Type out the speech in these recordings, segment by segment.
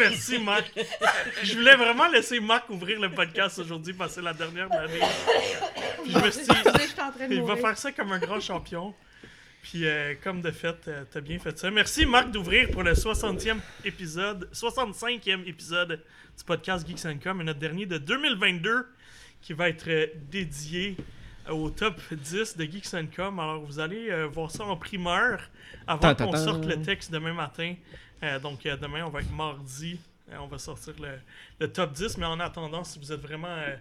Merci, Marc. Je voulais vraiment laisser Marc ouvrir le podcast aujourd'hui parce que c'est la dernière de l'année. Puis je me suis dit, il va faire ça comme un grand champion. Puis euh, comme de fait, euh, t'as bien fait ça. Merci, Marc, d'ouvrir pour le 60e épisode, 65e épisode du podcast Geeks Com, et notre dernier de 2022 qui va être euh, dédié au top 10 de Geeks Com. Alors, vous allez euh, voir ça en primeur avant qu'on sorte le texte demain matin. Euh, donc, euh, demain, on va être mardi. Euh, on va sortir le, le top 10. Mais en attendant, si vous êtes vraiment, euh,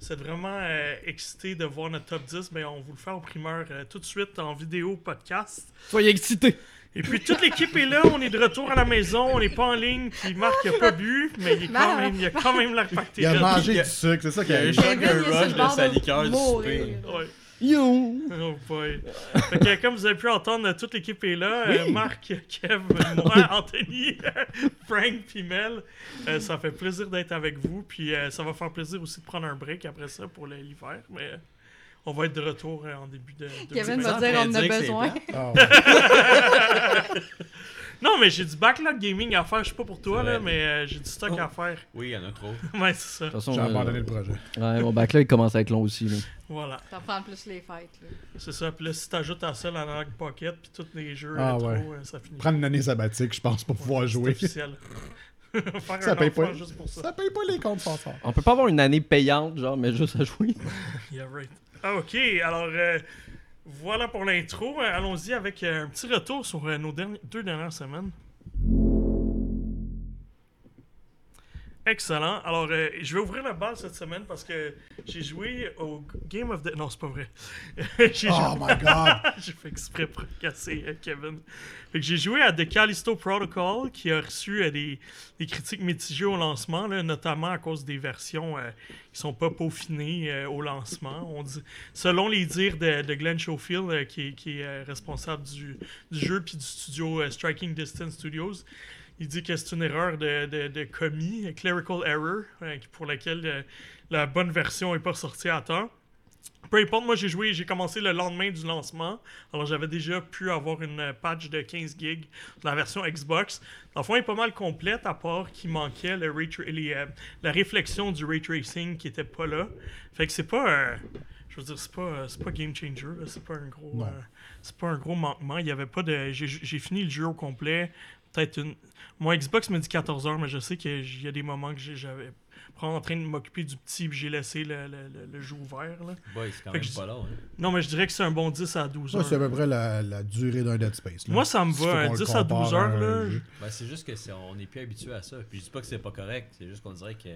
vous êtes vraiment euh, excité de voir notre top 10, ben, on vous le fait en primeur euh, tout de suite en vidéo podcast. Soyez excités. Et puis, toute l'équipe est là. On est de retour à la maison. On n'est pas en ligne. Puis, Marc n'a pas bu, mais il, est quand même, il a quand même l'air pacté. Il a mangé du sucre, c'est ça qui a un a rush le de sa liqueur du souper. Ouais. Yo. Oh boy. Fait que, comme vous avez pu entendre, toute l'équipe est là. Euh, Marc, Kev, moi, Anthony, Frank, puis Mel. Euh, ça fait plaisir d'être avec vous. Puis euh, ça va faire plaisir aussi de prendre un break après ça pour l'hiver. Mais on va être de retour euh, en début de. de Kevin 2020. va dire on en a besoin. Ah. Non, mais j'ai du backlog gaming à faire. Je sais pas pour toi, là, mais euh, j'ai du stock Oh. à faire. Oui, il y en a trop. ouais, c'est ça. De toute façon, J'ai euh, abandonné le projet. ouais, mon backlog commence à être long aussi. Là. Voilà. Ça prend plus les fêtes. là. C'est ça. Puis là, si t'ajoutes à ça l'Analogue Pocket, puis tous les jeux Ah rétro, ouais. euh, ça finit. Prendre une année sabbatique, je pense, pour pouvoir jouer. officiel. faire Ça un paye pas. juste pour ça. Ça paye pas les comptes forts. On peut pas avoir une année payante, genre, mais juste à jouer. Yeah, right. Ah, ok, alors euh, voilà pour l'intro. Euh, Allons-y avec euh, un petit retour sur nos derni- deux dernières semaines. Excellent. Alors, euh, je vais ouvrir la balle cette semaine parce que j'ai joué au Game of the... Non, c'est pas vrai. Oh joué... my god! j'ai fait exprès pour casser euh, Kevin. J'ai joué à The Callisto Protocol qui a reçu euh, des, des critiques mitigées au lancement, là, notamment à cause des versions qui sont pas peaufinées au lancement. On dit, selon les dires de, de Glenn Schofield, qui, est- qui est responsable du, du jeu puis du studio Striking Distance Studios, il dit que c'est une erreur de, de, de commis, a clerical error, euh, pour laquelle euh, la bonne version n'est pas sortie à temps. Peu importe, moi j'ai joué, j'ai commencé le lendemain du lancement. Alors j'avais déjà pu avoir une patch de 15 gigs de la version Xbox. Dans le fond, elle est pas mal complète, à part qu'il manquait le ray tra- les, euh, la réflexion du ray tracing qui était pas là. Fait que c'est pas. euh, je veux dire, c'est pas, euh, c'est pas game changer, c'est pas un gros. C'est pas un gros manquement. Il y avait pas de. J'ai j'ai fini le jeu au complet. Peut-être une. Moi, Xbox me dit 14 heures, mais je sais qu'il y a des moments que j'avais. en train de m'occuper du petit, puis j'ai laissé le, le- le- le jeu ouvert. Là. Boy, c'est quand Fait même pas long. Hein. Non, mais je dirais que c'est un bon 10 à 12 Ça, heures. c'est à peu près la, la durée d'un Dead Space. là. Moi, ça me S'il va, faut un qu'on le 10 à 12 compare heures, là. Ben, c'est juste que c'est, on n'est plus habitué à ça. Puis je dis pas que c'est pas correct, c'est juste qu'on dirait que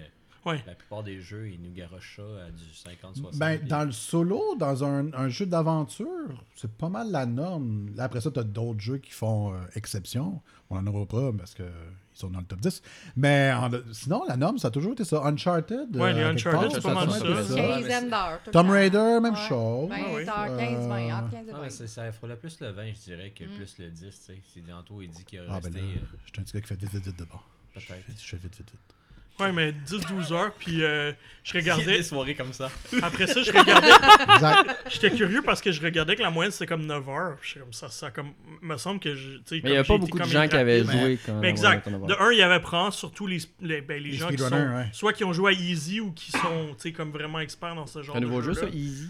Ouais. la plupart des jeux, ils nous garochent ça à du 50-60. Ben, dans le solo, dans un, un jeu d'aventure, c'est pas mal la norme. Là, après ça, t'as d'autres jeux qui font euh, exception. On en aura pas parce que ils sont dans le top 10. Mais en- sinon, la norme, ça a toujours été ça. Uncharted. Ouais, les euh, quelque Uncharted, c'est ça pas mal ça. Ouais, le Tomb. Raider, même Ouais. chose. 20 Ah oui. heures, 15, 20, Euh, entre 15 et Ah, 20. mais c'est- ça ferait plus le 20, je dirais, Mm. que plus le 10. tu sais. C'est tantôt, il dit qu'il a Ah, resté. ben là, euh, je suis un petit gars qui fait vite, vite, vite de. Je Peut-être. fais- je fais vite, vite, vite. Ouais, mais 10-12 heures, puis euh, je Il y a regardais. des soirées comme ça. Après ça, je regardais. Exact. J'étais curieux parce que je regardais que la moyenne c'était comme 9 heures. Je comme ça, ça comme. Me semble que je. Mais il comme y avait j'ai pas beaucoup de gens qui avaient joué quand Mais exact. De un, il y avait prend surtout les, les, ben, les Les gens qui sont. ouais. Soit qui ont joué à Easy ou qui sont tu sais, comme vraiment experts dans ce genre Un de nouveau jeu, ça, Easy?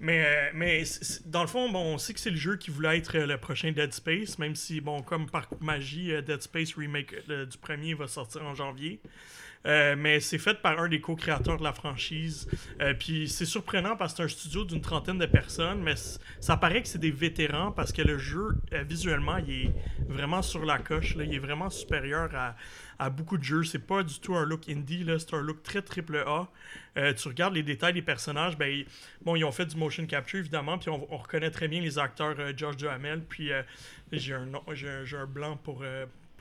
Mais, euh, mais dans le fond, bon, on sait que c'est le jeu qui voulait être euh, le prochain Dead Space, même si, bon, comme par magie, euh, Dead Space Remake du premier va sortir en janvier. Euh, mais c'est fait par un des co-créateurs de la franchise. Euh, puis c'est surprenant parce que c'est un studio d'une trentaine de personnes, mais ça paraît que c'est des vétérans parce que le jeu, euh, visuellement, il est vraiment sur la coche. Il est vraiment supérieur à, beaucoup de jeux. C'est pas du tout un look indie, c'est un look très triple A. Tu regardes les détails des personnages, ben, ils- bon, ils ont fait du motion capture évidemment, puis on, on reconnaît très bien les acteurs euh, Josh Duhamel, puis j'ai un, un, un blanc pour,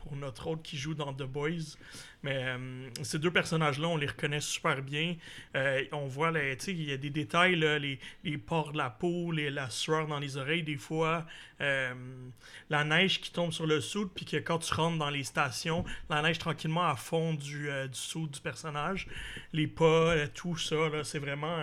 pour notre autre qui joue dans The Boys. Mais euh, ces deux personnages-là, on les reconnaît super bien. Euh, on voit, tu sais, il y a des détails, là, les, les pores de la peau, les, la sueur dans les oreilles, des fois, euh, la neige qui tombe sur le soude, puis que quand tu rentres dans les stations, la neige tranquillement à fond du, du soude du personnage. Les pas, tout ça, c'est vraiment.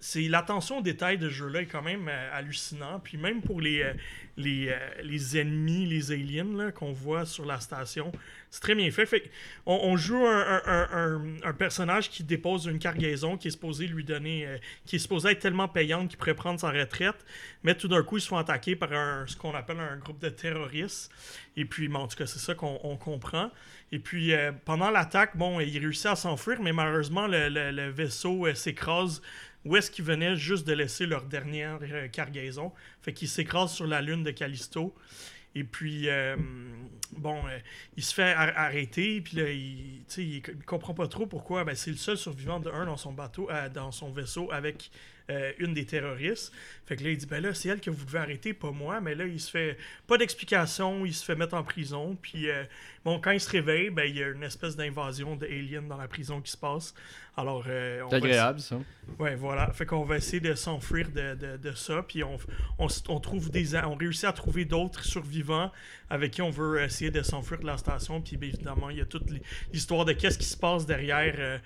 C'est l'attention au détail de ce jeu-là est quand même euh, hallucinant. Puis même pour les, euh, les, euh, les ennemis, les aliens qu'on voit sur la station, c'est très bien fait. on, joue un, un- personnage qui dépose une cargaison qui est supposé lui donner, euh, qui est supposé être tellement payante qu'il pourrait prendre sa retraite, mais tout d'un coup ils se font attaquer par un, ce qu'on appelle un groupe de terroristes. Et puis, bon, en tout cas, c'est ça qu'on on comprend. Et puis, pendant l'attaque, bon, il réussit à s'enfuir, mais malheureusement, le, le- vaisseau s'écrase où est-ce qu'ils venaient juste de laisser leur dernière euh, cargaison? Fait qu'il s'écrase sur la lune de Callisto. Et puis, euh, bon, euh, il se fait ar- arrêter, puis là, il, il, il comprend pas trop pourquoi. Ben, c'est le seul survivant de un dans son bateau, dans son vaisseau avec une des terroristes. Fait que là, il dit, ben là, c'est elle que vous devez arrêter, pas moi. Mais là, il se fait pas d'explication, il se fait mettre en prison. Puis, euh, bon, quand il se réveille, ben, il y a une espèce d'invasion d'aliens dans la prison qui se passe. Alors, euh, on C'est agréable, ça. Ouais, voilà. Fait qu'on va essayer de s'enfuir de, de, de ça. Puis on, on, trouve des, on réussit à trouver d'autres survivants avec qui on veut essayer de s'enfuir de la station. Puis bien évidemment, il y a toute l'hi- l'histoire de qu'est-ce qui se passe derrière, euh,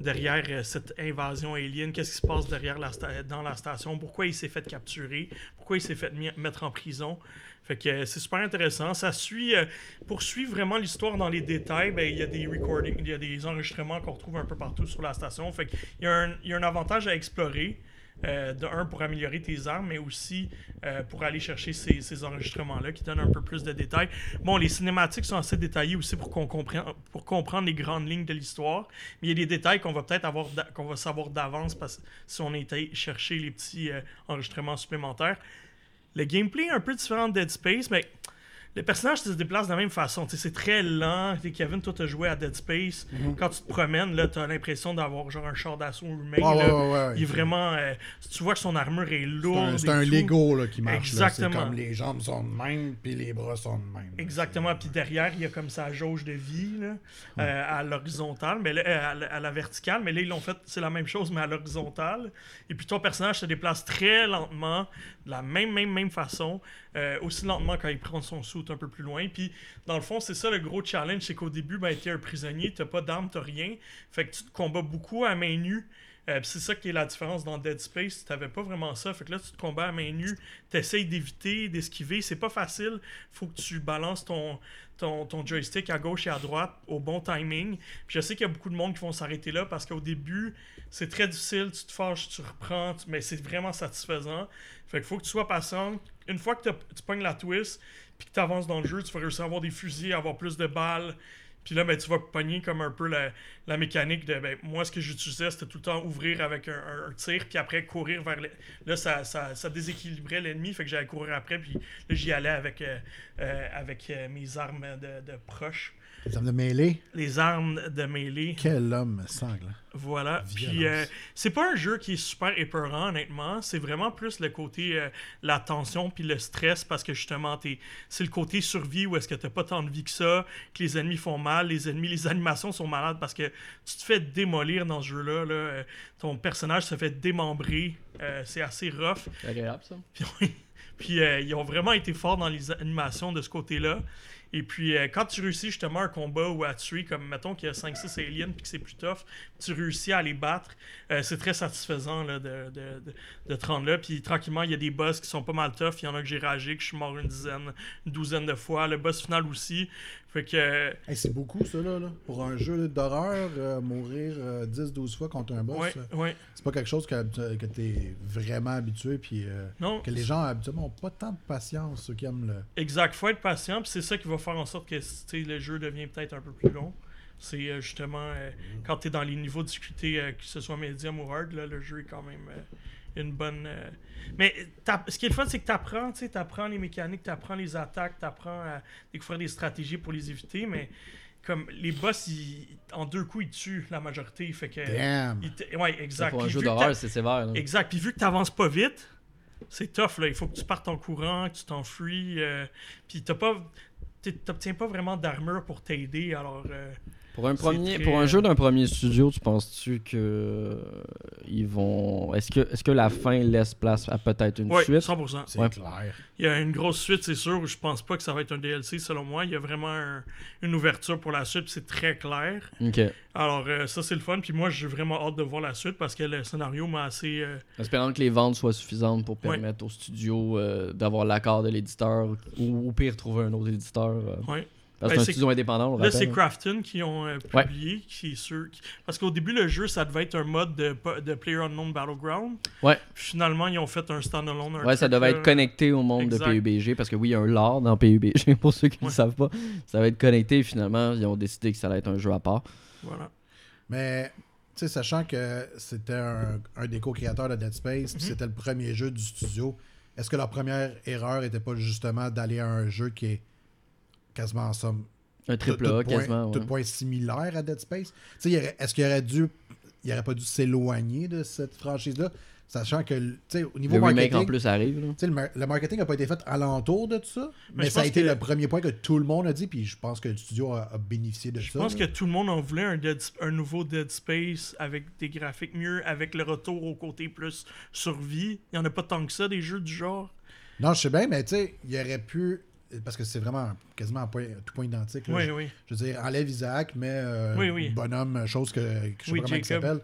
derrière euh, cette invasion alien, qu'est-ce qui se passe derrière la sta- dans la station, pourquoi il s'est fait capturer, pourquoi il s'est fait mettre en prison. Fait que euh, c'est super intéressant. Ça suit, euh, poursuit vraiment l'histoire dans les détails. Ben, il y a des recordings, il y a des enregistrements qu'on retrouve un peu partout sur la station. Fait qu'il y a un avantage à explorer. Euh, de un, pour améliorer tes armes, mais aussi euh, pour aller chercher ces, ces enregistrements-là qui donnent un peu plus de détails. Bon, les cinématiques sont assez détaillées aussi pour qu'on comprenne, pour comprendre les grandes lignes de l'histoire, mais il y a des détails qu'on va peut-être avoir, qu'on va savoir d'avance parce si on allé chercher les petits euh, enregistrements supplémentaires. Le gameplay est un peu différent de Dead Space, mais les personnages se déplacent de la même façon. C'est très lent. Kevin, toi, t'as joué à Dead Space. Quand tu te promènes, là, t'as l'impression d'avoir genre un char d'assaut humain. Là. ouais, ouais, Il est vraiment. euh, tu vois que son armure est lourde. c'est un. Lego là, qui marche. là. Exactement. C'est comme les jambes sont de même, puis les bras sont de même. Exactement. Puis derrière, il y a comme sa jauge de vie là, euh, à l'horizontale, mais là, euh, à, la- à la verticale. Mais là, ils l'ont fait, c'est la même chose, mais à l'horizontale. Et puis ton personnage se déplace très lentement, de la même, même, même façon, euh, aussi lentement quand il prend son saut un peu plus loin. Puis dans le fond, c'est ça le gros challenge, c'est qu'au début, ben, t'es un prisonnier, t'as pas d'armes, t'as rien. Fait que tu te combats beaucoup à main nue. Euh, c'est ça qui est la différence dans Dead Space. T'avais pas vraiment ça. Fait que là, tu te combats à main nue. T'essayes d'éviter, d'esquiver. C'est pas facile. Faut que tu balances ton, ton, ton joystick à gauche et à droite au bon timing. Puis je sais qu'il y a beaucoup de monde qui vont s'arrêter là parce qu'au début, c'est très difficile. Tu te fâches, tu reprends. Mais c'est vraiment satisfaisant. Fait qu'il faut que tu sois patient. Une fois que tu pognes la twist, puis que tu avances dans le jeu, tu vas réussir à avoir des fusils, avoir plus de balles. Puis là, ben, tu vas pogner comme un peu la, la mécanique de. Ben, moi, ce que j'utilisais, c'était tout le temps ouvrir avec un, tir, puis après courir vers. le- Là, ça, ça, ça déséquilibrait l'ennemi, fait que j'allais courir après, puis là, j'y allais avec, euh, euh, avec euh, mes armes de, de proche. Les armes de mêlée. Les armes de mêlée. Quel homme sanglant. Voilà. Puis euh, c'est pas un jeu qui est super épeurant, honnêtement. C'est vraiment plus le côté, euh, la tension puis le stress parce que justement, t'es- c'est le côté survie où est-ce que t'as pas tant de vie que ça, que les ennemis font mal, les ennemis, les animations sont malades parce que tu te fais démolir dans ce jeu-là. là. Euh, Ton personnage se fait démembrer. Euh, c'est assez rough. C'est agréable, ça. Puis, oui. Puis, euh, ils ont vraiment été forts dans les animations de ce côté-là. Et puis, euh, quand tu réussis justement un combat ou à tuer, comme mettons qu'il y a 5-6 aliens puis que c'est plus tough, tu réussis à les battre, euh, c'est très satisfaisant là, de, de, de, de te rendre là. Puis tranquillement, il y a des boss qui sont pas mal tough. Il y en a que j'ai ragé, que je suis mort une dizaine, une douzaine de fois. Le boss final aussi. Fait que. euh, Hey, c'est beaucoup, ça, là, là. Pour un jeu d'horreur, euh, mourir euh, 10-12 fois contre un boss, ouais, ouais. c'est pas quelque chose que, que t'es vraiment habitué, puis euh, Non, que les gens, habituellement, ont pas tant de patience, ceux qui aiment le... Exact, faut être patient, puis c'est ça qui va faire en sorte que le jeu devient peut-être un peu plus long. C'est justement euh, quand tu es dans les niveaux de difficulté, euh, que ce soit médium ou hard, là, le jeu est quand même une bonne. euh, Mais ce qui est le fun, c'est que tu apprends, tu apprends les mécaniques, tu apprends les attaques, tu apprends à découvrir des stratégies pour les éviter, mais comme les boss, ils- en deux coups, ils tuent la majorité. Fait que. Damn! ils ouais, exact. Pour un Puis jeu vu que d'horreur, c'est sévère. là. Exact. Puis vu que tu n'avances pas vite, c'est tough. Là. Il faut que tu partes en courant, que tu t'enfuis. euh, puis t'as pas, t'obtiens pas vraiment d'armure pour t'aider. Alors, euh, Pour un, premier, très, pour un euh, jeu d'un premier studio, tu penses-tu que euh, ils vont. Est-ce que, est que la fin laisse place à peut-être une Oui, suite? 100%. C'est Ouais. clair. Il y a une grosse suite, c'est sûr. Je pense pas que ça va être un DLC, selon moi. Il y a vraiment un- une ouverture pour la suite, puis c'est très clair. Ok. Alors, euh, ça, c'est le fun. Puis moi, j'ai vraiment hâte de voir la suite parce que le scénario m'a assez. euh, Espérant que les ventes soient suffisantes pour Ouais. permettre au studio euh, d'avoir l'accord de l'éditeur ou au pire trouver un autre éditeur. euh, ouais. Parce Ben, que c'est un studio indépendant, on le Là, c'est rappelle. Crafton qui ont euh, Ouais. publié, qui est sûr. qui- Parce qu'au début, le jeu, ça devait être un mode de, de Player Unknown Battleground. Ouais. Puis finalement, ils ont fait un standalone. un Ouais, ça devait être connecté au monde Exact. de PUBG parce que oui, il y a un lore dans PUBG pour ceux qui ne Ouais. savent pas. Ça va être connecté finalement, ils ont décidé que ça allait être un jeu à part. Voilà. Mais, tu sais, sachant que c'était un, un des co-créateurs de Dead Space, Mhm. puis c'était le premier jeu du studio, est-ce que leur première erreur était pas justement d'aller à un jeu qui est quasiment en somme Un triple tout A point, quasiment. tout point similaire à Dead Space? Est-ce qu'il aurait dû. Il aurait pas dû s'éloigner de cette franchise-là, sachant que, tu sais, au niveau Le remake marketing. en plus arrive. là. tu sais, le, mar- le marketing n'a pas été fait alentour de tout ça, mais, je ça a pense été que- le premier point que tout le monde a dit, puis je pense que le studio a, a bénéficié de Je ça. pense là. que tout le monde en voulait un, Dead un nouveau Dead Space avec des graphiques mieux, avec le retour au côté plus survie. Il n'y en a pas tant que ça, des jeux du genre. Non, je sais bien, mais tu sais, il aurait pu. Parce que c'est vraiment quasiment un point, tout point identique. là. Oui, je, oui. je veux dire, enlève Isaac, mais euh, Oui, oui. bonhomme, chose que, que je sais Oui, pas comment il s'appelle.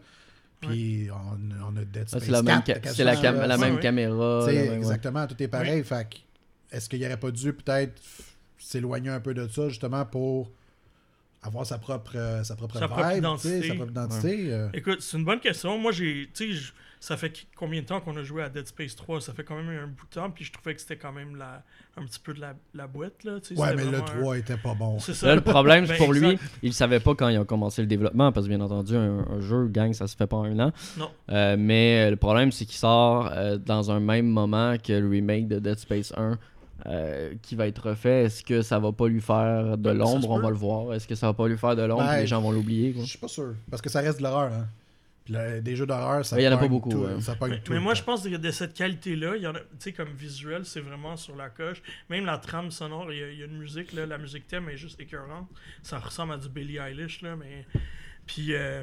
Puis on, on a Dead Ah, Space c'est la même, 4, ca- c'est la, cam- même caméra. Tu sais, la même- ouais. exactement, tout est pareil. Fait que, est-ce qu'il aurait pas dû peut-être s'éloigner un peu de ça, justement, pour avoir sa propre, euh, sa propre Sa vibe, propre tu sais, identité. sa propre identité. euh? Écoute, c'est une bonne question. Moi, j'ai. Ça fait combien de temps qu'on a joué à Dead Space 3 Ça fait quand même un bout de temps, puis je trouvais que c'était quand même la, un petit peu de la, la boîte, là. tu sais, Ouais, mais le vraiment un- 3 était pas bon. C'est ça. Là, le problème, c'est Ben, pour lui, il savait pas quand il a commencé le développement, parce que bien entendu, un, un jeu, gang, ça se fait pas en un an. Non. Euh, mais euh, le problème, c'est qu'il sort euh, dans un même moment que le remake de Dead Space 1 euh, qui va être refait. Est-ce que ça va pas lui faire de Ben, l'ombre? On va le voir. Est-ce que ça va pas lui faire de l'ombre? Ben, les gens vont l'oublier? Je suis pas sûr. Parce que ça reste de l'horreur. Hein. Puis le- des jeux d'horreur, ça Ouais, y en a pas beaucoup, tout- ouais. Ça pogne Mais, tout mais le moi, temps. je pense que de cette qualité-là, il y en a, tu sais, comme visuel, c'est vraiment sur la coche. Même la trame sonore, il y, a- il y a une musique, là, la musique thème est juste écœurante. Ça ressemble à du Billie Eilish, là, mais. Puis. euh,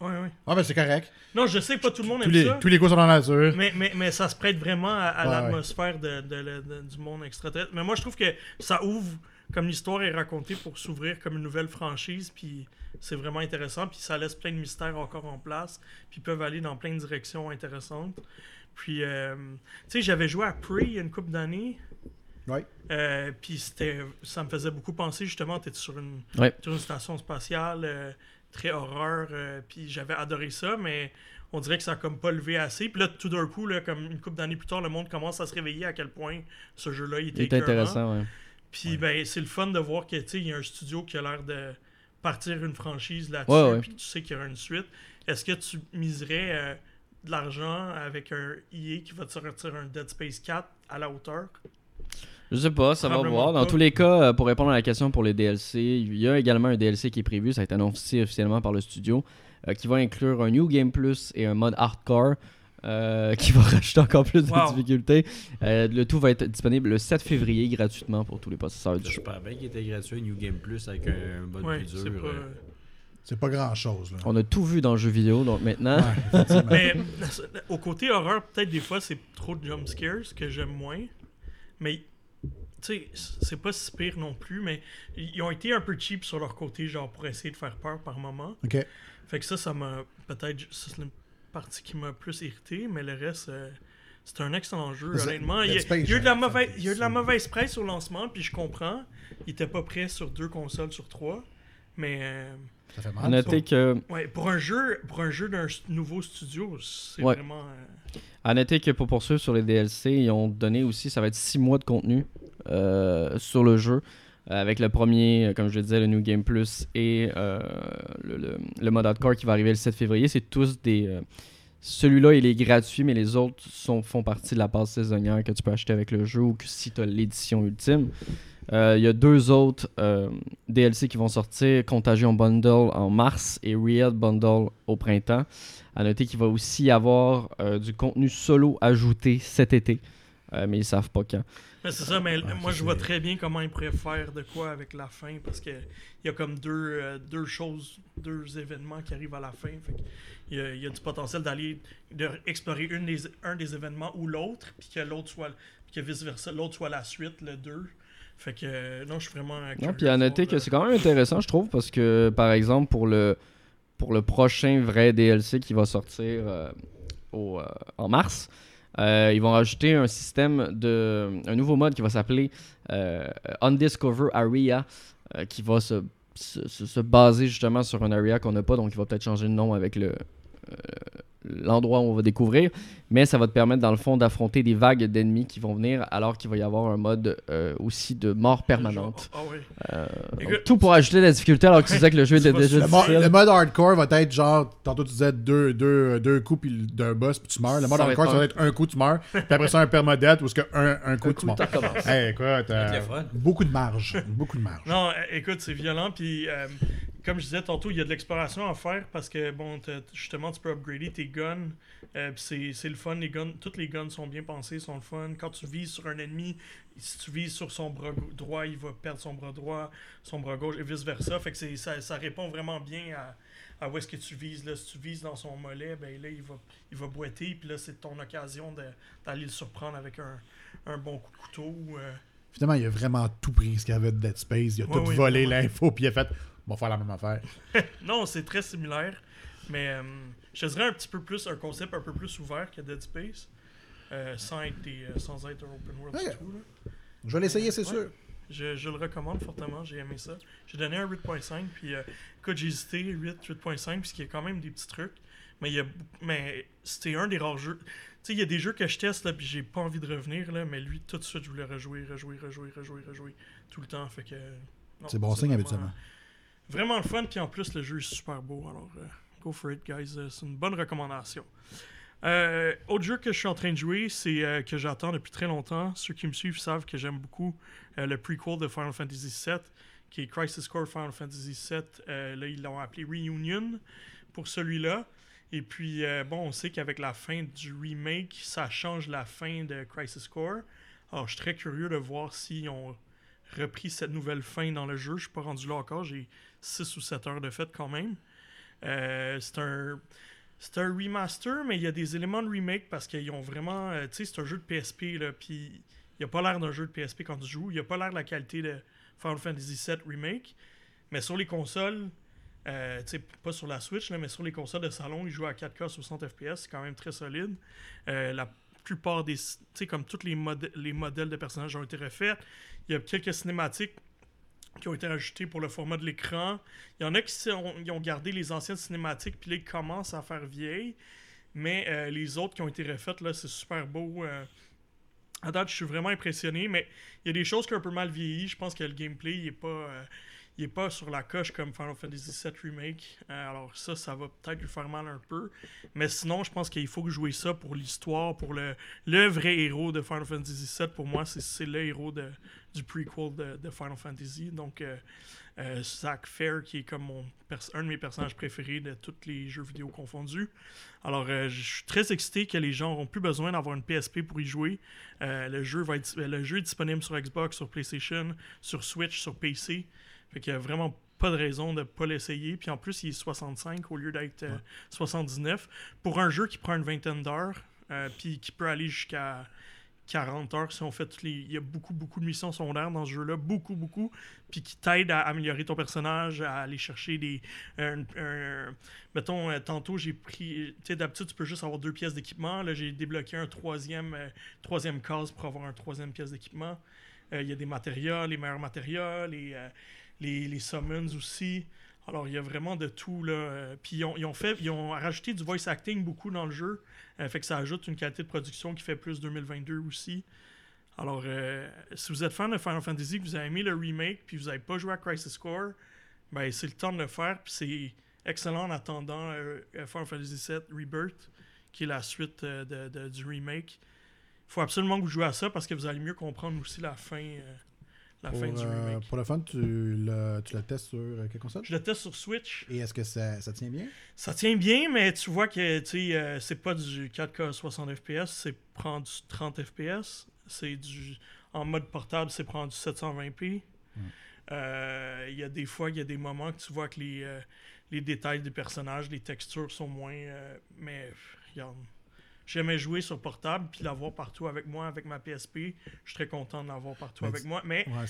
Ouais, ouais. Ah, ben c'est correct. Non, je sais que pas tout le monde Tous aime les, ça. tous les coups sont dans la nature. Mais, mais, mais ça se prête vraiment à, à Ouais, l'atmosphère de, de- de- de- du monde extraterrestre. Mais moi, je trouve que ça ouvre, comme l'histoire est racontée, pour s'ouvrir comme une nouvelle franchise. Puis c'est vraiment intéressant. Puis ça laisse plein de mystères encore en place. Puis ils peuvent aller dans plein de directions intéressantes. Puis, euh, tu sais, j'avais joué à Prey il y a une couple d'années. Ouais. Euh, puis c'était, ça me faisait beaucoup penser justement, tu sur une, Ouais. sur une station spatiale, euh, très horreur, euh, puis j'avais adoré ça, mais on dirait que ça a comme pas levé assez. Puis là, tout d'un coup, là, comme une couple d'années plus tard, le monde commence à se réveiller à quel point ce jeu-là il était, intéressant, ouais. Puis ben, c'est le fun de voir que tu sais, il y a un studio qui a l'air de partir une franchise là-dessus, Ouais, ouais. puis tu sais qu'il y aura une suite. Est-ce que tu miserais euh, de l'argent avec un EA qui va te sortir un Dead Space 4 à la hauteur? Je sais pas, ça va voir. Dans pas. tous les cas, euh, pour répondre à la question pour les DLC, il y a également un DLC qui est prévu, ça a été annoncé officiellement par le studio, euh, qui va inclure un New Game Plus et un mode hardcore. Euh, qui va rajouter encore plus de Wow. difficultés. Euh, le tout va être disponible le 7 février gratuitement pour tous les possesseurs du jeu. J'espère bien qu'il était gratuit New Game Plus avec un mode Ouais, plus dur. pas. euh. C'est pas grand chose. Là. On a tout vu dans le jeu vidéo, donc maintenant. Ouais. Mais au côté horreur, peut-être des fois c'est trop de jump scares que j'aime moins. Mais tu sais, c'est pas si pire non plus. Mais ils ont été un peu cheap sur leur côté, genre pour essayer de faire peur par moment. Ok. Fait que ça, ça m'a peut-être. Partie qui m'a plus irrité, mais le reste. euh, c'est un excellent jeu, honnêtement. Il y, a, Dead Space, il y a eu de la mauvaise, il y a eu de la mauvaise presse au lancement, puis je comprends. Il était pas prêt sur deux consoles sur trois. Mais euh, Ça fait À mal. noter que, ouais, pour un jeu, pour un jeu d'un nouveau studio, c'est Ouais. vraiment. euh, à noter que pour poursuivre sur les DLC, ils ont donné aussi, ça va être 6 mois de contenu euh, sur le jeu. Euh, Avec le premier, euh, comme je le disais, le New Game Plus et euh, le, le- le mode hardcore qui va arriver le 7 février. C'est tous des. Celui-là, il est gratuit, mais les autres font partie de la passe saisonnière que tu peux acheter avec le jeu ou que si tu as l'édition ultime. Il y a deux autres DLC qui vont sortir Contagion Bundle en mars et Real Bundle au printemps. À noter qu'il va aussi y avoir du contenu solo ajouté cet été. Euh, mais ils savent pas quand. Mais c'est ça, mais Ouais, moi je vois très bien comment ils pourraient faire de quoi avec la fin parce que il y a comme deux, euh, deux choses, deux événements qui arrivent à la fin. Fait que il, y a, il y a du potentiel d'aller explorer une des, un des événements ou l'autre, puis que l'autre soit puis que vice versa, l'autre soit la suite, le 2. Fait que euh, non, je suis vraiment. Non, puis à noter que c'est quand même intéressant, je trouve, parce que par exemple pour le pour le prochain vrai DLC qui va sortir euh, au, euh, en mars, euh, ils vont rajouter un système de un nouveau mode qui va s'appeler euh, Undiscover Area, euh, qui va se, se, se- se baser justement sur un area qu'on n'a pas, donc il va peut-être changer de nom avec le l'endroit où on va découvrir, mais ça va te permettre dans le fond d'affronter des vagues d'ennemis qui vont venir alors qu'il va y avoir un mode euh, aussi de mort permanente. Ah ouais. Euh, Écoute- donc, tout pour ajouter de la difficulté alors que tu disais que le jeu était déjà Le, mo- difficile. le mode hardcore va être genre, tantôt tu disais deux, deux, deux coups puis d'un boss puis tu meurs. Le mode Ça va hardcore, être ça va être un coup tu meurs, puis après ça un permadeath où ce que un, un coup Un tu coup, meurs. Hey, écoute, euh, beaucoup de marge. beaucoup de marge. Non, euh, écoute, c'est violent. Puis, euh, comme je disais tantôt, il y a de l'exploration à faire parce que, bon, justement, tu peux upgrader tes guns. Euh, c'est le fun. Les guns, toutes les guns sont bien pensées, sont le fun. Quand tu vises sur un ennemi, si tu vises sur son bras droit, il va perdre son bras droit, son bras gauche et vice-versa. Fait que ça, ça répond vraiment bien à, à où est-ce que tu vises. Là. Si tu vises dans son mollet, ben là, il va, il va boiter. Puis là, c'est ton occasion d'aller le surprendre avec un, un bon coup de couteau. euh. Finalement, il a vraiment tout pris ce qu'il y avait de Dead Space. Il a Ouais, tout oui, volé l'info puis il a fait on va faire la même affaire. Non, c'est très similaire, mais euh, je te dirais un petit peu plus, un concept un peu plus ouvert que Dead Space, euh, sans, être des, euh, sans être un open world Ok. du tout. là. Je vais l'essayer, c'est Ouais. sûr. Je, je le recommande fortement, j'ai aimé ça. J'ai donné un 8.5, puis euh, écoute, j'ai hésité, 8, 8.5, puisqu'il y a quand même des petits trucs, mais, il y a, mais c'était un des rares jeux. Tu sais, il y a des jeux que je teste, là, puis j'ai pas envie de revenir, là, mais lui, tout de suite, je voulais rejouer, rejouer, rejouer, rejouer, rejouer, tout le temps, fait que... C'est bon signe habituellement. Vraiment le fun, puis en plus, le jeu est super beau. Alors, euh, go for it, guys. Euh, c'est une bonne recommandation. Euh, autre jeu que je suis en train de jouer, c'est euh, que j'attends depuis très longtemps. Ceux qui me suivent savent que j'aime beaucoup le prequel de Final Fantasy VII, qui est Crisis Core Final Fantasy VII. Là, ils l'ont appelé Reunion pour celui-là. Et puis, bon, on sait qu'avec la fin du remake, ça change la fin de Crisis Core. Alors, je suis très curieux de voir s'ils ont repris cette nouvelle fin dans le jeu. Je suis pas rendu là encore. J'ai 6 ou 7 heures de fête quand même. Euh, c'est un. Remaster, mais il y a des éléments de remake parce qu'ils ont vraiment. euh, tu sais, c'est un jeu de PSP, là, puis il a pas l'air d'un jeu de PSP quand tu joues. Il a pas l'air de la qualité de Final Fantasy VII Remake. Mais sur les consoles, euh, tu sais, pas sur la Switch, mais sur les consoles de salon, il joue à 4K 60 FPS, c'est quand même très solide. La plupart des. Tu sais, comme tous les, les modèles de personnages ont été refaits. Il y a quelques cinématiques qui ont été ajoutées pour le format de l'écran. Il y en a qui ont gardé les anciennes cinématiques, puis ils commencent à faire vieilles. Mais euh, les autres qui ont été refaites, là, c'est super beau. euh. À date, je suis vraiment impressionné, mais il y a des choses qui ont un peu mal vieilli. Je pense que le gameplay, il est pas, euh, il est pas sur la coche comme Final Fantasy VII Remake. Euh, alors ça, ça va peut-être lui faire mal un peu. Mais sinon, je pense qu'il faut jouer ça pour l'histoire, pour le, le vrai héros de Final Fantasy VII. Pour moi, c'est- le héros de, du prequel de, de Final Fantasy. Donc, euh, euh, Zack Fair, qui est comme mon un de mes personnages préférés de tous les jeux vidéo confondus. Alors, je suis très excité que les gens n'auront plus besoin d'avoir une PSP pour y jouer. Le, jeu va être, le jeu est disponible sur Xbox, sur PlayStation, sur Switch, sur PC. Fait qu'il n'y a vraiment pas de raison de ne pas l'essayer. Puis en plus, il est 65 au lieu d'être euh, 79. Pour un jeu qui prend une vingtaine d'heures, euh, puis qui peut aller jusqu'à 40 heures si on fait toutes les. Il y a beaucoup, beaucoup de missions secondaires dans ce jeu-là, beaucoup, beaucoup, puis qui t'aident à améliorer ton personnage, à aller chercher des. un- mettons, euh, tantôt j'ai pris. Tu sais, d'habitude, tu peux juste avoir deux pièces d'équipement. Là, j'ai débloqué un troisième, euh, troisième case pour avoir un troisième pièce d'équipement. Euh, Il y a des matériaux, les meilleurs matériaux, les, euh, les, summons aussi. Alors, il y a vraiment de tout. Là. Puis, ils ont, fait, ils ont rajouté du voice acting beaucoup dans le jeu. Euh, fait que ça ajoute une qualité de production qui fait plus 2022 aussi. Alors, euh, si vous êtes fan de Final Fantasy, que vous avez aimé le remake, puis vous n'avez pas joué à Crisis Core, ben, c'est le temps de le faire. Puis c'est excellent en attendant euh, Final Fantasy VII Rebirth, qui est la suite euh, de- de- du remake. Il faut absolument que vous jouez à ça parce que vous allez mieux comprendre aussi la fin, la Pour, fin du euh, remake. pour le fun, tu le, tu le testes sur euh, quelle console? Je le teste sur Switch. Et est-ce que ça, ça tient bien? Ça tient bien, mais tu vois que tu euh, c'est pas du 4K 60 FPS, c'est prendre du 30 FPS. C'est du. En mode portable, c'est prendre du 720p. Euh, Il y a des fois, il y a des moments que tu vois que les, euh, les détails des personnages, les textures sont moins. euh, mais regarde. J'aimais jouer sur portable puis l'avoir partout avec moi avec ma PSP. Je suis très content de l'avoir partout Mais avec moi. Mais Ouais,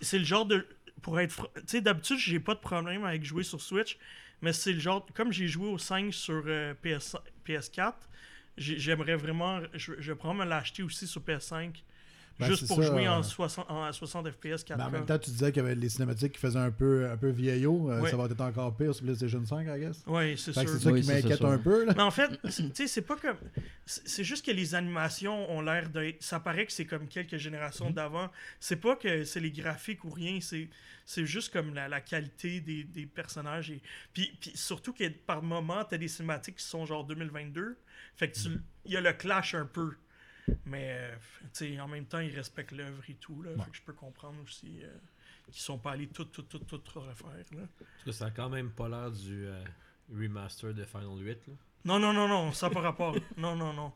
c'est le genre de. Pour être. fr- Tu sais, d'habitude, j'ai pas de problème avec jouer sur Switch, mais c'est le genre. Comme j'ai joué au 5 sur euh, PS, PS4, j'ai- j'aimerais vraiment. Je, je vais probablement l'acheter aussi sur PS5. Ben, juste pour ça, jouer en euh, 60, en 60 FPS 4K. Mais en même temps, tu disais qu'il y avait les cinématiques qui faisaient un peu, un peu vieillot. euh, Ouais. Ça va être encore pire sur PlayStation 5, I guess. Oui, c'est sûr. c'est ça Oui, qui m'inquiète un peu. Là. Mais en fait, c'est- tu sais, c'est pas comme. C'est juste que les animations ont l'air d'être. Ça paraît que c'est comme quelques générations Mhm. d'avant. C'est pas que c'est les graphiques ou rien, c'est c'est juste comme la, la qualité des, des personnages. Et... Puis, puis surtout que par moment, t'as des cinématiques qui sont genre 2022. Fait que tu. Mhm. Il y a le clash un peu. Mais, euh, en même temps, ils respectent l'œuvre et tout. Là, Ouais. Fait que je peux comprendre aussi euh, qu'ils sont pas allés tout, tout, tout, tout refaire. Là. Parce que ça a quand même pas l'air du euh, remaster de Final 8. Là. Non, non, non, non, ça n'a pas rapport. non, non, non.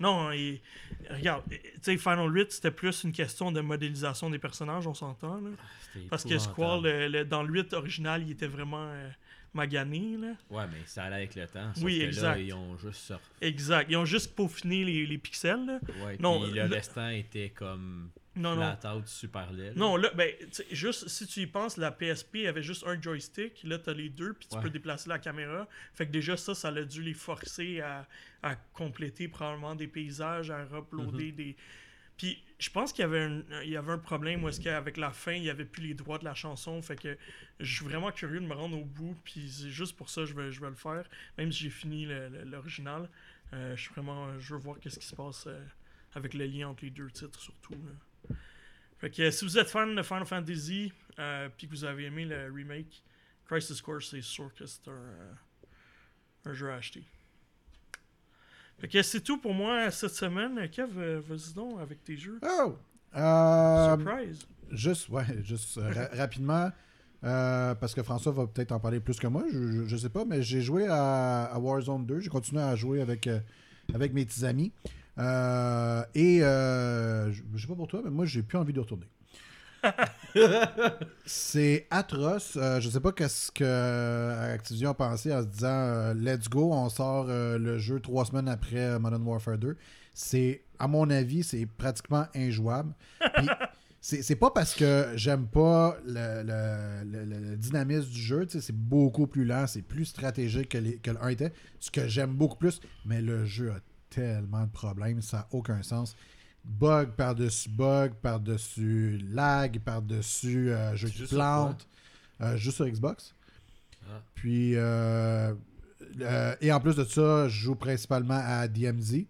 Non, et, regarde, tu sais, Final 8, c'était plus une question de modélisation des personnages, on s'entend. là. C'était Parce que Squall, le- le- dans le 8 original, il était vraiment euh, magané. Là. Ouais, mais ça allait avec le temps. Oui, exact. Là, ils ont juste sorti. Exact. Ils ont juste peaufiné les, les pixels. là. Ouais, Non, puis le le- restant était comme Non, non. flat out super laid. Non, là, ben, juste si tu y penses, la PSP avait juste un joystick. Là, tu as les deux, puis tu Ouais. peux déplacer la caméra. Fait que déjà, ça, ça a dû les forcer à, à compléter probablement des paysages, à uploader des. Puis je pense qu'il y avait un, problème où est-ce qu'avec la fin, il n'y avait plus les droits de la chanson. Fait que je suis vraiment curieux de me rendre au bout. Puis c'est juste pour ça que je vais, le faire. Même si j'ai fini l'original. Euh, je suis vraiment. Je veux voir qu'est-ce qui se passe euh, avec le lien entre les deux titres, surtout. Fait que euh, si vous êtes fan de Final Fantasy, euh, puis que vous avez aimé le remake, Crisis Core, c'est sûr que c'est un, euh, un jeu à acheter. Fait que c'est tout pour moi cette semaine. Kev, euh, vas-y donc avec tes jeux. Oh! Euh, Surprise! Juste, ouais, juste euh, ra- rapidement, euh, parce que François va peut-être en parler plus que moi, je, je, je sais pas, mais j'ai joué à, à Warzone 2, j'ai continué à jouer avec, euh, avec mes petits amis. Euh, et euh, je, je sais pas pour toi, mais moi j'ai plus envie de retourner. C'est atroce. Euh, je sais pas qu'est-ce que Activision a pensé en se disant euh, Let's go, on sort euh, le jeu trois semaines après euh, Modern Warfare 2. C'est, à mon avis, c'est pratiquement injouable. C'est pas parce que j'aime pas le, dynamisme du jeu, c'est beaucoup plus lent, c'est plus stratégique que, que le 1 était, ce que j'aime beaucoup plus, mais le jeu a tellement de problèmes, ça n'a aucun sens. Bug par-dessus bug, par-dessus lag, par-dessus euh, jeu qui plante, euh, juste sur Xbox. Ah. Puis, euh, euh, et en plus de ça, je joue principalement à DMZ,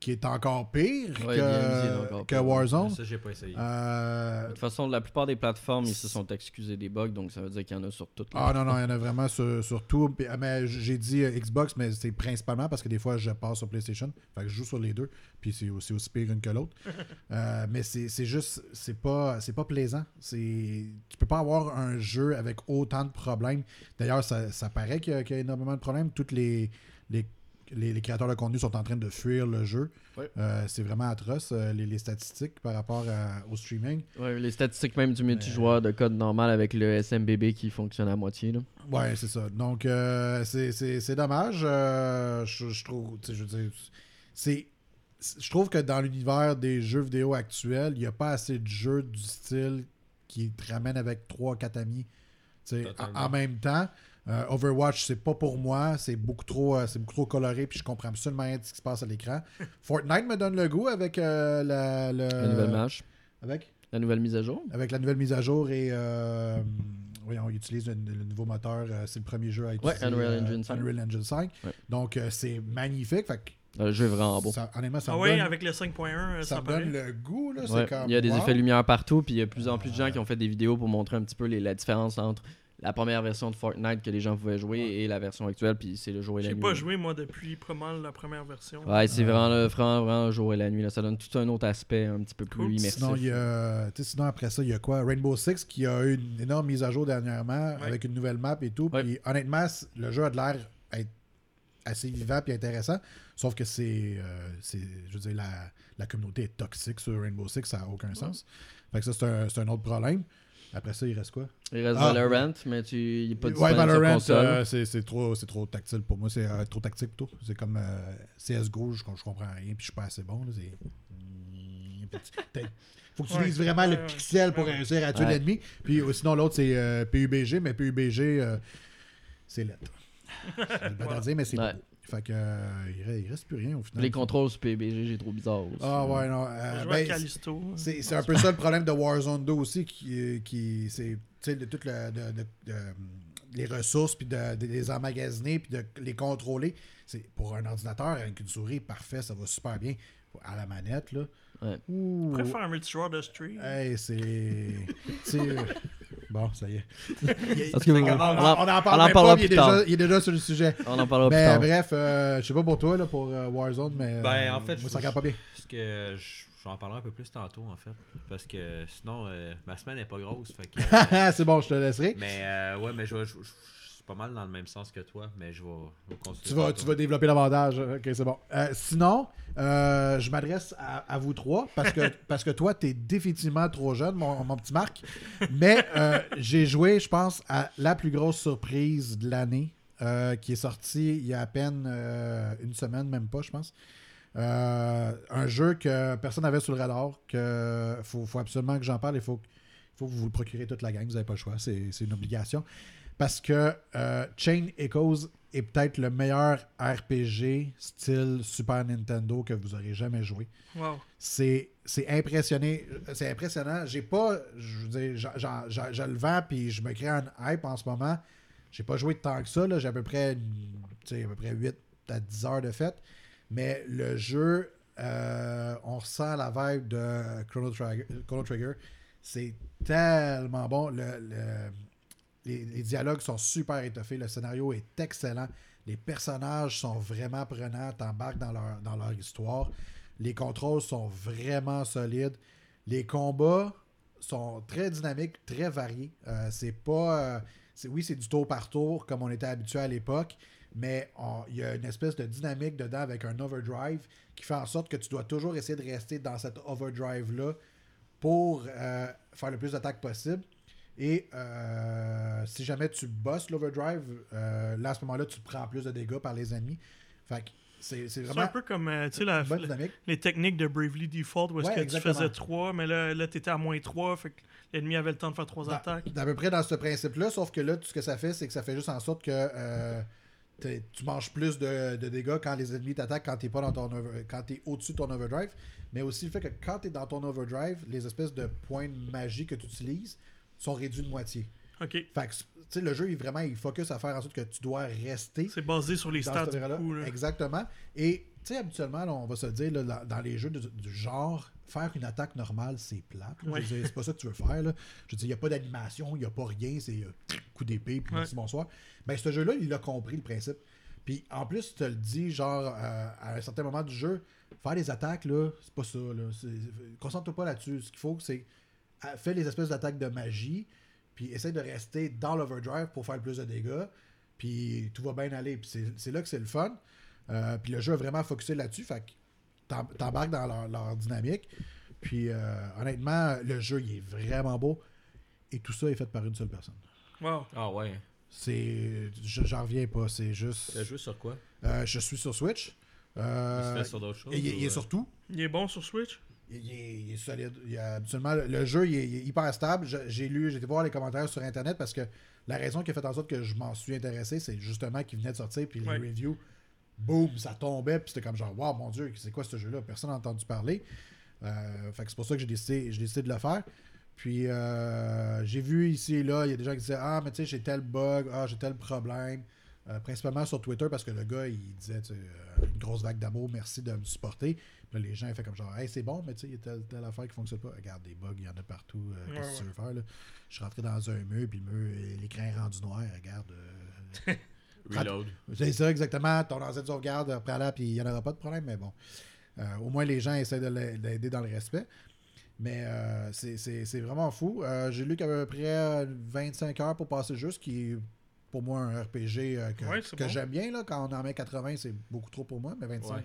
qui est encore pire Ouais, que, encore que pire. Warzone. Ça, j'ai pas essayé. Euh, De toute façon, la plupart des plateformes, ils se sont excusés des bugs, donc ça veut dire qu'il y en a sur toutes. les Ah non, non, il y en a vraiment sur, sur tout. Ah, mais j'ai dit euh, Xbox, mais c'est principalement parce que des fois, je passe sur PlayStation. Fait que je joue sur les deux. Puis c'est aussi, aussi pire une que l'autre. Euh, mais c'est c'est juste, c'est pas, c'est pas plaisant. C'est, tu peux pas avoir un jeu avec autant de problèmes. D'ailleurs, ça, ça paraît qu'il y, y a énormément de problèmes. Toutes les, les, les, les créateurs de contenu sont en train de fuir le jeu. Euh, c'est vraiment atroce, euh, les, les statistiques par rapport à- au streaming. Ouais, les statistiques même du multijoueur de code normal avec le SMBB qui fonctionne à moitié. Là. Ouais, c'est ça. Donc, euh, c'est- dommage. Euh, je, je trouve, je veux dire, c'est. c'est- Je trouve que dans l'univers des jeux vidéo actuels, il n'y a pas assez de jeux du style qui te ramènent avec 3-4 amis. En même temps, euh, Overwatch, c'est pas pour moi. C'est beaucoup trop euh, c'est beaucoup trop coloré, puis je comprends absolument rien de ce qui se passe à l'écran. Fortnite me donne le goût avec euh, la, le- La nouvelle match, Avec? La nouvelle mise à jour. avec la nouvelle mise à jour et euh, voyons, on utilise le, le nouveau moteur. c'est le premier jeu à utiliser. Unreal Engine 5. Unreal Engine 5. Ouais. Donc, euh, c'est magnifique. Fait que Le jeu est vraiment beau. ça- honnêtement, ça Ah me oui, donne, avec le 5.1, euh, ça ça, me paraît. donne le goût. Là, Ouais, c'est comme, Il y a des wow. effets lumière partout, puis il y a de plus en plus de gens qui ont fait des vidéos pour montrer un petit peu les- la différence entre la première version de Fortnite que les gens pouvaient jouer et la version actuelle, puis c'est le jour et la J'ai nuit. pas joué, moi, depuis pas mal la première version. Ouais, c'est Euh, vraiment, le, vraiment, vraiment le jour et la nuit. Là. Ça donne tout un autre aspect un petit peu plus Cool. immersif. Sinon, il y a, tu sais, sinon, après ça, il y a quoi? Rainbow Six qui a eu une énorme mise à jour dernièrement Ouais. avec une nouvelle map et tout. Ouais. Puis honnêtement, le jeu a de l'air être assez vivant et intéressant. Sauf que c'est. euh, c'est- je veux dire, la, la communauté est toxique sur Rainbow Six, ça n'a aucun sens. Fait que ça, c'est un, c'est un autre problème. Après ça, il reste quoi? Il reste Ah. Valorant, mais tu, il est pas Ouais, disponible sur Valorant, console. euh, c'est c'est trop, c'est trop tactile pour moi. C'est euh, trop tactique plutôt. C'est comme euh, CSGO, je, je comprends rien, puis je suis pas assez bon. là, Faut que tu Ouais. lises vraiment Ouais, le ouais. pixel pour Ouais. réussir à tuer Ouais. l'ennemi. Puis euh, sinon, l'autre, c'est euh, PUBG, mais PUBG, euh, c'est lettre. Je vais pas te dire, mais c'est Ouais. Fait que euh, il, reste, il reste plus rien au final. Les contrôles sur PUBG, j'ai trop bizarre aussi. Ah ouais, non. On euh, ben, c'est c'est un peu ça le problème de Warzone 2 aussi, qui, qui c'est tu sais, de tout le, de, de- de- les ressources, puis de, de les emmagasiner, puis de les contrôler. C'est pour un ordinateur avec une souris, parfait, ça va super bien. À la manette, là. Ouais. Ouh. Faire un multijoueur de Street. Hey, c'est. Bon, ça y est. Parce que- on, on on- en- on en on parle en parlera pas, il est, plus tard. déjà, il est déjà sur le sujet. On en parlera plus Mais tard. bref, euh, je sais pas pour toi, là, pour euh, Warzone, mais. Ben, euh, en fait, moi, je- ça regarde pas bien. Parce que je- j'en parlerai un peu plus tantôt, en fait. Parce que sinon, euh, ma semaine n'est pas grosse. Euh, c'est bon, je te laisserai. mais euh, ouais, mais je pas mal dans le même sens que toi, mais je vais, je vais continuer. Tu vas, tu vas développer davantage. Ok, c'est bon. Euh, sinon, euh, je m'adresse à, à vous trois parce que, parce que toi, tu es définitivement trop jeune, mon, mon petit Marc. Mais euh, j'ai joué, je pense, à la plus grosse surprise de l'année qui est sortie il y a à peine une semaine, même pas, je pense. Un jeu que personne n'avait sur le radar, que faut, faut absolument que j'en parle. Il faut, que- faut que vous le procurez toute la gang, vous n'avez pas le choix, c'est c'est une obligation. Parce que euh, Chain Echoes est peut-être le meilleur RPG style Super Nintendo que vous aurez jamais joué. Wow. C'est impressionné, c'est impressionnant. J'ai pas, je veux dire, je le vends puis je me crée un hype en ce moment. J'ai pas joué tant que ça, là. j'ai à peu près, à peu près 8 à 10 heures de fête. Mais le jeu, euh, on ressent la vibe de Chrono Trigger. Chrono Trigger. C'est tellement bon. Le- le- les, dialogues sont super étoffés. Le scénario est excellent. Les personnages sont vraiment prenants. T'embarques dans leur, histoire. Les contrôles sont vraiment solides. Les combats sont très dynamiques, très variés. Euh, c'est pas. euh, oui, c'est du tour par tour comme on était habitué à l'époque, mais il y a une espèce de dynamique dedans avec un overdrive qui fait en sorte que tu dois toujours essayer de rester dans cet overdrive-là pour euh, faire le plus d'attaques possible. Et euh, si jamais tu bosses l'overdrive, euh, là à ce moment-là, tu prends plus de dégâts par les ennemis. Fait que c'est c'est C'est vraiment un peu comme euh, tu sais, la- les techniques de Bravely Default où est-ce Ouais, que exactement. tu faisais 3, mais là, là tu étais à moins 3, fait que l'ennemi avait le temps de faire 3 Dans- attaques. À peu près dans ce principe-là, sauf que là, tout ce que ça fait, c'est que ça fait juste en sorte que euh, tu manges plus de, de dégâts quand les ennemis t'attaquent quand t'es pas dans ton over- quand t'es au-dessus de ton overdrive. Mais aussi le fait que quand t'es dans ton overdrive, les espèces de points de magie que tu utilises sont réduits de moitié. Ok. Fait que tu sais, le jeu, il, vraiment, il focus à faire en sorte que tu dois rester C'est basé sur les stats coup. là. Exactement. Et tu sais, habituellement, là, on va se dire, là, dans, dans les jeux de- du genre, faire une attaque normale, c'est plate. là. Ouais. C'est pas ça que tu veux faire. Là. Je veux dire, il n'y a pas d'animation, il n'y a pas rien, c'est euh, coup d'épée, puis Ouais. merci, bonsoir. Ben, ce jeu-là, il a compris le principe. Puis en plus, tu te le dis, genre, euh, à un certain moment du jeu, faire des attaques, là, c'est pas ça. Là. Concentre-toi pas là-dessus. Ce qu'il faut, c'est fais les espèces d'attaques de magie, puis essaie de rester dans l'overdrive pour faire le plus de dégâts, puis tout va bien aller. Puis c'est- c'est là que c'est le fun. Euh, puis le jeu a vraiment focusé là-dessus, fait que t'em- t'embarques dans leur, leur dynamique. Puis euh, honnêtement, le jeu, il est vraiment beau. Et tout ça est fait par une seule personne. Wow. Ah ouais. C'est. je- J'en reviens pas, c'est juste. Tu as joué sur quoi? Euh, je suis sur Switch. Euh, Tu fais sur d'autres choses et il, est- il est sur tout. Il est bon sur Switch? Il, est, il est solide. Il y a absolument, le jeu, il est, il est hyper stable. J'ai lu, j'ai été voir les commentaires sur Internet parce que la raison qui a fait en sorte que je m'en suis intéressé, c'est justement qu'il venait de sortir, puis Ouais. les reviews, boum, ça tombait, puis c'était comme genre, waouh, mon Dieu, c'est quoi ce jeu-là? Personne n'a entendu parler. Euh, fait que c'est pour ça que j'ai décidé, j'ai décidé de le faire. Puis euh, j'ai vu ici et là, il y a des gens qui disaient Ah, mais tu sais, j'ai tel bug, ah, j'ai tel problème. Euh, principalement sur Twitter parce que le gars, il disait tu sais, euh, une grosse vague d'amour, merci de me supporter. Puis là, les gens ils fait comme genre, hey, c'est bon, mais tu sais, il y a telle, telle affaire qui fonctionne pas. Regarde, des bugs, il y en a partout. euh, Qu'est-ce que Ouais, tu veux faire là? Je suis rentré dans un mur, puis le mur, l'écran est rendu noir. Regarde. euh, Reload. c'est ça, exactement. Ton ancien de sauvegarde, après là, puis il n'y en aura pas de problème, mais bon. Euh, au moins, les gens essaient de l'a- l'aider dans le respect. Mais euh, c'est- vraiment fou. Euh, J'ai lu qu'il y avait à peu près 25 heures pour passer ce qui pour moi un RPG euh, que, Ouais, que bon. j'aime bien. Là, quand on en met 80, c'est beaucoup trop pour moi, mais 25, Ouais.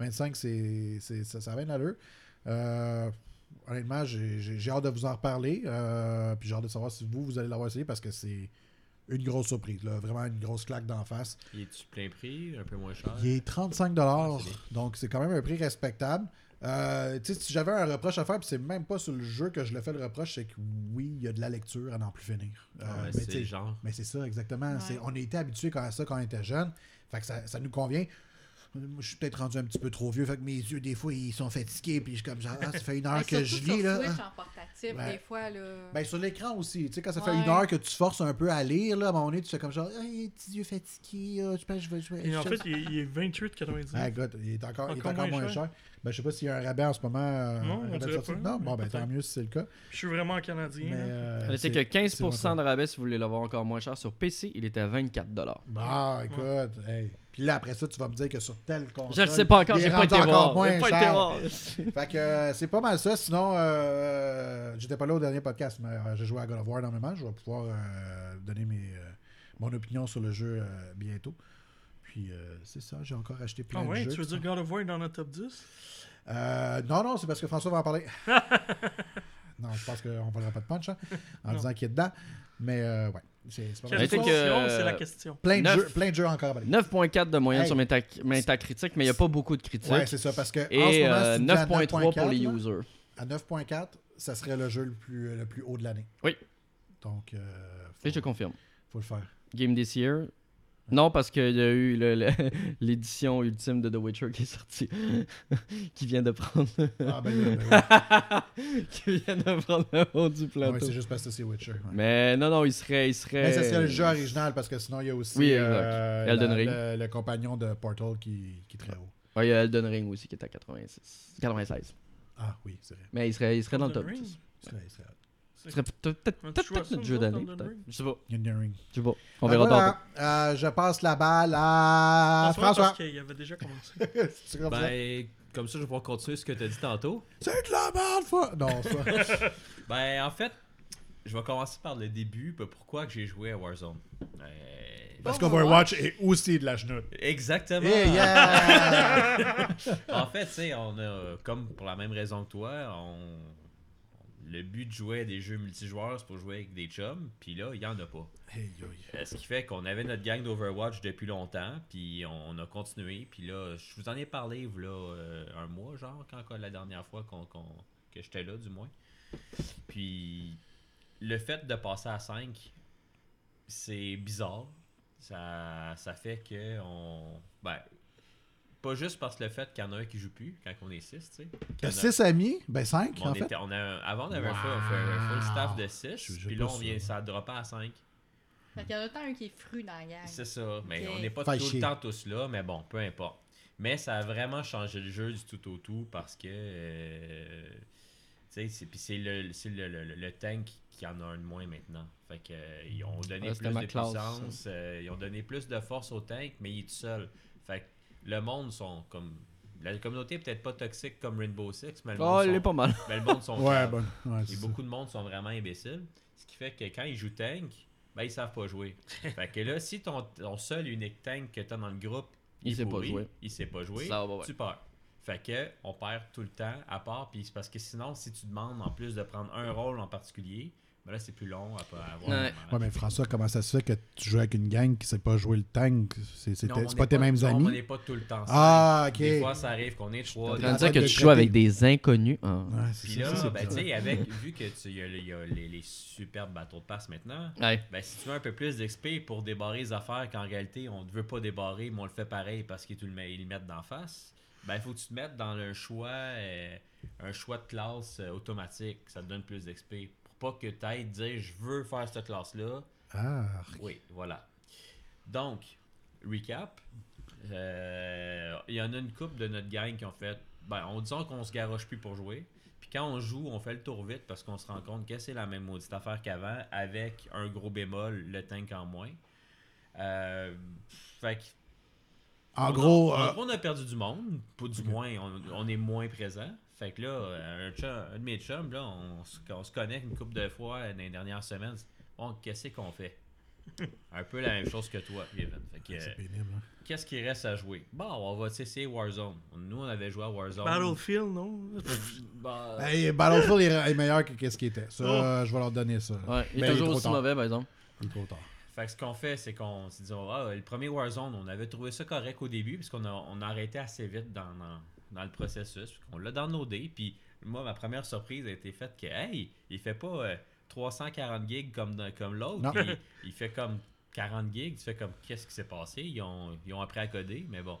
25 c'est, c'est- ça, ça va bien l'allure. Euh, honnêtement, j'ai, j'ai- j'ai hâte de vous en reparler. euh, puis j'ai hâte de savoir si vous, vous allez l'avoir essayé parce que c'est une grosse surprise. Là, vraiment une grosse claque d'en face. Il est-tu plein prix, un peu moins cher? Il est 35 Ah, c'est bien. donc c'est quand même un prix respectable. Euh, tu sais, si j'avais un reproche à faire, puis c'est même pas sur le jeu que je le fais le reproche, c'est que oui, il y a de la lecture à n'en plus finir. Euh, Ah, mais c'est genre. mais ça, exactement. Ouais. C'est- On a été habitués à ça quand on était jeune. Fait que ça, ça nous convient. Moi, je suis peut-être rendu un petit peu trop vieux. Fait que mes yeux, des fois, ils sont fatigués. Puis je suis comme genre, ah, ça fait une heure que je lis. sur Là. Switch en portatif, Ouais. des fois, là. Ben, sur l'écran aussi. Tu sais, quand ça fait Ouais. une heure que tu forces un peu à lire, là, à un moment donné, tu fais comme genre, ah, petits yeux fatigués. ah, je pense que je vais jouer. Et en fait, il est, est 28,99. Ah, écoute, il est encore, il est Encore moins moins cher. cher. Ben, je sais pas s'il y a un rabais en ce moment. euh, Non, on dirait pas. Non, bon, ben, tant mieux si c'est le cas. Je suis vraiment canadien. Mais, là. euh, C'est que 15% c'est bon, de rabais si vous voulez l'avoir encore moins cher. Sur PC, il était à 24$. Bah, écoute, hey. Puis là, après ça, tu vas me dire que sur tel Je console. le sais pas encore, j'ai pas été encore voir. moins pas cher. été voir. Fait que euh, c'est pas mal ça. Sinon, euh, j'étais pas là au dernier podcast, mais euh, j'ai joué à God of War énormément. Je vais pouvoir euh, donner mes, euh, mon opinion sur le jeu euh, bientôt. Puis euh, c'est ça, j'ai encore acheté plein Ah de ouais, jeux. tu veux dire God of War est dans notre top 10 Euh, non, non, c'est parce que François va en parler. non, je pense qu'on ne parlera pas de punch hein, en Non. disant qu'il est dedans. Mais euh, ouais, c'est que- la question. Plein, de Neuf. jeux, plein de jeux encore à balayer. 9.4 de moyenne Hey. sur Metac- Metacritic, mais il n'y a pas beaucoup de critiques. Ouais, c'est ça, parce que en ce Et moment, euh, 9.3 pour les 9.4, là, users. À 9.4, ça serait le jeu le plus, le plus haut de l'année. Oui. Donc, euh, Et je confirme. faut le faire. Game this year. Non, parce qu'il y a eu l'édition ultime de The Witcher qui est sortie. qui vient de prendre. Ah, ben, oui, ben oui. qui vient de prendre le haut du Ouais, plateau. c'est juste parce que c'est Witcher. ouais. mais non, non, il serait. Il serait... Mais ça serait le jeu original parce que sinon il y a aussi Oui, euh, Elden la- Ring. Le, le compagnon de Portal qui, qui est très haut. Ouais, il y a Elden Ring aussi qui est à 86. 96. Ah oui, c'est vrai. Mais il serait, il serait dans le top Ring? 10. C'est vrai, c'est vrai. Ce serait peut-être ça, notre jeu d'année. Je sais pas. Je sais pas. On Euh, verra voilà. Euh, je passe la balle à François, François. parce qu'il avait déjà commencé. Ça? Ben, comme ça, je vais pouvoir continuer ce que tu as dit tantôt. C'est de la merde, Non, pas. Ben, en fait, je vais commencer par le début. ben, pourquoi que j'ai joué à Warzone? Euh, Parce qu'Overwatch est aussi de la chenoute. Exactement. Hey, yeah! En fait, tu sais, on a, comme pour la même raison que toi, on, le but de jouer à des jeux multijoueurs, c'est pour jouer avec des chums, puis là, il y en a pas. Hey, yo, yo. Euh, Ce qui fait qu'on avait notre gang d'Overwatch depuis longtemps, puis on a continué, puis là, je vous en ai parlé là, euh, un mois, genre, quand, quand la dernière fois qu'on, qu'on- que j'étais là, du moins. Puis le fait de passer à 5, c'est bizarre. Ça, ça fait que on. Ben, pas juste parce que le fait qu'il y en a un qui joue plus quand on est 6, tu sais. T'as Qu'il y en a- 6 amis? Ben 5, on en fait. on a avant, on avait un, full, Wow. un full staff de Je- 6, j'ai puis là, on ça. vient, ça a droppé à 5. Fait qu'il y en a tant un qui est fru dans la gang. C'est ça, mais on n'est pas Fait tout chier. le temps tous là, mais bon, peu importe. Mais ça a vraiment changé le jeu du tout au tout parce que. euh, tu sais, c'est- puis c'est le, c'est le, le, le tank qui en a un de moins maintenant. Fait que, euh, ils ont donné Ouais, plus de classe, puissance, euh, ils ont donné plus de force au tank, mais il est tout seul. Fait que le monde sont comme. La communauté est peut-être pas toxique comme Rainbow Six, mais le Oh, monde, il est sont, pas mal. mais le monde sont Ouais, bon. Ouais, Et ça. beaucoup de monde sont vraiment imbéciles. Ce qui fait que quand ils jouent tank, ben ils savent pas jouer. fait que là, si ton, ton seul et unique tank que tu as dans le groupe, Il est sait pas jouer. Il sait pas jouer. Ça va, ouais. Tu perds. Fait que on perd tout le temps à part. Puis c'est parce que sinon, si tu demandes en plus de prendre un rôle en particulier, ben là c'est plus long à pas avoir. Ouais. Ouais, mais François, comment ça se fait que tu joues avec une gang qui sait pas jouer le tank? C'est pas n'est tes mêmes non, amis? on n'est pas tout le temps. Ah, ok. Des fois, ça arrive qu'on est trois. Tu dire que tu joues avec des inconnus. Ah. Ouais, c'est Puis là, ben, bizarre. tu sais, avec, vu que tu y a, il y a les, les superbes bateaux de passe maintenant, Ouais. ben, si tu veux un peu plus d'XP pour débarrer les affaires qu'en réalité on ne veut pas débarrer, mais on le fait pareil parce qu'ils le mettent d'en face, ben il faut que tu te mettes dans le choix, euh, un choix de classe euh, automatique, ça te donne plus d'XP. Pas que tu ailles dire je veux faire cette classe-là. Ah, Oui, voilà. Donc, recap. euh, Il y en a une couple de notre gang qui ont fait. Ben, on disons qu'on se garoche plus pour jouer. Puis quand on joue, on fait le tour vite parce qu'on se rend compte que c'est la même maudite affaire qu'avant, avec un gros bémol, le tank en moins. Euh, fait que en on gros, a, euh, on a perdu du monde. Pas du moins, on, on est moins présent. Fait que là, euh, un, chum- un de mes chums, là, on, se- on se connecte une couple de fois dans les dernières semaines. Bon, qu'est-ce qu'on fait? Un peu la même chose que toi, Kevin. Fait que, C'est euh, pénible. hein. qu'est-ce qui reste à jouer? Bon, on va essayer Warzone. Nous, on avait joué à Warzone. Battlefield, non? Bah, Hey, Battlefield est, est meilleur que qu'est-ce qu'il était. Ça, Oh. euh, je vais leur donner ça. Ouais, il est toujours trop aussi tard. mauvais, par exemple. Il est trop tard. Fait que ce qu'on fait, c'est qu'on s'est dit, ah, le premier Warzone, on avait trouvé ça correct au début, parce qu'on a, on a arrêté assez vite dans, dans, dans le processus. puis On l'a downloadé, puis moi, ma première surprise a été faite que, hey, il fait pas euh, 340 gigs comme, comme l'autre, Non. il, il fait comme 40 gigs. Tu fais comme, qu'est-ce qui s'est passé? Ils ont, ils ont appris à coder, mais bon.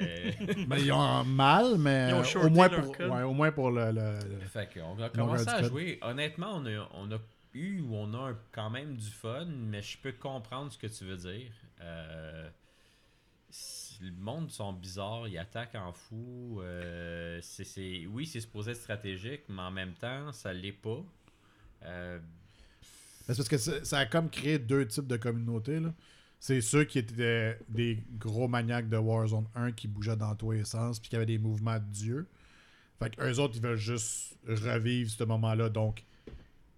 Euh, Ben, ils ont mal, mais ont au moins, pour, ouais, au moins pour le. le- le- Fait qu'on a commencé à jouer. Honnêtement, on a, on a eu ou on a un- quand même du fun, mais je peux comprendre ce que tu veux dire. Euh, le monde sont bizarres, ils attaquent en fou. euh, oui, c'est supposé être stratégique, mais en même temps, ça l'est pas. Euh, C'est parce que ça, a comme créé deux types de communautés. C'est ceux qui étaient des gros maniaques de Warzone 1 qui bougeaient dans tous les sens puis qui avaient des mouvements de dieu. Fait qu'eux autres, ils veulent juste revivre ce moment-là. Donc,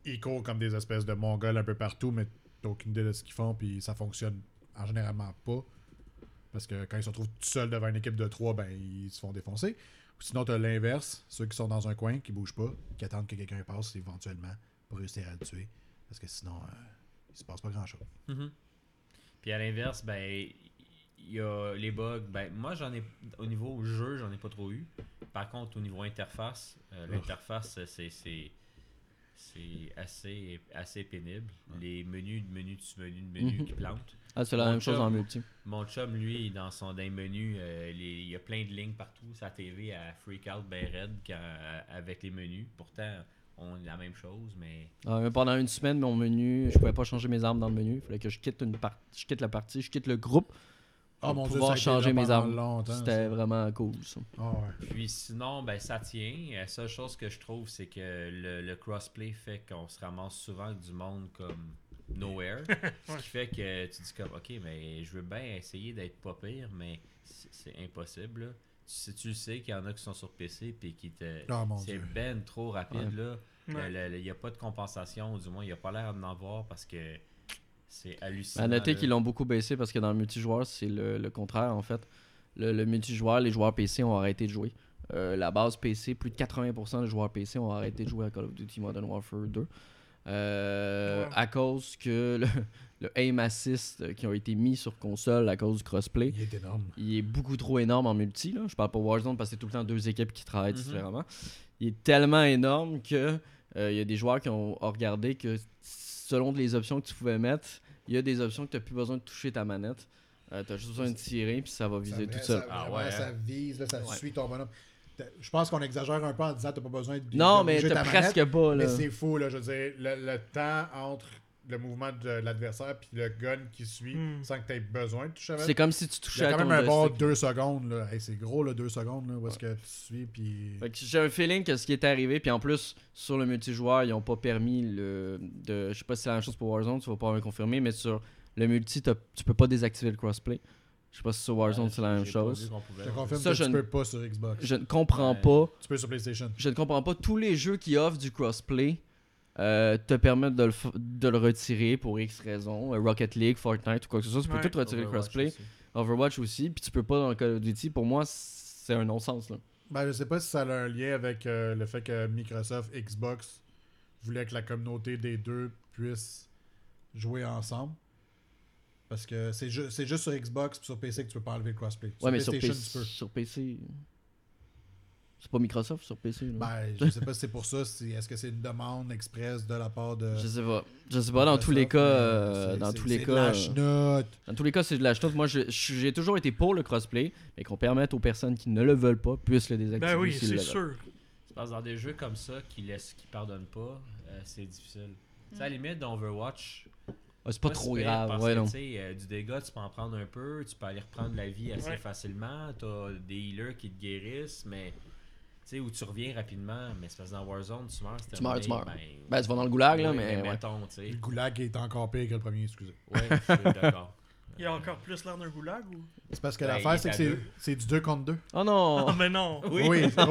ils courent comme des espèces de mongols un peu partout, mais t'as aucune idée de ce qu'ils font puis ça fonctionne en généralement pas. Parce que quand ils se retrouvent tout seuls devant une équipe de trois, ben ils se font défoncer. Ou sinon, t'as l'inverse, ceux qui sont dans un coin, qui bougent pas, qui attendent que quelqu'un passe éventuellement pour réussir à le tuer. Parce que sinon, euh, il se passe pas grand-chose. Mhm. Puis à l'inverse, ben il y a les bugs. Ben moi j'en ai au niveau jeu, j'en ai pas trop eu. Par contre, au niveau interface, euh, l'interface c'est c'est assez assez pénible. Les menus de menus dessus menus de menus qui plantent. Ah, c'est la Mon même chose chum. en multi. Mon chum, lui, dans son dans les menus, euh, les- il y a plein de lignes partout. Sa TV à freak out ben raide quand- avec les menus. Pourtant, on a la même chose, mais Ah, mais pendant une semaine, mon menu, je pouvais pas changer mes armes dans le menu. Il fallait que je quitte, une je quitte la partie, je quitte le groupe Oh pour pouvoir changer mes armes. C'était vraiment cool, ça. Ah ouais. Puis sinon, ben ça tient. La seule chose que je trouve, c'est que le, le crossplay fait qu'on se ramasse souvent avec du monde comme nowhere. Ce qui fait que tu dis comme, ok, mais je veux bien essayer d'être pas pire, mais c'est impossible. là. Tu, sais- tu le sais qu'il y en a qui sont sur PC puis qui te. Mon c'est ben trop rapide là. Il n'y a pas de compensation, ou du moins il n'y a pas l'air d'en avoir parce que c'est hallucinant. À noter qu'ils l'ont beaucoup baissé parce que dans le multijoueur, c'est le, le contraire en fait. Le, le multijoueur, les joueurs PC ont arrêté de jouer. Euh, la base PC, plus de 80% des joueurs PC ont arrêté de jouer à Call of Duty Modern Warfare 2. Euh, Ouais. À cause que le, le aim assist euh, qui ont été mis sur console à cause du crossplay, Il est énorme. il est beaucoup trop énorme en multi. Là. Je parle pas Warzone parce que c'est tout le temps deux équipes qui travaillent Mhm. différemment. Il est tellement énorme que euh, il y a des joueurs qui ont, regardé que selon les options que tu pouvais mettre, il y a des options que tu n'as plus besoin de toucher ta manette. tu as juste besoin de tirer puis ça va viser tout seul. Ah ouais, ça hein. vise, là, ça Ouais. suit ton bonhomme. Je pense qu'on exagère un peu en disant que t'as pas besoin de Non, de mais ta presque pas. Là. Mais c'est fou, là, je veux dire, le, le temps entre le mouvement de l'adversaire puis le gun qui suit Hmm. sans que tu aies besoin de toucher C'est comme si tu Il y touchais a à quand ton même un bon joystick. deux secondes. Là. Hey, c'est gros, là, deux secondes, là, où est-ce que tu suis, puis... Fait que j'ai un feeling que ce qui est arrivé, puis en plus, sur le multijoueur, ils ont pas permis le. De, je sais pas si c'est la même chose pour Warzone, tu vas pas me confirmer, mais sur le multi, tu peux pas désactiver le crossplay. Je sais pas si sur Warzone Ouais, c'est la même chose. pouvait. Je te confirme Ça, que je tu ne- peux pas sur Xbox. Je ne comprends Ouais. pas. Tu peux sur PlayStation. Je ne comprends pas tous les jeux qui offrent du crossplay. euh, te permettent de le, f- de le retirer pour X raisons. Euh, Rocket League, Fortnite ou quoi que ce soit, tu peux Ouais. tout retirer le crossplay. aussi. Overwatch aussi, puis tu peux pas dans Call of Duty. Pour moi, c'est un non-sens. là. Ben, je sais pas si ça a un lien avec euh, le fait que Microsoft, Xbox voulait que la communauté des deux puisse jouer ensemble. Parce que c'est ju- c'est juste sur Xbox et sur PC que tu peux pas enlever le crossplay. Ouais, mais sur PlayStation, PC, tu peux. sur PC. C'est pas Microsoft sur PC. là. Ben, je sais pas si c'est pour ça. si- Est-ce que c'est une demande express de la part de. Je sais pas. Je sais pas, dans tous les cas, euh, c'est- dans tous les c'est cas, de la euh, dans tous les cas, c'est de la chenoute. Moi, je- je- j'ai toujours été pour le crossplay, mais qu'on permette aux personnes qui ne le veulent pas puissent le désactiver. Ben oui, c'est sûr. Je pense que dans des jeux comme ça qui laissent, qui pardonnent pas, euh, c'est difficile. Tu sais, à la limite, dans Overwatch, Ah, c'est pas trop grave, parce ouais, que, non. euh, du dégât, tu peux en prendre un peu, tu peux aller reprendre la vie assez Ouais. facilement, t'as des healers qui te guérissent, mais tu sais, où tu reviens rapidement, mais c'est parce que dans Warzone, tu meurs, c'est Tu meurs, tu meurs. Ben, Ben, tu vas dans le goulag, là, ouais, mais. ouais. mettons. Le goulag est encore pire que le premier, excusez. Suis d'accord. Il y a encore plus l'air d'un goulag ou? C'est parce que Ben, il l'affaire, est c'est à que c'est- deux. c'est du 2 contre 2. Oh non! Ah, mais non Oui, oui, oui. Non,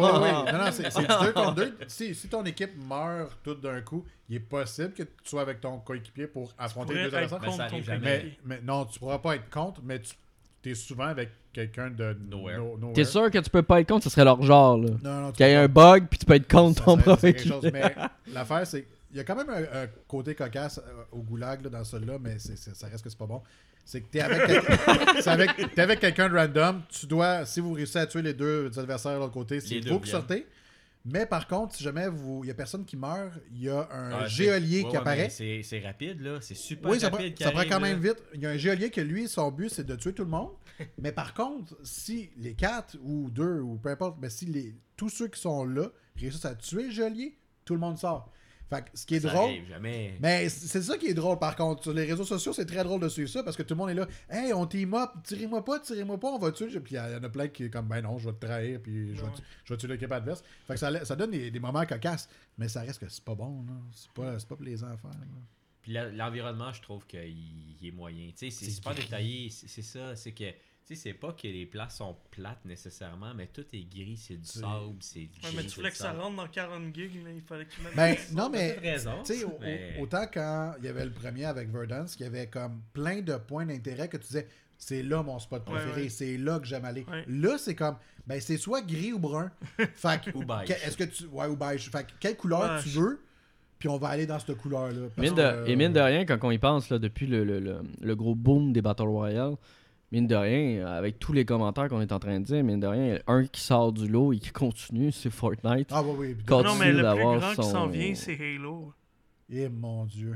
non, c'est c'est du 2 contre 2. Si, si ton équipe meurt tout d'un coup, il est possible que tu sois avec ton coéquipier pour affronter les deux être adversaires. Mais ça contre ton arrive jamais. Mais, coéquipier. mais non, tu pourras pas être contre, mais tu es souvent avec quelqu'un de Nowhere. no- nowhere. T'es sûr que tu peux pas être contre? Ce serait leur genre, là. Non, non, tu Qu'il y ait un bug, puis tu peux être contre Ça ton propre serait quelque chose, équipe. mais l'affaire, c'est y a quand même un, un côté cocasse euh, au goulag là, dans celui-là, mais ça reste que c'est pas bon. C'est que t'es avec, quelqu'un- avec, t'es avec quelqu'un de random, tu dois, si vous réussissez à tuer les deux adversaires de l'autre côté, c'est vous qui sortez. Mais par contre, si jamais vous, il y a personne qui meurt, il y a un Ah, géolier ouais, qui apparaît. C'est c'est rapide, là. C'est super Oui, ça prend, rapide. qui ça prend quand là. même vite. Il y a un geôlier que lui, son but, c'est de tuer tout le monde. mais par contre, si les quatre ou deux ou peu importe, mais si les, tous ceux qui sont là réussissent à tuer le geôlier, tout le monde sort. Fait que ce qui est Ça drôle. arrive jamais. Mais c'est ça qui est drôle par contre. Sur les réseaux sociaux, c'est très drôle de suivre ça parce que tout le monde est là. Hey, on team up, tirez-moi pas, tirez-moi pas, on va tuer. Puis il y en a plein qui est comme, ben non, je vais te trahir, puis je vais, Ouais. tu- je vais tuer l'équipe adverse. Fait que ça, ça donne des, des moments cocasses, mais ça reste que c'est pas bon, là. C'est pas, c'est pas plaisant à faire. là. Puis l'environnement, je trouve qu'il il est moyen. Tu sais, c'est super gris. détaillé. C'est c'est ça. C'est que. Tu sais, c'est pas que les places sont plates nécessairement, mais tout est gris, c'est du sable, c'est du Ouais, mais tu voulais que ça rentre dans 40 gigs, là, il fallait que tu mettes. Ben, non, mais. Raison. Tu sais, mais- au- autant quand il y avait le premier avec Verdance, il y avait comme plein de points d'intérêt que tu disais, c'est là mon spot préféré, ouais. c'est là que j'aime aller. Ouais. Là, c'est comme, ben c'est soit gris ou brun. fait que- Ou beige. Est-ce que tu. Ouais, ou beige. Fait que quelle couleur Ouais, tu veux, puis on va aller dans cette couleur-là. Que, euh, et mine de rien, quand on y pense, là, depuis le, le- le- le gros boom des Battle Royale, mine de rien, avec tous les commentaires qu'on est en train de dire, mine de rien, il y a un qui sort du lot et qui continue, c'est Fortnite. Ah, oui, oui. Continue Non, mais le plus grand qui s'en vient, c'est Halo. Eh mon Dieu.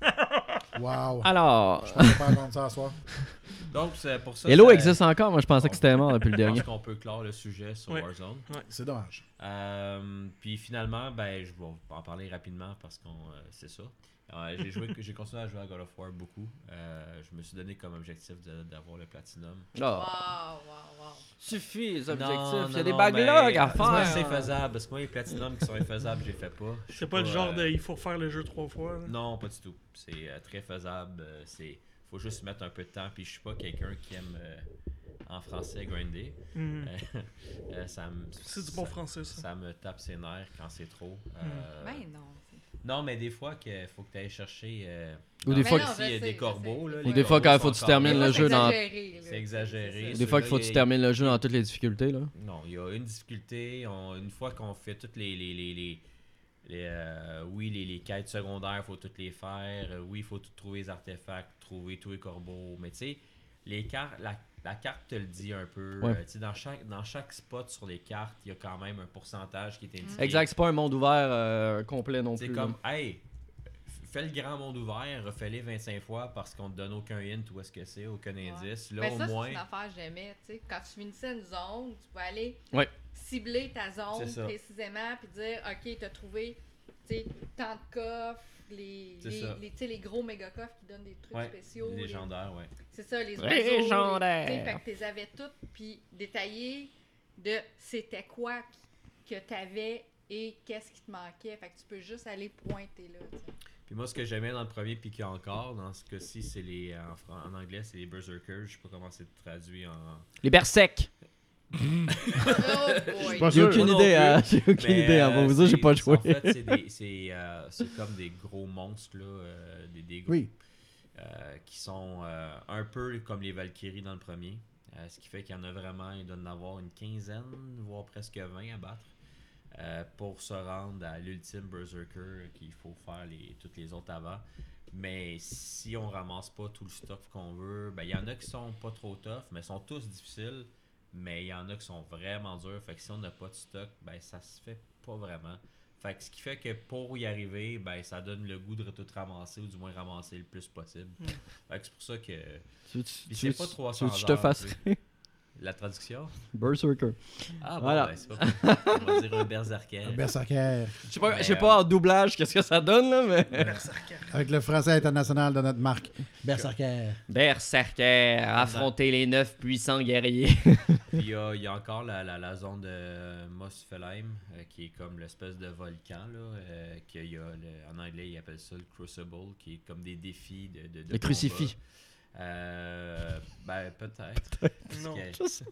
wow. Alors, Je pensais pas ça à soir. Donc, c'est pour ça. Hello ça- existe encore, moi je pensais que c'était mort depuis le Je dernier. pense qu'on peut clore le sujet sur. Warzone. C'est dommage. Euh, puis finalement, ben, je vais en parler rapidement parce que c'est ça. J'ai joué, j'ai continué à jouer à God of War beaucoup. Euh, je me suis donné comme objectif d'avoir le platinum. Oh, Waouh, waouh, waouh. suffit les objectifs, il y a non, des backlogs ben, à faire. C'est faisable parce que moi les platinums qui sont infaisables, j'ai fait pas. C'est pas le genre de. euh, Il faut faire le jeu trois fois. là? Non, pas du tout. C'est euh, très faisable. c'est faut juste mettre un peu de temps. Puis je suis pas quelqu'un qui aime euh, en français grinder. Euh, ça me- C'est du bon ça- français, ça. Ça me tape ses nerfs quand c'est trop. Euh, Ben non. Non, mais des fois, qu'il faut que tu ailles chercher. euh, Ou des fois cas que- ici, il y a des corbeaux. Ou des fois, quand faut sont que tu termines le jeu dans- C'est exagéré. Des fois qu'il faut que tu termines le jeu dans toutes les difficultés. Là. Non, il y a une difficulté. on- une fois qu'on fait toutes les. les, les, les- les, euh, oui, les, les quêtes secondaires, il faut toutes les faire. Euh, oui, il faut tout trouver les artefacts, trouver tous les corbeaux. Mais tu sais, les cartes, la, la carte te le dit un peu. Ouais. Euh, tu sais, dans, chaque, dans chaque spot sur les cartes, il y a quand même un pourcentage qui est indiqué. Exact, c'est pas un monde ouvert euh, complet non C'est plus. comme, là. hey, fais le grand monde ouvert, refais-les 25 fois parce qu'on te donne aucun hint où est-ce que c'est, aucun indice. Là, Mais au Ben, ça, moins. c'est une affaire que j'aimais. tu sais. Quand tu finissais une zone, tu peux aller Ouais. cibler ta C'est zone précisément puis dire OK, tu as trouvé tu sais, tant de coffres, les, les, les, tu sais, les gros méga coffres qui donnent des trucs Ouais, spéciaux. les- légendaire, ouais. C'est ça, les Légendaire. oiseaux. les- tu sais, Fait que tu les avais toutes, puis détaillées de c'était quoi que tu avais et qu'est-ce qui te manquait. Fait que tu peux juste aller pointer là. Puis moi, ce que j'aimais dans le premier, puis qu'il y a encore, dans ce cas-ci, c'est les. En anglais, c'est les Berserkers. Je sais pas comment c'est traduit en. Les berserk. Oh J'ai aucune idée, hein. J'ai aucune Mais, idée. euh, Avant vous, j'ai c'est- pas joué. En fait, c'est des- c'est euh, c'est comme des gros monstres, là. euh, des, des gros- Oui. euh, qui sont euh, un peu comme les Valkyries dans le premier. Euh, ce qui fait qu'il y en a vraiment, il doit en avoir une quinzaine, voire presque 20 à battre. euh, pour se rendre à l'ultime Berserker qu'il faut faire les, toutes les autres avant. Mais si on ramasse pas tout le stuff qu'on veut, ben il y en a qui sont pas trop tough, mais sont tous difficiles. Mais il y en a qui sont vraiment durs. Fait que si on n'a pas de stock, ben ça se fait pas vraiment. Fait que ce qui fait que pour y arriver, ben ça donne le goût de tout ramasser ou du moins ramasser le plus possible. Fait que c'est pour ça que Tu, tu, tu, c'est pas tu- 300 tu je te la traduction? Berserker. Ah bon, Voilà. ben, c'est pas On va dire un berserker. Berserker. Je sais pas, je sais euh, pas en doublage qu'est-ce que ça donne, là, mais. Berserker. Avec le français international de notre marque. Berserker. Berserker, affronter les neuf puissants guerriers. Puis il y a, il y a encore la, la, la zone de Mosfelheim, euh, qui est comme l'espèce de volcan. Là, euh, qu'il y a le- en anglais, ils appellent ça le Crucible, qui est comme des défis de. de, de Le crucifix. Euh, ben, peut-être. Non. Je sais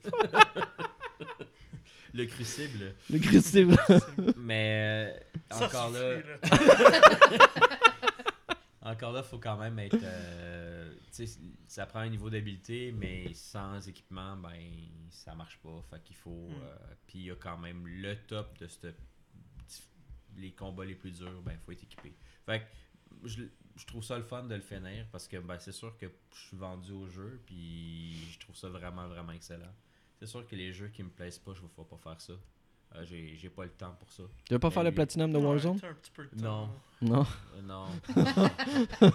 Le crucible. Le crucible. Mais euh, encore là, suffit, là. encore là, faut quand même être. euh, tu sais, ça prend un niveau d'habileté, mais sans équipement, ben, ça marche pas. Fait qu'il faut. Mm. euh, Puis il y a quand même le top de ce les combats les plus durs, ben, faut être équipé. Fait que je, je trouve ça le fun de le finir parce que ben, c'est sûr que je suis vendu au jeu, puis je trouve ça vraiment, vraiment excellent. C'est sûr que les jeux qui me plaisent pas, je ne vais pas faire ça. Euh, j'ai j'ai pas le temps pour ça. Tu veux pas faire le platinum de Warzone? t'as un petit peu de Non. Non. Euh, non.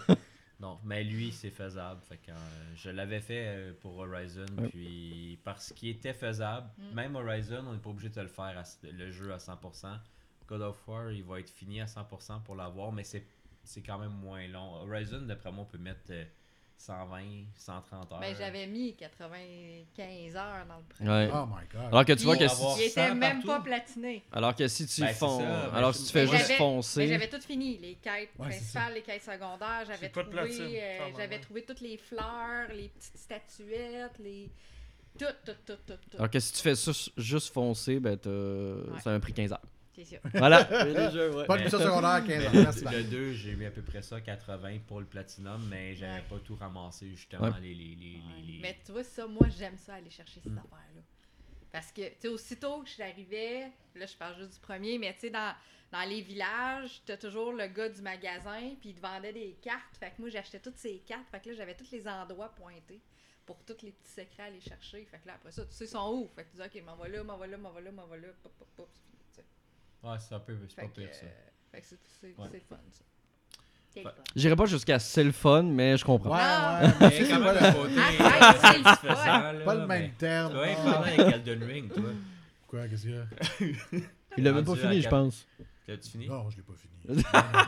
non, mais lui, c'est faisable. Fait que, euh, je l'avais fait euh, pour Horizon, Ouais. puis parce qu'il était faisable, Mm. même Horizon, on n'est pas obligé de le faire, à- le jeu à 100%. God of War, il va être fini à 100% pour l'avoir, mais c'est c'est quand même moins long. Horizon, d'après moi, on peut mettre euh, 120, 130 heures. Ben, j'avais mis 95 heures dans le premier. Ouais. Oh my god. Alors que tu vois que si, Il était ça même partout. pas platiné. alors que si tu Ben, c'est fonds, ça, alors je- si tu fais juste foncer, Mais j'avais tout fini, les quêtes Ouais, principales, les quêtes secondaires, j'avais trouvé, euh, j'avais ouais. trouvé toutes les fleurs, les petites statuettes, les tout, tout, tout, tout, tout. alors que si tu fais ça juste foncer, ben t'as- ça m'a pris 15 heures. C'est ça. Voilà. ouais. Pas de Mais- mission secondaire, 15 ans. Merci, le bye. 2, j'ai mis à peu près ça, 80 pour le platinum, mais j'avais Ouais. pas tout ramassé justement Ouais. les, les, les, les- les- Mais tu vois, ça, moi, j'aime ça, aller chercher ces Mm. affaires-là. Parce que, tu sais, aussitôt que j'arrivais, là, je parle juste du premier, mais tu sais, dans, dans les villages, t'as toujours le gars du magasin, puis il te vendait des cartes. Fait que moi, j'achetais toutes ces cartes. Fait que là, j'avais tous les endroits pointés pour tous les petits secrets à aller chercher. Fait que là, après ça, tu sais, ils sont où? Fait que tu dis, OK, m'en va là, m'en va là, m'en va là, m'en va là, pop, pop, pop, c'est fini, tu sais. Ouais, c'est un peu c'est pas que, pire ça. euh, fait que c'est c'est- Ouais. c'est fun, ça. J'irai pas jusqu'à c'est le fun, mais je comprends. Ouais, Ah. ouais. Mais quand c'est même pas, le côté Ah, euh, c'est là, pas le même terme. Tu vas Ah. parler avec Elden Ring, toi. Quoi, qu'est-ce qu'il y a? Il l'a même pas fini, je pense. L'as-tu fini? Non, je l'ai pas fini.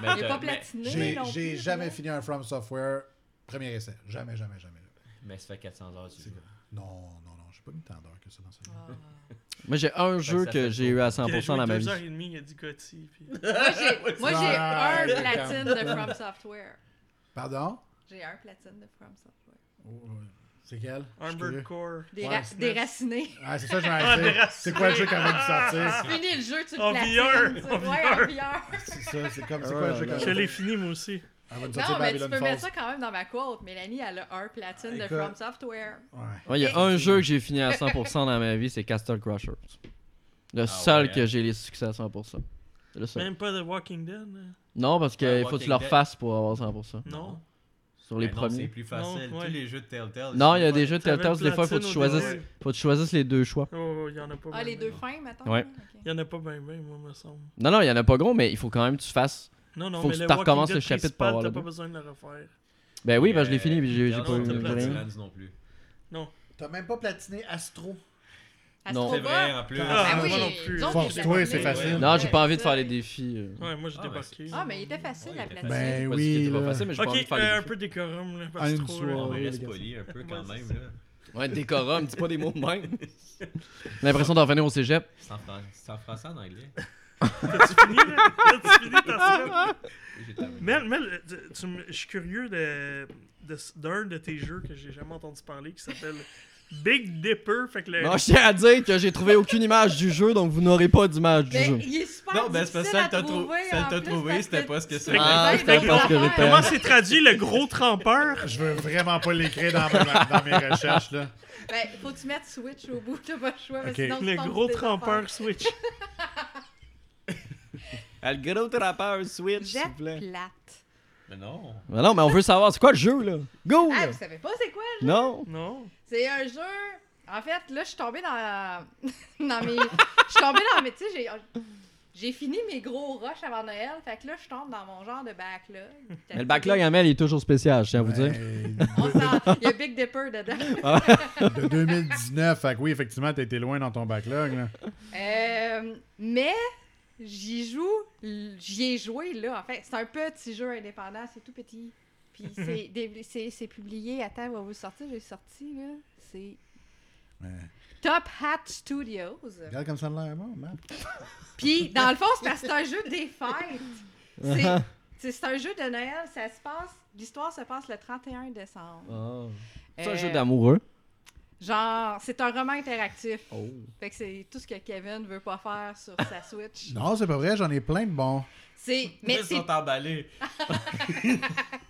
Mais n'est pas platiné, J'ai non j'ai plus, jamais fini un From Software premier essai. Jamais, jamais, jamais. Mais ça fait 400 heures, tu. Non, non, non, j'ai pas mis tant d'heures que ça dans ce jeu. Ah. Moi, j'ai un jeu ça que j'ai eu à Puis il a 100% joué dans ma deux vie. heures et demie, il a dit Gotti. Puis... Moi, j'ai moi, j'ai Ouais, un platine de From Software. Pardon? J'ai un platine de From Software. Oh, ouais. C'est quel? Je Armored. Core. Des Ouais, ra- déraciné. Ah, c'est ça, je Ah, vais des dire. C'est quoi le jeu qu'on vient de sortir? Tu finis le jeu, tu le En platines. VR, en Ouais, en VR. VR. C'est ça, c'est comme, c'est Ah, quoi le jeu là, qu'on Je l'ai fini, moi aussi. Non, mais tu peux Falls. mettre ça quand même dans ma quote. Mélanie, elle a un platine de Écoute. From Software. Ouais. Ouais, il y a un jeu que j'ai fini à 100% dans ma vie, c'est Castle Crushers. Le Ah seul ouais, que hein? j'ai les succès à 100%. C'est le seul. Même pas The Walking Dead. Non, parce qu'il Ouais, faut que tu Walking le Dead. refasses pour avoir 100%. Non. Sur les Mais non, C'est premiers. plus facile. Non, ouais. Tous les jeux de Telltale. Non, il y a des jeux de T'avais Telltale, des fois, il faut que tu platine au choisisses, début. faut que tu choisisses les deux choix. Oh, il y en a pas Ah, ben les ben. deux fins, mettons. Ouais. Il y en a pas bien, bien, moi, me semble. Non, non, il y en a pas gros, mais il faut quand même que tu fasses. Non, non, Faut mais que le tu recommences le chapitre pour avoir T'as le pas besoin de le refaire. Ben oui, ben je l'ai fini, puis j'ai pas eu non plus. T'as même pas platiné Astro. Non. C'est vrai, en plus. Ah, Ben oui, moi non plus. Force-toi, c'est facile. Non, j'ai pas envie de faire les défis. euh. Ouais, moi j'ai Ah, débarqué. Ah, mais il était facile, la platine. Ben oui, pas facile, mais j'ai pas Ok, envie de faire euh, un peu décorum, là, À parce que trop. On les reste poli un peu Ouais, quand même. là. Ouais, décorum, dis pas des mots de même. J'ai l'impression d'en revenir au cégep. C'est en, fran- c'est en français en anglais. T'as-tu fini, là? T'as-tu fini ta semaine? Mel, me- je suis curieux de, de- d'un de tes jeux que j'ai jamais entendu parler qui s'appelle Big Dipper. Fait que le, Non, je tiens à dire que j'ai trouvé aucune image du jeu, donc vous n'aurez pas d'image du Mais jeu. il est super Non, ben c'est parce que celle plus, trouvé, c'était pas ce que Ah, c'était des pas ce que affaires. j'étais. Comment c'est traduit le gros trempeur? Je veux vraiment pas l'écrire dans, ma- dans mes recherches, là. Ben, faut que tu mettes Switch au bout, t'as pas le choix, mais Ok. sinon tu Le gros trempeur Switch. Le gros trappeur Switch, s'il vous plaît. Plate. Mais non. Mais non, mais on veut savoir, c'est quoi le jeu, là? Go, Ah, là! vous savez pas c'est quoi? le jeu? Non? Non? C'est un jeu... En fait, là, je suis tombée dans... dans mes... Je suis tombée dans mes... Tu sais, j'ai... J'ai fini mes gros rushs avant Noël, fait que là, je tombe dans mon genre de backlog. Mais le backlog, Amel, il est toujours spécial, je tiens à vous dire. On s'en- Il y a Big Dipper dedans. de 2019, fait que oui, effectivement, t'as été loin dans ton backlog, là. Euh, mais j'y joue, j'y ai joué là. En fait, c'est un petit jeu indépendant, c'est tout petit. Puis c'est, dé- c'est, c'est publié. Attends, on va vous sortir. J'ai sorti là. C'est Ouais. Top Hat Studios. Regarde comme ça a l'air bon, man. Puis dans le fond, c'est parce que c'est un jeu des fêtes. C'est, un jeu de Noël, ça se passe, l'histoire se passe le 31 décembre. Ah. C'est un Euh, jeu d'amoureux. Genre, c'est un roman interactif. Oh. Fait que c'est tout ce que Kevin veut pas faire sur sa Switch. Non, c'est pas vrai, j'en ai plein de bons. C'est, mais Ils c'est, sont emballés.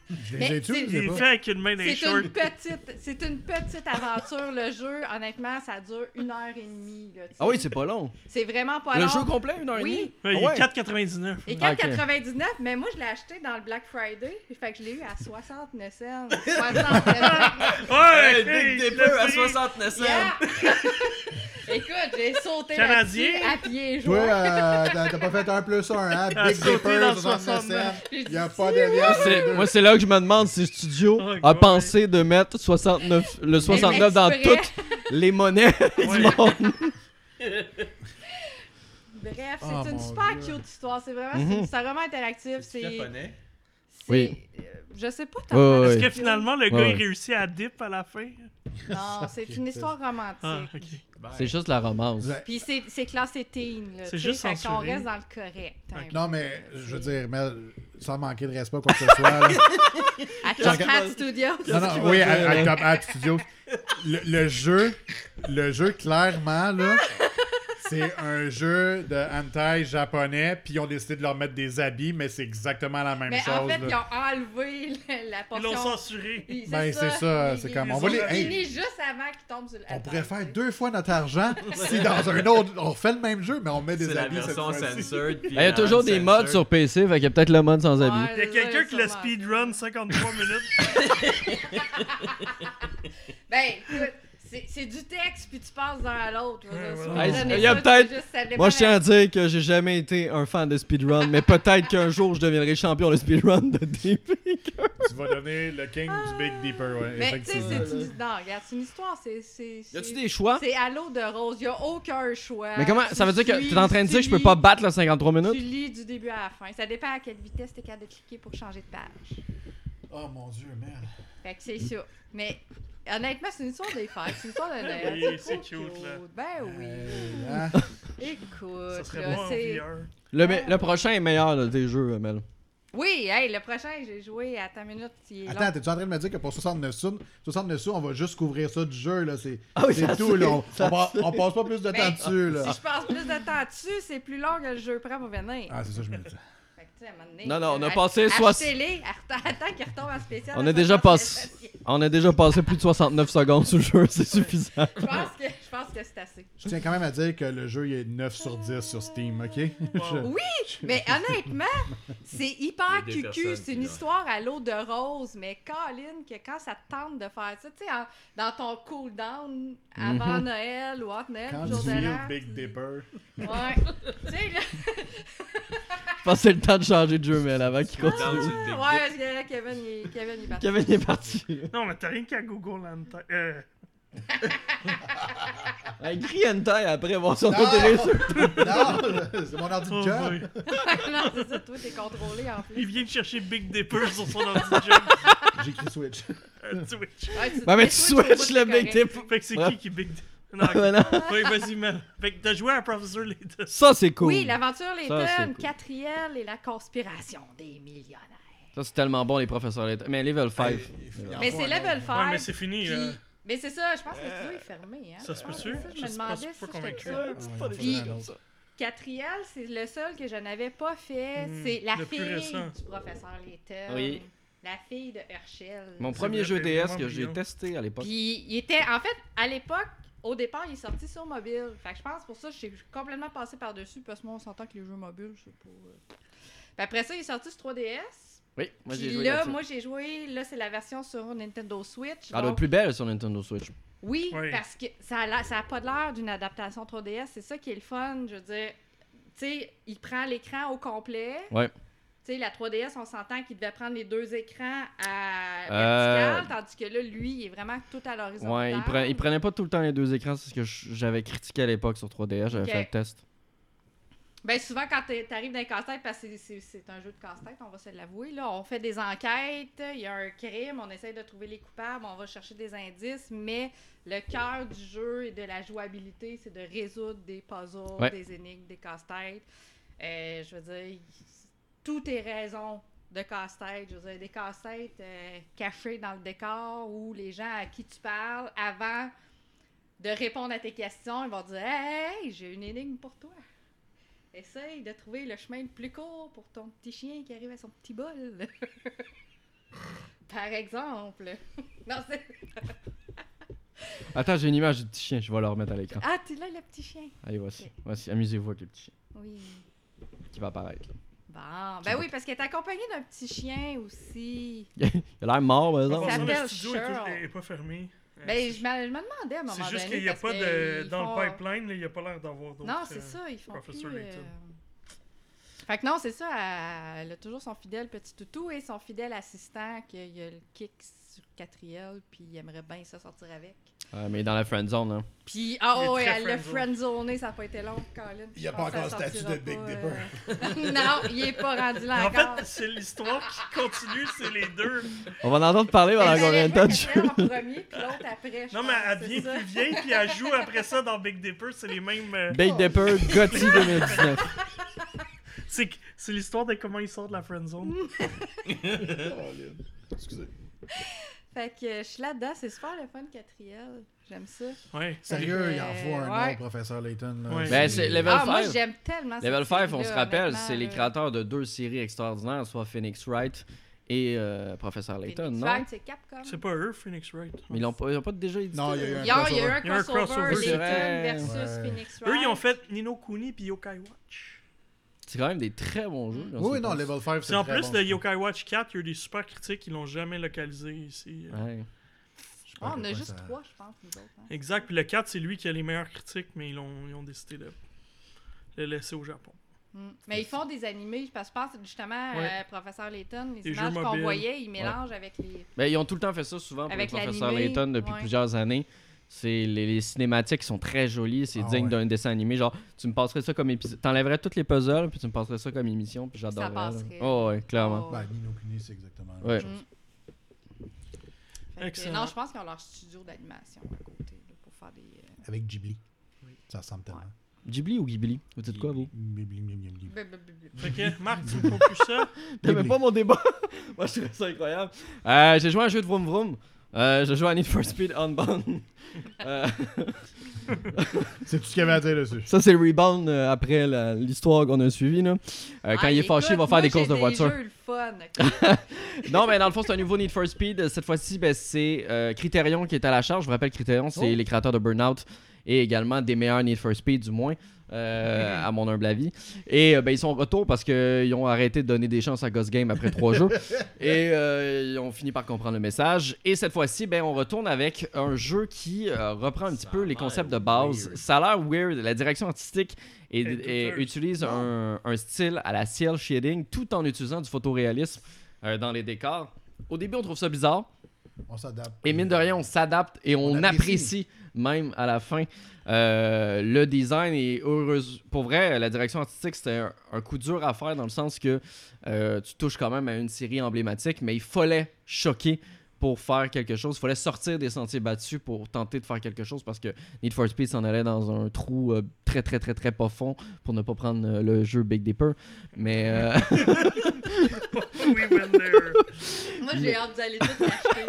Je les je pas. avec une main des c'est shorts. une petite, c'est une petite aventure. Le jeu, honnêtement, ça dure une heure et demie. là, tu sais. Ah oui, c'est pas long. C'est vraiment pas Le long. jeu complet, une heure et Oui. demie? Ouais, il est ouais. 4,99. Et Ah, ok. 4,99, mais moi je l'ai acheté dans le Black Friday, fait que je l'ai eu à 69 cents. 69 cents. Ouais! Hey, hey, Big Dipper à prix. 69 cents. Yeah! Écoute, j'ai sauté Canadien. là-dessus à pieds Toi, joints. euh, t'as t'as pas fait un plus un, hein? Big sauter Dipper, dans 69 69. cents. Il y a pas de lien. C'est- Moi, c'est là que je me demande si le studio Oh, a God. pensé de mettre 69, le 69 dans toutes les monnaies Ouais. du monde. Bref, c'est Oh, une super Dieu. cute histoire. C'est vraiment Mhm. c'est- c'est vraiment interactif. C'est C'est. japonais? Oui. Je sais pas. Ouais, Est-ce que finalement le gars Ouais, il ouais. réussit à dip à la fin? Non, c'est une histoire romantique. Ah, ok. C'est juste la romance. Ouais. Puis c'est c'est classé teen. là, C'est tu sais, juste fait qu'on censuré. reste dans le correct. un peu. Non, mais je veux dire, mais, sans manquer de respect, quoi que ce soit. là. À Top Hat Studios. Non, non, oui, à, à Top Hat Studios. Le, le jeu, le jeu, clairement, là, c'est un jeu de hentai japonais, puis ils ont décidé de leur mettre des habits, mais c'est exactement la même Mais chose. en fait, là. ils ont enlevé la, la Ils l'ont portion. censuré. Ben, c'est ça, c'est comme, on va les- hey. juste avant qu'il tombe sur le. On Attends, pourrait faire c'est- deux fois notre argent si dans un autre, on fait le même jeu, mais on met des C'est la habits version censored. Ben, Il y a toujours des modes sur PC, fait qu'il y a peut-être le mode sans habit. Ouais, Il y a quelqu'un qui l'a speedrun 53 minutes. Ben, écoute, c'est du texte, puis tu passes d'un à l'autre. il y a tu peut-être- Moi, je tiens à dire que j'ai jamais été un fan de speedrun, mais peut-être qu'un jour, je deviendrai champion de speedrun de DP. Tu vas donner le king du Big Deeper, ouais, Mais tu sais, c'est une... Non, regarde, c'est une histoire, c'est... c'est- Y a-tu des choix? C'est à l'eau de rose, y a aucun choix. Mais comment Tu Ça veut dire que suis, tu es en train de tu dire que je peux pas battre le 53 Tu minutes lis du début à la fin. Ça dépend à quelle vitesse t'es capable de cliquer pour changer de page. Oh mon dieu, merde. Fait que c'est ça. Mais honnêtement, c'est une histoire des fêtes. C'est une histoire de Noël. Oui, c'est cute, là. Ben oui. Hey, hein? Écoute, Ça serait là, bon c'est... Le, me- le prochain est meilleur là, des jeux, Mel. Oui, hey, le prochain, j'ai joué à ta minute. Il est Attends, long. t'es-tu en train de me dire que pour 69 sous, 69 sous, on va juste couvrir ça du jeu, là, c'est Ah oui, c'est ça tout, là. On, ça on passe pas plus de temps Mais- dessus, là. Si je passe plus de temps dessus, c'est plus long que le jeu prend pour venir. Ah, c'est ça, je me dis. Fait que, tu sais, à un moment donné, Non, non, on a ach- passé soix- Achetez-les, att- attends qu'il retombe en spécial. On a déjà 60 passé- On a déjà passé plus de 69 secondes sur le jeu, c'est suffisant. Je pense que, pense que c'est assez. Je tiens quand même à dire que le jeu il est 9 sur 10 sur Steam, ok? Je- Oui, mais honnêtement, c'est hyper cucu. C'est une histoire à l'eau de rose, mais Colin, que quand ça te tente de faire ça, tu sais, dans ton cool-down avant Mhm. Noël ou entre Noël, Quand jour tu de l'an. Big Dipper. Ouais. tu sais, là. Je pense que c'est le temps de changer de jeu, Mel, avant qu'il Dans continue. Ouais, parce que là, Kevin, il est, Kevin, il est parti. Kevin est parti. Non, mais t'as rien qu'à Google en tête. Euh, Hey, Écris hentai après, voir si on Non! a télé- non, c'est mon ordi de oh boy. non, c'est ça, toi, t'es contrôlé en plus. Il vient de chercher Big Dipper sur son ordi J'ai écrit Switch. euh, Twitch. Ouais, tu- Ouais, mais tu switches le Big correct. Dip. Fait que c'est Ouais. qui qui est Big Dipper? Non, ok. Non. Oui, vas-y, Mel. Fait que t'as joué à Professor Layton. Ça, c'est cool. Oui, l'aventure c'est Layton, cool. Catriel et la conspiration des millionnaires. Ça, c'est tellement bon, les professeurs. Mais level 5. Hey, Mais c'est level 5. Ouais, mais c'est fini, là. Mais c'est ça, je pense que le studio est fermé. Hein? Ça se peut-tu? Ouais, Je je me demandais je si. Puis, Puis- Catriel, c'est le seul que je n'avais pas fait. Hmm, c'est la fille récent. du professeur Layton. Oui. La fille de Herschel. Mon premier jeu c'est DS que j'ai testé à l'époque. Puis il était, en fait, à l'époque, au départ, il est sorti sur mobile. Fait que je pense pour ça, je suis complètement passé par-dessus parce que moi, on s'entend que les jeux mobiles, c'est pas. euh. Puis après ça, il est sorti sur 3DS. Oui, moi j'ai joué là, moi, j'ai joué. Là, c'est la version sur Nintendo Switch. Elle doit donc- plus belle sur Nintendo Switch. Oui, Oui. parce que ça a, l'air- ça a pas de l'air d'une adaptation 3DS. C'est ça qui est le fun. Je veux dire, tu sais, il prend l'écran au complet. Ouais. Tu sais, la 3DS, on s'entend qu'il devait prendre les deux écrans à Euh, vertical, tandis que là, lui, il est vraiment tout à l'horizontale. Ouais, il, pre- il prenait pas tout le temps les deux écrans, c'est ce que j'avais critiqué à l'époque sur 3DS, j'avais fait le test. Ben souvent quand t'es- t'arrives dans un casse-tête, parce que c'est- un jeu de casse-tête, on va se l'avouer, là, on fait des enquêtes, il y a un crime, on essaye de trouver les coupables, on va chercher des indices, mais le cœur du jeu et de la jouabilité, c'est de résoudre des puzzles, Ouais. des énigmes, des casse-têtes. Euh, je veux dire, tout est raison de casse-tête. Je veux dire, des casse-têtes euh, cachés dans le décor où les gens à qui tu parles, avant de répondre à tes questions, ils vont dire Hey, j'ai une énigme pour toi. Essaye de trouver le chemin le plus court pour ton petit chien qui arrive à son petit bol. Par exemple. non, c'est. Attends, j'ai une image du petit chien, je vais la remettre à l'écran. Ah, t'es là, le petit chien? Allez, voici. Voici, amusez-vous avec le petit chien Oui. qui va apparaître. là. Bon, ben oui, parce qu'elle est accompagnée d'un petit chien aussi. Il a l'air mort, par exemple. Le s'appelle studio est, tout- Cheryl. est pas fermé. Euh, Ben, c'est- je me, je me demandais à un moment C'est donné. juste qu'il n'y a pas de. Dans font- le pipeline, là, il n'y a pas l'air d'avoir d'autres. Non, c'est euh, ça, ils font Professor plus, euh, Fait que non, c'est ça, elle, elle a toujours son fidèle petit toutou et son fidèle assistant qui a, il a le kick sur Catriel, puis il aimerait bien ça sortir avec. Ouais, mais dans la friend zone, hein. Puis, ah est ouais, elle l'a friendzone. friendzoné, ça n'a pas été long, Colin. Il y a pas encore le statut de Big pas, euh, non, il est pas rendu là En encore. fait, c'est l'histoire qui continue, c'est les deux. On va en entendre parler pendant combien de temps de jeu? en premier, puis l'autre après, Non, mais elle devient plus vieille, puis elle joue après ça dans Big Dipper, c'est les mêmes. euh, Big Dipper, Gotti 2019. C'est c'est l'histoire de comment il sort de la friendzone. Excusez. Fait que euh, je suis là-dedans, c'est super le fun, Catriel. J'aime ça. Ouais. Sérieux, il en Euh, faut un ouais. autre, professeur Layton. là. Ouais. Ben, c'est level ah, moi, 5. j'aime tellement cette Level 5, on se rappelle, c'est les créateurs de deux séries extraordinaires, soit Phoenix Wright et euh, Professeur Layton, Phoenix non? Wright, c'est Capcom. C'est pas eux, Phoenix Wright. Mais ils l'ont pas, ils ont pas déjà édité? Non, il y a eu un a, il y a eu crossover. un un crossover, crossover, Layton versus Ouais. Phoenix Wright. Eux, ils ont fait Nino Kuni puis Yokai Watch. C'est quand même des très bons jeux. Oui, non, level 5, c'est en très plus bon, je Yokai Watch 4, il y a eu des super critiques, ils l'ont jamais localisé ici. Ouais. Ah, on a juste ça- trois, je pense, nous autres. hein. Exact, puis le 4, c'est lui qui a les meilleures critiques, mais ils, l'ont- ils ont décidé de le laisser au Japon. Mm. Mais ils font des animés, parce que je pense justement, Ouais. euh, Professeur Layton, les Les images qu'on voyait, ils mélangent avec les. Ben, ils ont tout le temps fait ça souvent pour Avec le professeur Layton depuis ouais. plusieurs années. C'est les, les cinématiques qui sont très jolies, c'est Ah digne ouais. d'un dessin animé. Genre, tu me passerais ça comme épisode. T'enlèverais tous les puzzles, puis tu me passerais ça comme émission, puis j'adorerais. passerait. Oh, ouais, clairement. Oh. Ben, Nino Kuni, c'est exactement la Ouais. même chose. Mm. Excellent. non, je pense qu'ils ont leur studio d'animation à côté là, pour faire des. euh, Avec Ghibli. Ça ressemble tellement. Ghibli ou Ghibli? Vous dites quoi, vous? Ghibli, Ghibli, Ghibli. que, Marc, tu me conclus ça? T'aimais pas mon débat? Moi, je trouve ça incroyable. Euh, j'ai joué à un jeu de Vroom Vroom. Euh, j'ai joué à Need for Speed Unbound. Euh, C'est tout ce qu'il y avait à dire dessus. ça, c'est le rebound euh, après la- l'histoire qu'on a suivie. Là. Euh, quand Ah, il est fâché, il va faire moi, des courses j'ai de voiture. jeux le fun. Non, mais dans le fond, c'est un nouveau Need for Speed. Cette fois-ci, ben, c'est euh, Criterion qui est à la charge. Je vous rappelle, Criterion, c'est Oh. les créateurs de Burnout et également des meilleurs Need for Speed, du moins, euh, à mon humble avis. Et euh, ben, ils sont en retour parce qu'ils ont arrêté de donner des chances à Ghost Game après trois jeux. Et euh, ils ont fini par comprendre le message. Et cette fois-ci, ben, on retourne avec un jeu qui euh, reprend un petit Ça peu les concepts de base. weird. Ça a l'air weird. La direction artistique et, Et et douteuse. utilise un, un style à la ciel shading tout en utilisant du photoréalisme euh, dans les décors. Au début, on trouve ça bizarre. On s'adapte. Et mine de rien, on s'adapte et on, On apprécie. apprécie. même à la fin. Euh, le design est heureuse. Pour vrai, la direction artistique, c'était un, coup dur à faire dans le sens que euh, tu touches quand même à une série emblématique, mais il fallait choquer pour faire quelque chose. Il fallait sortir des sentiers battus pour tenter de faire quelque chose parce que Need for Speed s'en allait dans un trou euh, très très très très profond pour ne pas prendre euh, le jeu Big Dipper. Mais euh, We went there. Moi, j'ai hâte d'aller tout acheter.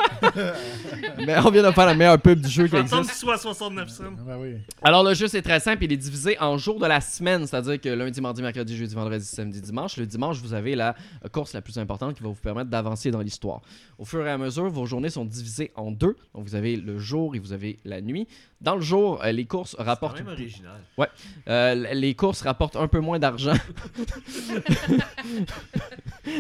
mais on vient de faire la meilleure pub du jeu Je qui existe. qu'il soit à 69 cents. Ben oui. Alors le jeu c'est très simple, il est divisé en jours de la semaine, c'est-à-dire que lundi, mardi, mercredi, jeudi, vendredi, samedi, dimanche. Le dimanche, vous avez la course la plus importante qui va vous permettre d'avancer dans l'histoire. Au fur et à mesure, vos journées sont divisées en deux. Donc vous avez le jour et vous avez la nuit. Dans le jour, euh, les courses C'est rapportent quand même original. euh, les courses rapportent un peu moins d'argent.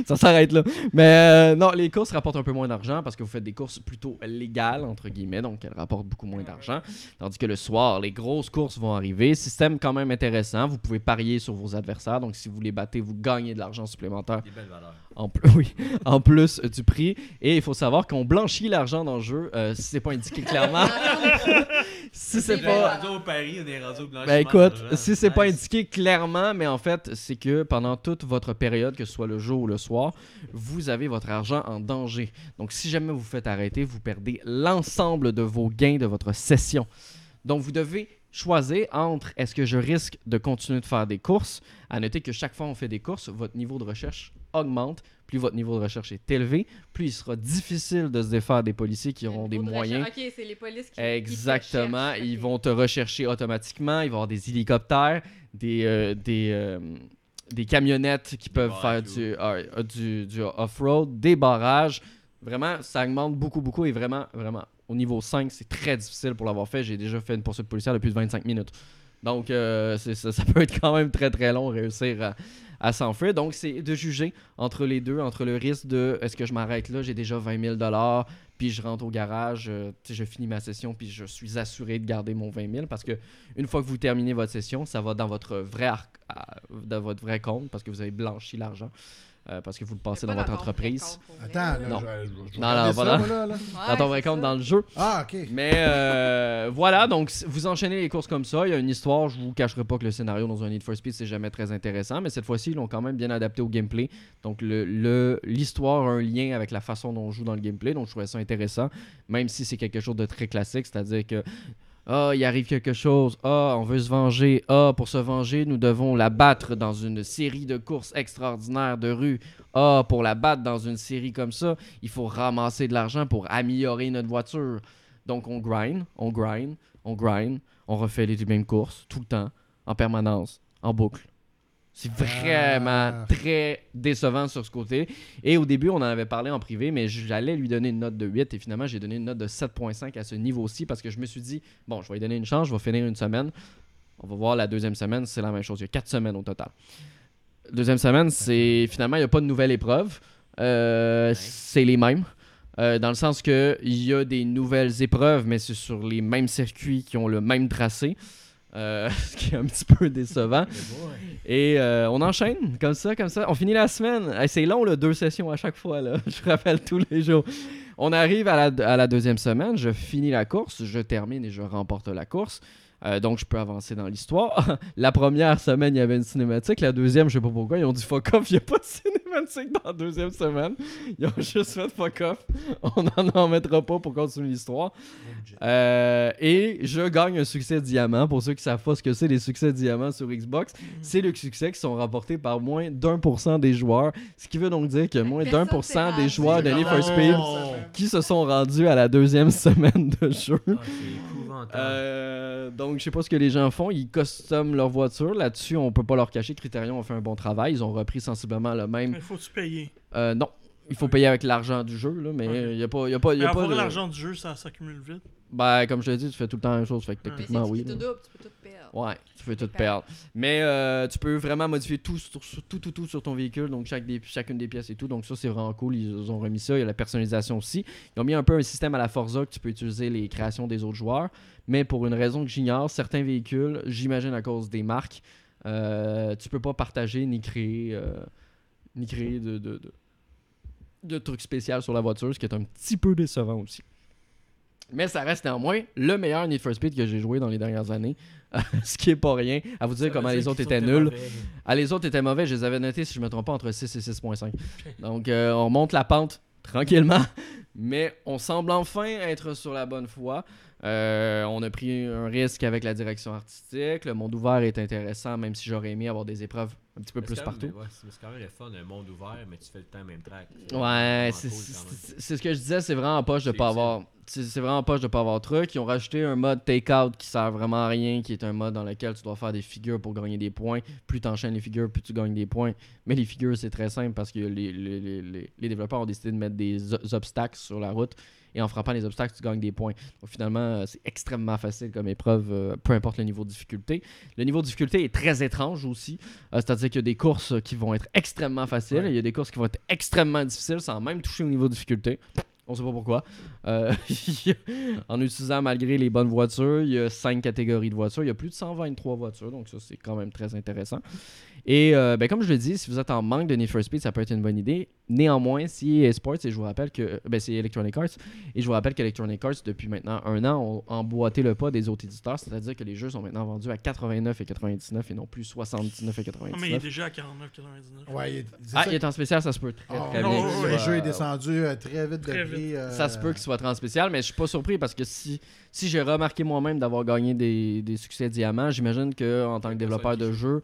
Ça s'arrête là. Mais euh, non, les courses rapportent un peu moins d'argent parce que vous faites des courses plutôt légales, entre guillemets, donc elles rapportent beaucoup moins d'argent. Tandis que le soir, les grosses courses vont arriver. Système quand même intéressant. Vous pouvez parier sur vos adversaires. Donc si vous les battez, vous gagnez de l'argent supplémentaire Des belles valeurs. en, plus, oui, en plus du prix. Et il faut savoir qu'on blanchit l'argent dans le jeu euh, si c'est pas indiqué clairement. si c'est pas. au Paris, au. Ben écoute, d'argent. si c'est pas indiqué clairement, mais en fait, c'est que pendant toute votre période, que ce soit le jour ou le soir, vous avez votre argent en danger. Donc si jamais vous faites arrêter, vous perdez l'ensemble de vos gains de votre session. Donc vous devez choisir entre est-ce que je risque de continuer de faire des courses, à noter que chaque fois on fait des courses, votre niveau de recherche augmente, plus votre niveau de recherche est élevé, plus il sera difficile de se défaire des policiers qui auront des de moyens. recherche. Ok, c'est les polices qui. Exactement. qui te cherchent. Ils vont te rechercher automatiquement. Il va y avoir des hélicoptères, des, euh, des, euh, des camionnettes qui peuvent faire du, euh, du, du off-road, des barrages. Vraiment, ça augmente beaucoup, beaucoup. Et vraiment, vraiment, au niveau 5, c'est très difficile pour l'avoir fait. J'ai déjà fait une poursuite policière depuis 25 minutes. Donc, euh, ça, ça peut être quand même très, très long réussir à, à. Donc, c'est de juger entre les deux, entre le risque de est-ce que je m'arrête là, j'ai déjà 20 000 puis je rentre au garage, euh, je finis ma session, puis je suis assuré de garder mon 20 000 parce que une fois que vous terminez votre session, ça va dans votre vrai dans votre vrai compte parce que vous avez blanchi l'argent. Euh, parce que vous le passez dans votre entreprise. Attends, là, Non. je, je- je vais Non, voilà. moi, là, là. Ouais, dans ton compte dans le jeu. Ah, ok. Mais euh, voilà, donc vous enchaînez les courses comme ça. Il y a une histoire. Je vous cacherai pas que le scénario dans un Need for Speed, c'est jamais très intéressant. Mais cette fois-ci, ils l'ont quand même bien adapté au gameplay. Donc le- le- l'histoire a un lien avec la façon dont on joue dans le gameplay. Donc je trouvais ça intéressant. Même si c'est quelque chose de très classique. C'est-à-dire que. Ah, il arrive quelque chose. Ah, on veut se venger. Ah, pour se venger, nous devons la battre dans une série de courses extraordinaires de rue. Ah, pour la battre dans une série comme ça, il faut ramasser de l'argent pour améliorer notre voiture. Donc on grind, on grind, on grind, on refait les mêmes courses tout le temps, en permanence, en boucle. C'est vraiment Ah. très décevant sur ce côté. Et au début, on en avait parlé en privé, mais j'allais lui donner une note de 8 et finalement, j'ai donné une note de 7.5 à ce niveau-ci parce que je me suis dit, bon, je vais lui donner une chance, je vais finir une semaine. On va voir la deuxième semaine, c'est la même chose. Il y a 4 semaines au total. Deuxième semaine, c'est finalement, il n'y a pas de nouvelle épreuve. Euh, C'est les mêmes. Euh, dans le sens que il y a des nouvelles épreuves, mais c'est sur les mêmes circuits qui ont le même tracé. Euh, ce qui est un petit peu décevant. Et euh, on enchaîne comme ça, comme ça. On finit la semaine. Hey, c'est long, là, deux sessions à chaque fois. Là. Je rappelle tous les jours. On arrive à la, à la deuxième semaine. Je finis la course. Je termine et je remporte la course. Euh, donc, je peux avancer dans l'histoire. la première semaine, il y avait une cinématique. La deuxième, je sais pas pourquoi, ils ont dit fuck off. Il n'y a pas de cinématique dans la deuxième semaine. Ils ont juste fait fuck off. On n'en en mettra pas pour continuer l'histoire. Euh, et je gagne un succès diamant. Pour ceux qui savent pas ce que c'est les succès diamants sur Xbox, c'est le succès qui sont rapportés par moins d'un pour cent des joueurs. Ce qui veut donc dire que moins d'un pour cent des joueurs de Need for. Speed qui se sont rendus à la deuxième semaine de jeu. Épouvantable. Euh, donc, je sais pas ce que les gens font. Ils customent leur voiture. Là-dessus, on peut pas leur cacher. Criterion a fait un bon travail. Ils ont repris sensiblement le même. Mais faut-tu payer? Euh, non, il faut payer avec l'argent du jeu, là, mais il Ok. y a pas, y a pas, y Mais a pas de- l'argent du jeu, ça s'accumule vite. Ben, comme je te dis, tu fais tout le temps la même chose. Fait que Ouais. Mais techniquement, oui. double, tu peux tout perdre. Ouais, tu peux tout perdre. Mais euh, tu peux vraiment modifier tout, sur- sur- tout, tout, tout sur ton véhicule, donc chaque des, chacune des pièces et tout. Donc ça, c'est vraiment cool. Ils ont remis ça. Il y a la personnalisation aussi. Ils ont mis un peu un système à la Forza que tu peux utiliser les créations des autres joueurs. Mais pour une raison que j'ignore, certains véhicules, j'imagine à cause des marques, euh, tu peux pas partager ni créer, euh, ni créer de, de, de, de trucs spéciaux sur la voiture, ce qui est un petit peu décevant aussi. Mais ça reste néanmoins le meilleur Need for Speed que j'ai joué dans les dernières années. ce qui est pas rien. À vous dire comment les autres étaient nuls. Ah, les autres étaient mauvais. Je les avais notés, si je me trompe pas, entre 6 et 6.5. Donc, euh, on monte la pente tranquillement. Mais on semble enfin être sur la bonne voie. Euh, on a pris un risque avec la direction artistique. Le monde ouvert est intéressant, même si j'aurais aimé avoir des épreuves un petit peu plus même- partout. ouais, c'est quand même le fun, un monde ouvert, mais tu fais le temps même track. Ouais, c'est cool, ce que je disais, c'est vraiment poche de pas utile. avoir. C'est c'est vraiment poche de pas avoir truc. Ils ont rajouté un mode take-out qui sert vraiment à rien, qui est un mode dans lequel tu dois faire des figures pour gagner des points. Plus tu enchaînes les figures, plus tu gagnes des points. Mais les figures, c'est très simple parce que les, les, les- les- développeurs ont décidé de mettre des obstacles sur la route. Et en frappant les obstacles, tu gagnes des points. Donc finalement, euh, c'est extrêmement facile comme épreuve, euh, peu importe le niveau de difficulté. Le niveau de difficulté est très étrange aussi. Euh, C'est-à-dire qu'il y a des courses qui vont être extrêmement faciles, Ouais. il y a des courses qui vont être extrêmement difficiles sans même toucher au niveau de difficulté. On sait pas pourquoi. Euh, en utilisant malgré les bonnes voitures, il y a 5 catégories de voitures. Il y a plus de 123 voitures, donc ça c'est quand même très intéressant. Et euh, ben, comme je le dis, si vous êtes en manque de Need for Speed, ça peut être une bonne idée. Néanmoins, si Sports, et je vous rappelle que ben, c'est Electronic Arts, et je vous rappelle qu'Electronic Arts, depuis maintenant un an, ont emboîté le pas des autres éditeurs, c'est-à-dire que les jeux sont maintenant vendus à 89 et 99 et non plus 79 et Ah, 99. mais il est déjà à 49,99. Ouais, il- Ah, il est en spécial, ça se peut très, Ah, très non, bien. Le jeu est descendu euh, très vite de Très euh, Ça se peut qu'il soit en spécial, mais je suis pas surpris parce que si, si j'ai remarqué moi-même d'avoir gagné des, des succès diamants, j'imagine que en tant que développeur de jeu,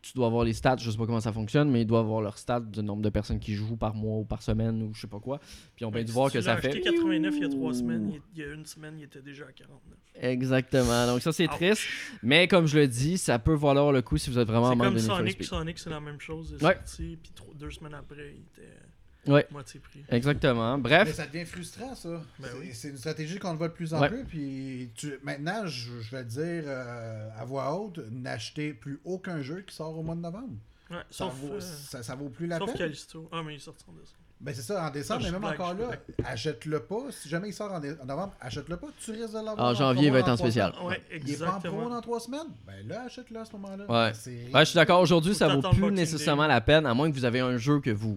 tu dois avoir les stats, je sais pas comment ça fonctionne, mais ils doivent avoir leurs stats du nombre de personnes qui jouent par mois ou par semaine ou je sais pas quoi. Puis on peut Ouais, dû si voir que ça fait. acheté 89 il y a trois semaines, il- y a une semaine, il était déjà à 49. Exactement. Donc ça c'est triste. Mais comme je le dis, ça peut valoir le coup si vous êtes vraiment en manque comme de Sonic. Sonic c'est la même chose. Il est Ouais. sorti, puis trois- deux semaines après, il était Ouais. moitié prix. Exactement. Mais Bref, ça devient frustrant, ça. Ben C'est- oui. c'est une stratégie qu'on voit de plus en Ouais. plus. Puis tu- maintenant, je, je vais dire euh, à voix haute, n'achetez plus aucun jeu qui sort au mois de novembre. Ouais, Ça, sauf vaut, euh, ça, ça vaut plus la sauf peine. Callisto. Ah, mais il est sorti en décembre. Ben c'est ça, en décembre, Ah, mais même blague, encore là, achète-le pas. Si jamais il sort en, dé- en novembre, achète-le pas. Tu risques de l'avoir. En janvier, il va être en spécial. Ouais, Il est pas en promo exactement. dans trois semaines. Ben là, achète-le à ce moment-là. Ouais. Ouais, je suis d'accord. Aujourd'hui, Faut ça vaut plus nécessairement la peine, à moins que vous avez un jeu que vous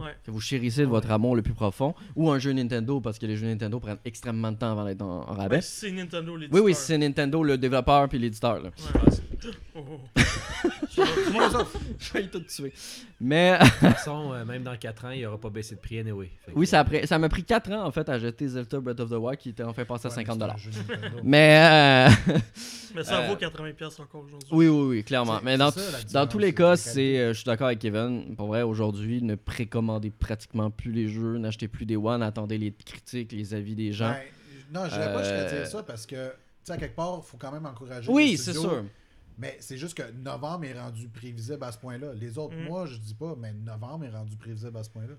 Ouais. que vous chérissez de votre amour le plus profond, ou un jeu Nintendo, parce que les jeux Nintendo prennent extrêmement de temps avant d'être en, en rabais. Ouais, c'est Nintendo, les oui, oui, c'est Nintendo, le développeur puis l'éditeur. là. Oh, oh. Je vais tout tuer. Mais De toute façon, euh, même dans 4 ans, il aura pas baissé de prix anyway. Fait oui, que, ça a pris- ça m'a pris 4 ans en fait à jeter Zelda Breath of the Wild qui était enfin passé à Ouais, mais 50 c'est un jeu Nintendo. Mais euh, Mais ça Euh, vaut 80$ piastres encore aujourd'hui. oui, oui, oui, clairement. C'est- Mais c'est dans, dans tous les c'est cas, c'est, euh, je suis d'accord avec Kevin. Pour vrai, aujourd'hui, ne précommandez pratiquement plus les jeux, n'achetez plus des One, attendez les critiques, les avis des gens. Ben, non, je dirais pas que je Euh, dire ça parce que, tu sais, à quelque part, il faut quand même encourager. oui, les c'est studios. sûr. Mais c'est juste que novembre est rendu prévisible à ce point-là. Les autres Mm. mois, je dis pas, mais novembre est rendu prévisible à ce point-là.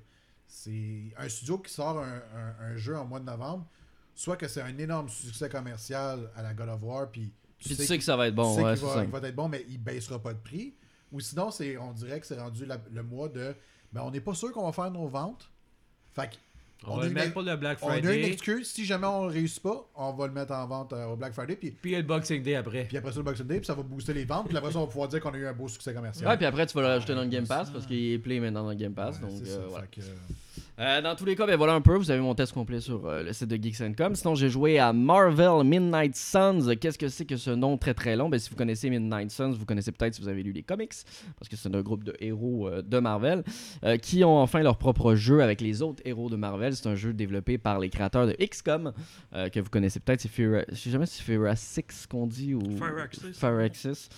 C'est un studio qui sort un, un- un jeu en mois de novembre, soit que c'est un énorme succès commercial à la God of War, puis Puis tu sais que ça va être tu bon, sais ouais, qu'il c'est va, ça. il va être bon, mais il baissera pas de prix. Ou sinon, c'est, on dirait que c'est rendu la- le mois de ben, on n'est pas sûr qu'on va faire nos ventes. Fait que On, On va le une- mettre pour le Black on a une Friday. excuse. Si jamais on ne réussit pas, on va le mettre en vente euh, au Black Friday. Puis, Puis il y a le Boxing Day après. puis après ça, le Boxing Day, puis ça va booster les ventes. Puis après ça, on va pouvoir dire qu'on a eu un beau succès commercial. Ouais, puis après, tu vas le rajouter dans le Game Pass parce qu'il est play maintenant dans le Game Pass. Ouais, donc, c'est euh, ça. voilà. Fait que, Euh, dans tous les cas, ben voilà un peu. Vous avez mon test complet sur euh, le site de Geeks.com. Sinon, j'ai joué à Marvel Midnight Suns. Qu'est-ce que c'est que ce nom très très long? Ben, Si vous connaissez Midnight Suns, vous connaissez peut-être si vous avez lu les comics, parce que c'est un groupe de héros euh, de Marvel qui ont enfin leur propre jeu avec les autres héros de Marvel. C'est un jeu développé par les créateurs de XCOM, que vous connaissez peut-être. C'est. Je sais jamais si c'est Fira 6 qu'on dit ou Firaxis. Firaxis.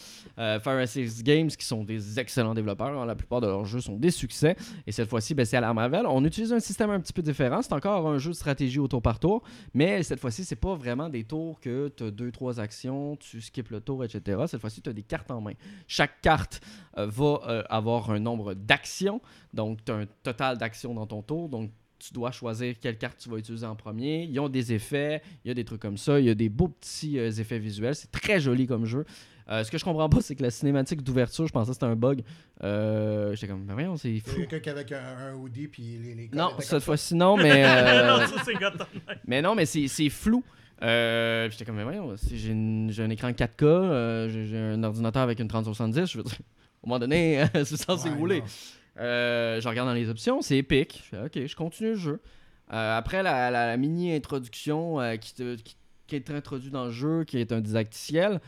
Firaxis Games, qui sont des excellents développeurs. hein. La plupart de leurs jeux sont des succès. Et cette fois-ci, ben, c'est à la Marvel. On utilise un système un petit peu différent. C'est encore un jeu de stratégie au tour par tour. Mais cette fois-ci, c'est pas vraiment des tours que tu as deux, trois actions, tu skips le tour, etc. Cette fois-ci, tu as des cartes en main. Chaque carte euh, va euh, avoir un nombre d'actions. Donc, tu as un total d'actions dans ton tour. Donc, tu dois choisir quelle carte tu vas utiliser en premier. Ils ont des effets, il y a des trucs comme ça, il y a des beaux petits euh, effets visuels. C'est très joli comme jeu. Euh, ce que je comprends pas, c'est que la cinématique d'ouverture, je pensais que c'était un bug. Euh, J'étais comme, mais voyons, c'est fou. a quelqu'un avec un, un hoodie, puis les, les Non, cette fois-ci non, mais. euh, non, ça, mais non, mais c'est c'est flou. Euh, J'étais comme, mais voyons, j'ai un écran 4K, euh, j'ai un ordinateur avec une 3070, je veux dire, un moment donné, c'est censé Ouais, rouler. Euh, je regarde dans les options, c'est épique. Je fais, ok, je continue le jeu. Euh, après la, la- la mini-introduction euh, qui, te- qui- qui est introduite dans le jeu, qui est un didacticiel,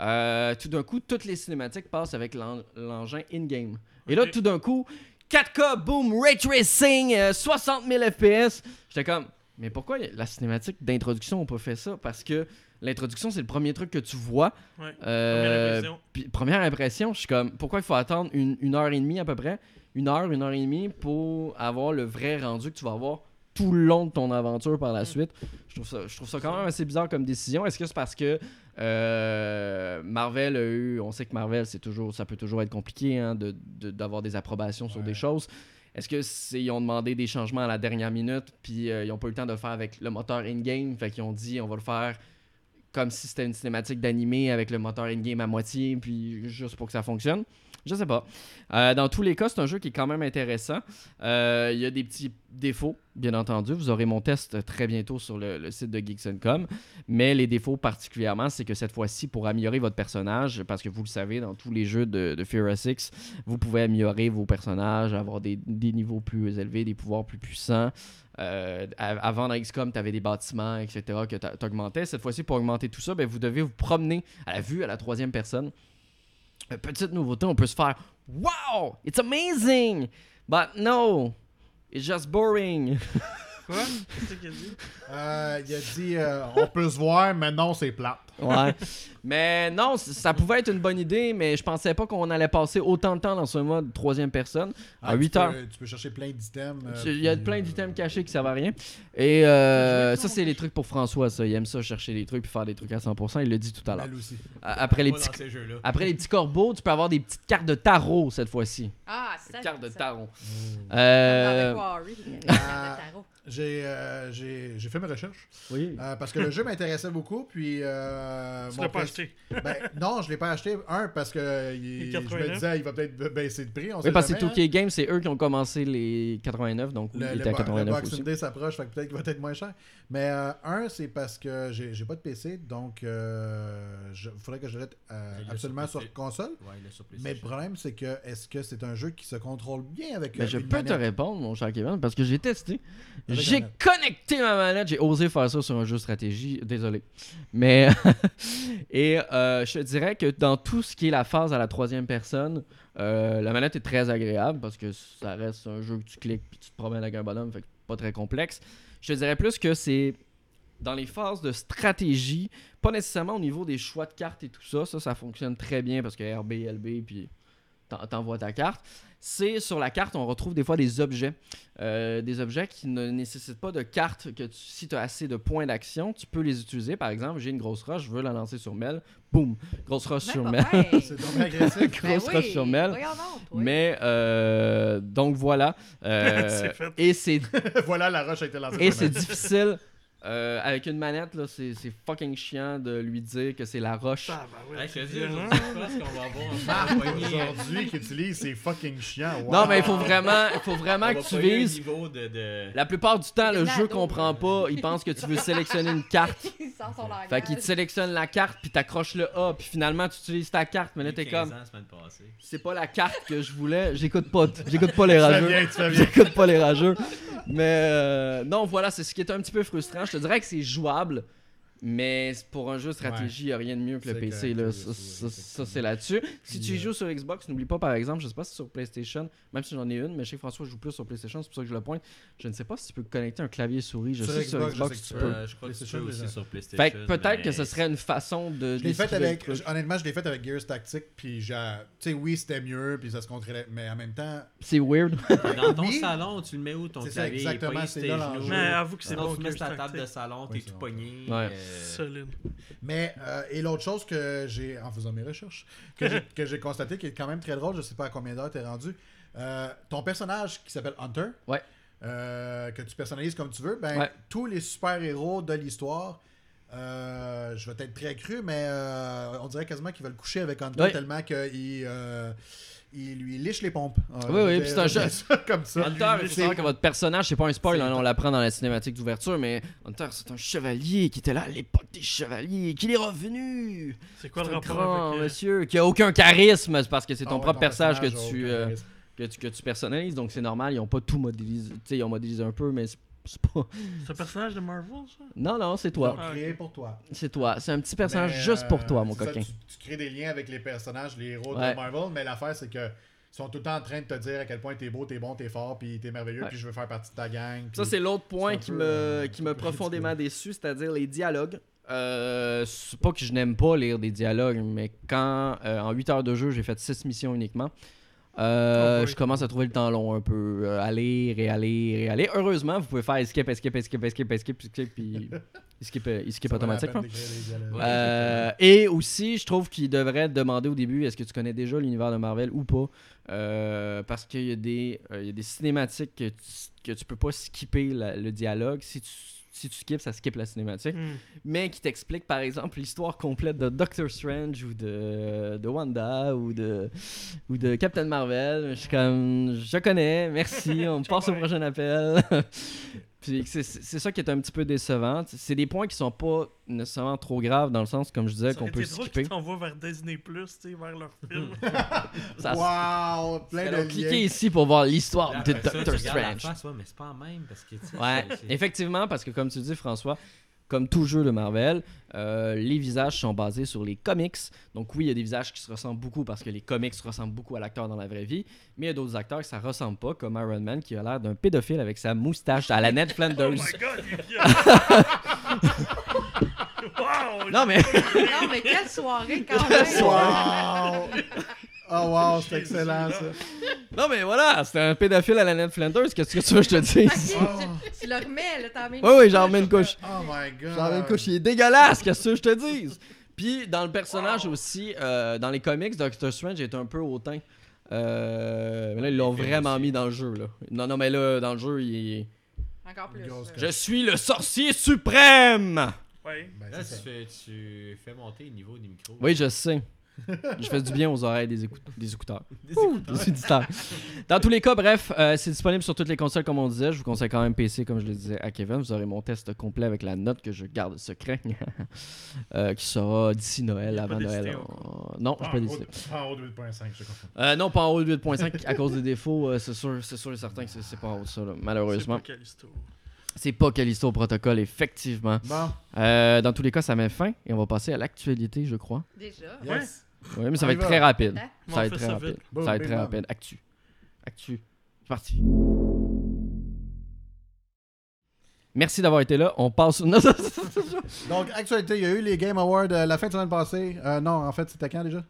euh, tout d'un coup, toutes les cinématiques passent avec l'en- l'engin in-game. Et là, tout d'un coup, 4K, boom, ray tracing, euh, 60 000 FPS. J'étais comme, mais pourquoi la cinématique d'introduction n'a pas fait ça? Parce que l'introduction, c'est le premier truc que tu vois. Ouais. Euh, Première impression. première impression, je suis comme, pourquoi il faut attendre une, une heure et demie à peu près, une heure, une heure et demie pour avoir le vrai rendu que tu vas avoir tout le long de ton aventure par la Mm. suite. Je trouve ça, je trouve ça quand même assez bizarre comme décision. Est-ce que c'est parce que euh, Marvel a eu, on sait que Marvel, c'est toujours, ça peut toujours être compliqué hein, de- de- d'avoir des approbations sur Ouais. des choses. Est-ce que ils ont demandé des changements à la dernière minute, puis euh, ils ont pas eu le temps de le faire avec le moteur in-game, fait qu'ils ont dit on va le faire comme si c'était une cinématique d'animé avec le moteur in-game à moitié, puis juste pour que ça fonctionne? Je sais pas. Euh, dans tous les cas, c'est un jeu qui est quand même intéressant. Euh, Il y a des petits défauts, bien entendu. Vous aurez mon test très bientôt sur le, site de Geeks.com. Mais les défauts particulièrement, c'est que cette fois-ci, pour améliorer votre personnage, parce que vous le savez, dans tous les jeux de, de Fear 6, vous pouvez améliorer vos personnages, avoir des, niveaux plus élevés, des pouvoirs plus puissants. Euh, avant dans XCOM, tu avais des bâtiments, etc., que tu augmentais. Cette fois-ci, pour augmenter tout ça, ben, vous devez vous promener à la vue, à la troisième personne. Petite nouveauté, on peut se faire Wow, it's amazing! But no, it's just boring. Quoi? Qu'est-ce qu'il a dit? Euh, il a dit euh, on peut se voir, mais non, c'est plate. Ouais. mais non, ça pouvait être une bonne idée, mais je pensais pas qu'on allait passer autant de temps dans ce mode troisième personne. À Ah, 8 tu heures. peux- tu peux chercher plein d'items. euh, Il y a plein euh, d'items cachés qui servent à rien. Et euh, ça, c'est les trucs pour François, ça. Il aime ça, chercher des trucs puis faire des trucs à 100%. Il l'a dit tout à l'heure. Après les, petits, après les petits corbeaux, tu peux avoir des petites cartes de tarot cette fois-ci. Ah, ça. Cartes de ça. tarot. Euh, Ah. cartes de tarot. J'ai euh, j'ai- j'ai fait mes recherches oui. euh, parce que le jeu m'intéressait beaucoup. Puis, euh, Tu l'as pas acheté. Ben, non, je l'ai pas acheté. Un, parce que il- je me 89. disais, il va peut-être baisser de prix. On Oui, sait parce que c'est 2K Games, c'est eux qui ont commencé les 89, donc Le, il le était à bo- le 89 Boxing aussi. Day s'approche, fait que peut-être qu'il va être moins cher. Mais euh, un, c'est parce que j'ai j'ai pas de PC, donc il faudrait que je l'achète euh, Il l'a absolument sur console. Ouais, il est sur Mais le problème, c'est que est-ce que c'est un jeu qui se contrôle bien avec Ben, euh, je une peux te répondre, mon cher Kevin, parce que j'ai testé. Avec J'ai connecté ma manette. J'ai osé faire ça sur un jeu de stratégie. Désolé. Mais. et euh, je te dirais que dans tout ce qui est la phase à la troisième personne, euh, la manette est très agréable parce que ça reste un jeu que tu cliques puis tu te promènes avec un bonhomme. Fait que pas très complexe. Je te dirais plus que c'est. Dans les phases de stratégie, pas nécessairement au niveau des choix de cartes et tout ça, ça, ça fonctionne très bien parce que RB, LB, puis t'en- t'envoies ta carte. C'est sur la carte, on retrouve des fois des objets. Euh, des objets qui ne nécessitent pas de carte, que tu- si tu as assez de points d'action, tu peux les utiliser. Par exemple, j'ai une grosse roche, je veux la lancer sur Mel. Boum! Grosse roche Ben, sur Mel. C'est donc agressif. Ben grosse roche oui, sur Mel. Mais, euh, donc voilà. Euh, C'est fait. et c'est voilà, la roche a été lancée. et c'est difficile. Euh, avec une manette, là, c'est c'est fucking chiant de lui dire que c'est la roche. Ah, bah ouais, Hey, je te c'est dis, violent. aujourd'hui, je pense qu'on va avoir un poignet. Aujourd'hui, qui utilise, c'est fucking chiant. Wow. Non, mais il faut vraiment, il faut vraiment que tu vises. niveau de, de... La plupart du temps, le jeu comprend pas. Il pense que tu veux sélectionner une carte. Il sort son langage. Fait qu'il te sélectionne la carte, puis t'accroches le A, puis finalement tu utilises ta carte, mais là t'es 15 comme, ans, c'est pas la carte que je voulais, j'écoute pas, j'écoute pas les rageux, j'écoute pas les rageux. Mais euh, non, voilà, c'est ce qui est un petit peu frustrant. Je te dirais que c'est jouable, mais pour un jeu de stratégie, il a rien de mieux que le PC. Là. Ça, c'est là-dessus. Si tu y euh, joues sur Xbox, n'oublie pas par exemple, je sais pas si sur PlayStation, même si j'en ai une, mais je sais que François joue plus sur PlayStation, c'est pour ça que je le pointe. Je ne sais pas si tu peux connecter un clavier souris. Je Sur sais que sur Xbox, je Xbox, sais tu peux. Euh, je crois que tu peux aussi déjà. sur PlayStation. Fait que peut-être que ce serait une façon de. Je fait avec. Honnêtement, je l'ai fait avec Gears Tactics, puis j'ai. Tu sais, oui, c'était mieux, puis ça se contrôlait. Mais en même temps, C'est weird. Dans ton Oui. salon, tu le mets où ton clavier? Exactement, c'est là. Mais avoue que c'est Sinon, bon. tu mets sur ta table de salon, t'es tout pogné. Solide. Mais, euh, et l'autre chose que j'ai, en faisant mes recherches, que j'ai, constaté, qui est quand même très drôle, je sais pas à combien d'heures t'es rendu, euh, ton personnage qui s'appelle Hunter, Ouais. euh, que tu personnalises comme tu veux, ben, Ouais. tous les super-héros de l'histoire, euh, je vais être très cru, mais euh, on dirait quasiment qu'ils veulent coucher avec Hunter Ouais. tellement qu'il euh, il lui liche les pompes. Euh, Oui, oui, puis c'est un jeu- comme ça. Hunter, il faut savoir que votre personnage, c'est pas un spoil, hein, on l'apprend dans la cinématique d'ouverture, mais Hunter, c'est un chevalier qui était là à l'époque des chevaliers, qu'il est revenu. C'est quoi C'est le un rapport grand avec. euh, monsieur qui a aucun charisme, c'est parce que c'est Ah ton ouais, propre personnage que personnage tu, euh, que tu, que tu personnalises, donc c'est normal, ils ont pas tout modélisé. Tu sais, ils ont modélisé un peu, mais c'est pas. Un personnage de Marvel, ça? Non, non, c'est toi. pour toi. C'est toi. C'est un petit personnage Mais, juste pour euh, toi, mon c'est ça, coquin. tu, tu crées des liens avec les personnages, les héros Ouais. de Marvel, mais l'affaire, c'est que ils sont tout le temps en train de te dire à quel point t'es beau, t'es bon, t'es fort, puis t'es merveilleux, Ouais. puis je veux faire partie de ta gang. Ça, c'est l'autre point qui peu, me, euh, qui profondément déçu, c'est-à-dire les dialogues. Euh, c'est pas que je n'aime pas lire des dialogues, mais quand euh, en 8 heures de jeu, j'ai fait 6 missions uniquement, euh, Oh boy. je commence à trouver le temps long un peu. Euh, aller, réaller, réaller. Heureusement, vous pouvez faire escape, escape, escape, escape, escape, escape, puis euh, automatiquement. peine d'écrire des dialogues. Ouais. Euh, et aussi, je trouve qu'il devrait demander au début est-ce que tu connais déjà l'univers de Marvel ou pas? Euh, Parce qu'il y, a des, euh, il y a des cinématiques que tu, que tu peux pas skipper la- le dialogue. Si tu, si tu skips, ça skip la cinématique. Hmm. Mais qui t'explique par exemple l'histoire complète de Doctor Strange ou de, de Wanda ou de, ou de Captain Marvel. Je suis comme je connais, merci, on passe au prochain appel. Puis c'est ça qui est un petit peu décevant. C'est des points qui sont pas nécessairement trop graves dans le sens, comme je disais, Ça qu'on peut drôle skipper. qu'ils t'envoient vers Disney+, tu sais, vers leur film. Ça, Wow! Plein de cliquez ici pour voir l'histoire Après de ça, tu Doctor Strange. mais c'est pas la même parce que Ouais, effectivement, parce que comme tu dis, François, Comme tout jeu de Marvel, euh, les visages sont basés sur les comics. Donc oui, il y a des visages qui se ressemblent beaucoup parce que les comics ressemblent beaucoup à l'acteur dans la vraie vie. Mais il y a d'autres acteurs qui ça ressemble pas, comme Iron Man qui a l'air d'un pédophile avec sa moustache à la Ned Oh Flanders. my god, wow! non mais Non, mais quelle soirée quand même! Wow! Oh wow, c'est excellent ça. non mais voilà, c'était un pédophile à la Ned Flanders. Qu'est-ce que tu veux que je te dise? Ok, tu- tu le remets, là, t'en mets une Oui, oui, j'en remets une couche. Oh my god. J'en ai une couche, il est dégueulasse, qu'est-ce que je te dise? Puis dans le personnage aussi, euh, dans les comics, Doctor Strange est un peu hautain. Euh, mais là, ils l'ont vraiment mis dans le jeu. Là. Non, non, mais là, dans le jeu, il est... Encore plus. Je suis le sorcier suprême! Ouais. Ben, Là, tu fais, tu fais monter le niveau des micros. Oui, je sais. Je fais du bien aux oreilles des, écoute- des écouteurs. Des Ouh, écouteurs. Dans tous les cas, bref, euh, c'est disponible sur toutes les consoles comme on disait. Je vous conseille quand même PC, comme je le disais à Kevin. Vous aurez mon test complet avec la note que je garde secret, euh, qui sera d'ici Noël, avant Noël. Euh, Non, je pas en décidé. haut- pas en haut de 8.5, je. Euh, non, pas en haut de 8.5 à cause des défauts. euh, c'est sûr, c'est sûr et certain que c'est pas en haut de ça, là, malheureusement. C'est pas Callisto. C'est pas Callisto Protocol, effectivement. Bon, Euh, dans tous les cas, ça met fin et on va passer à l'actualité, je crois. Déjà. yes. Oui, mais ça va être très rapide. Ça va être très rapide. Ça va être très rapide. Actu. Actu. C'est parti. Merci d'avoir été là. On passe. Donc, actualité, il y a eu les Game Awards euh, la fin de semaine passée. Euh, non, en fait, c'était quand déjà?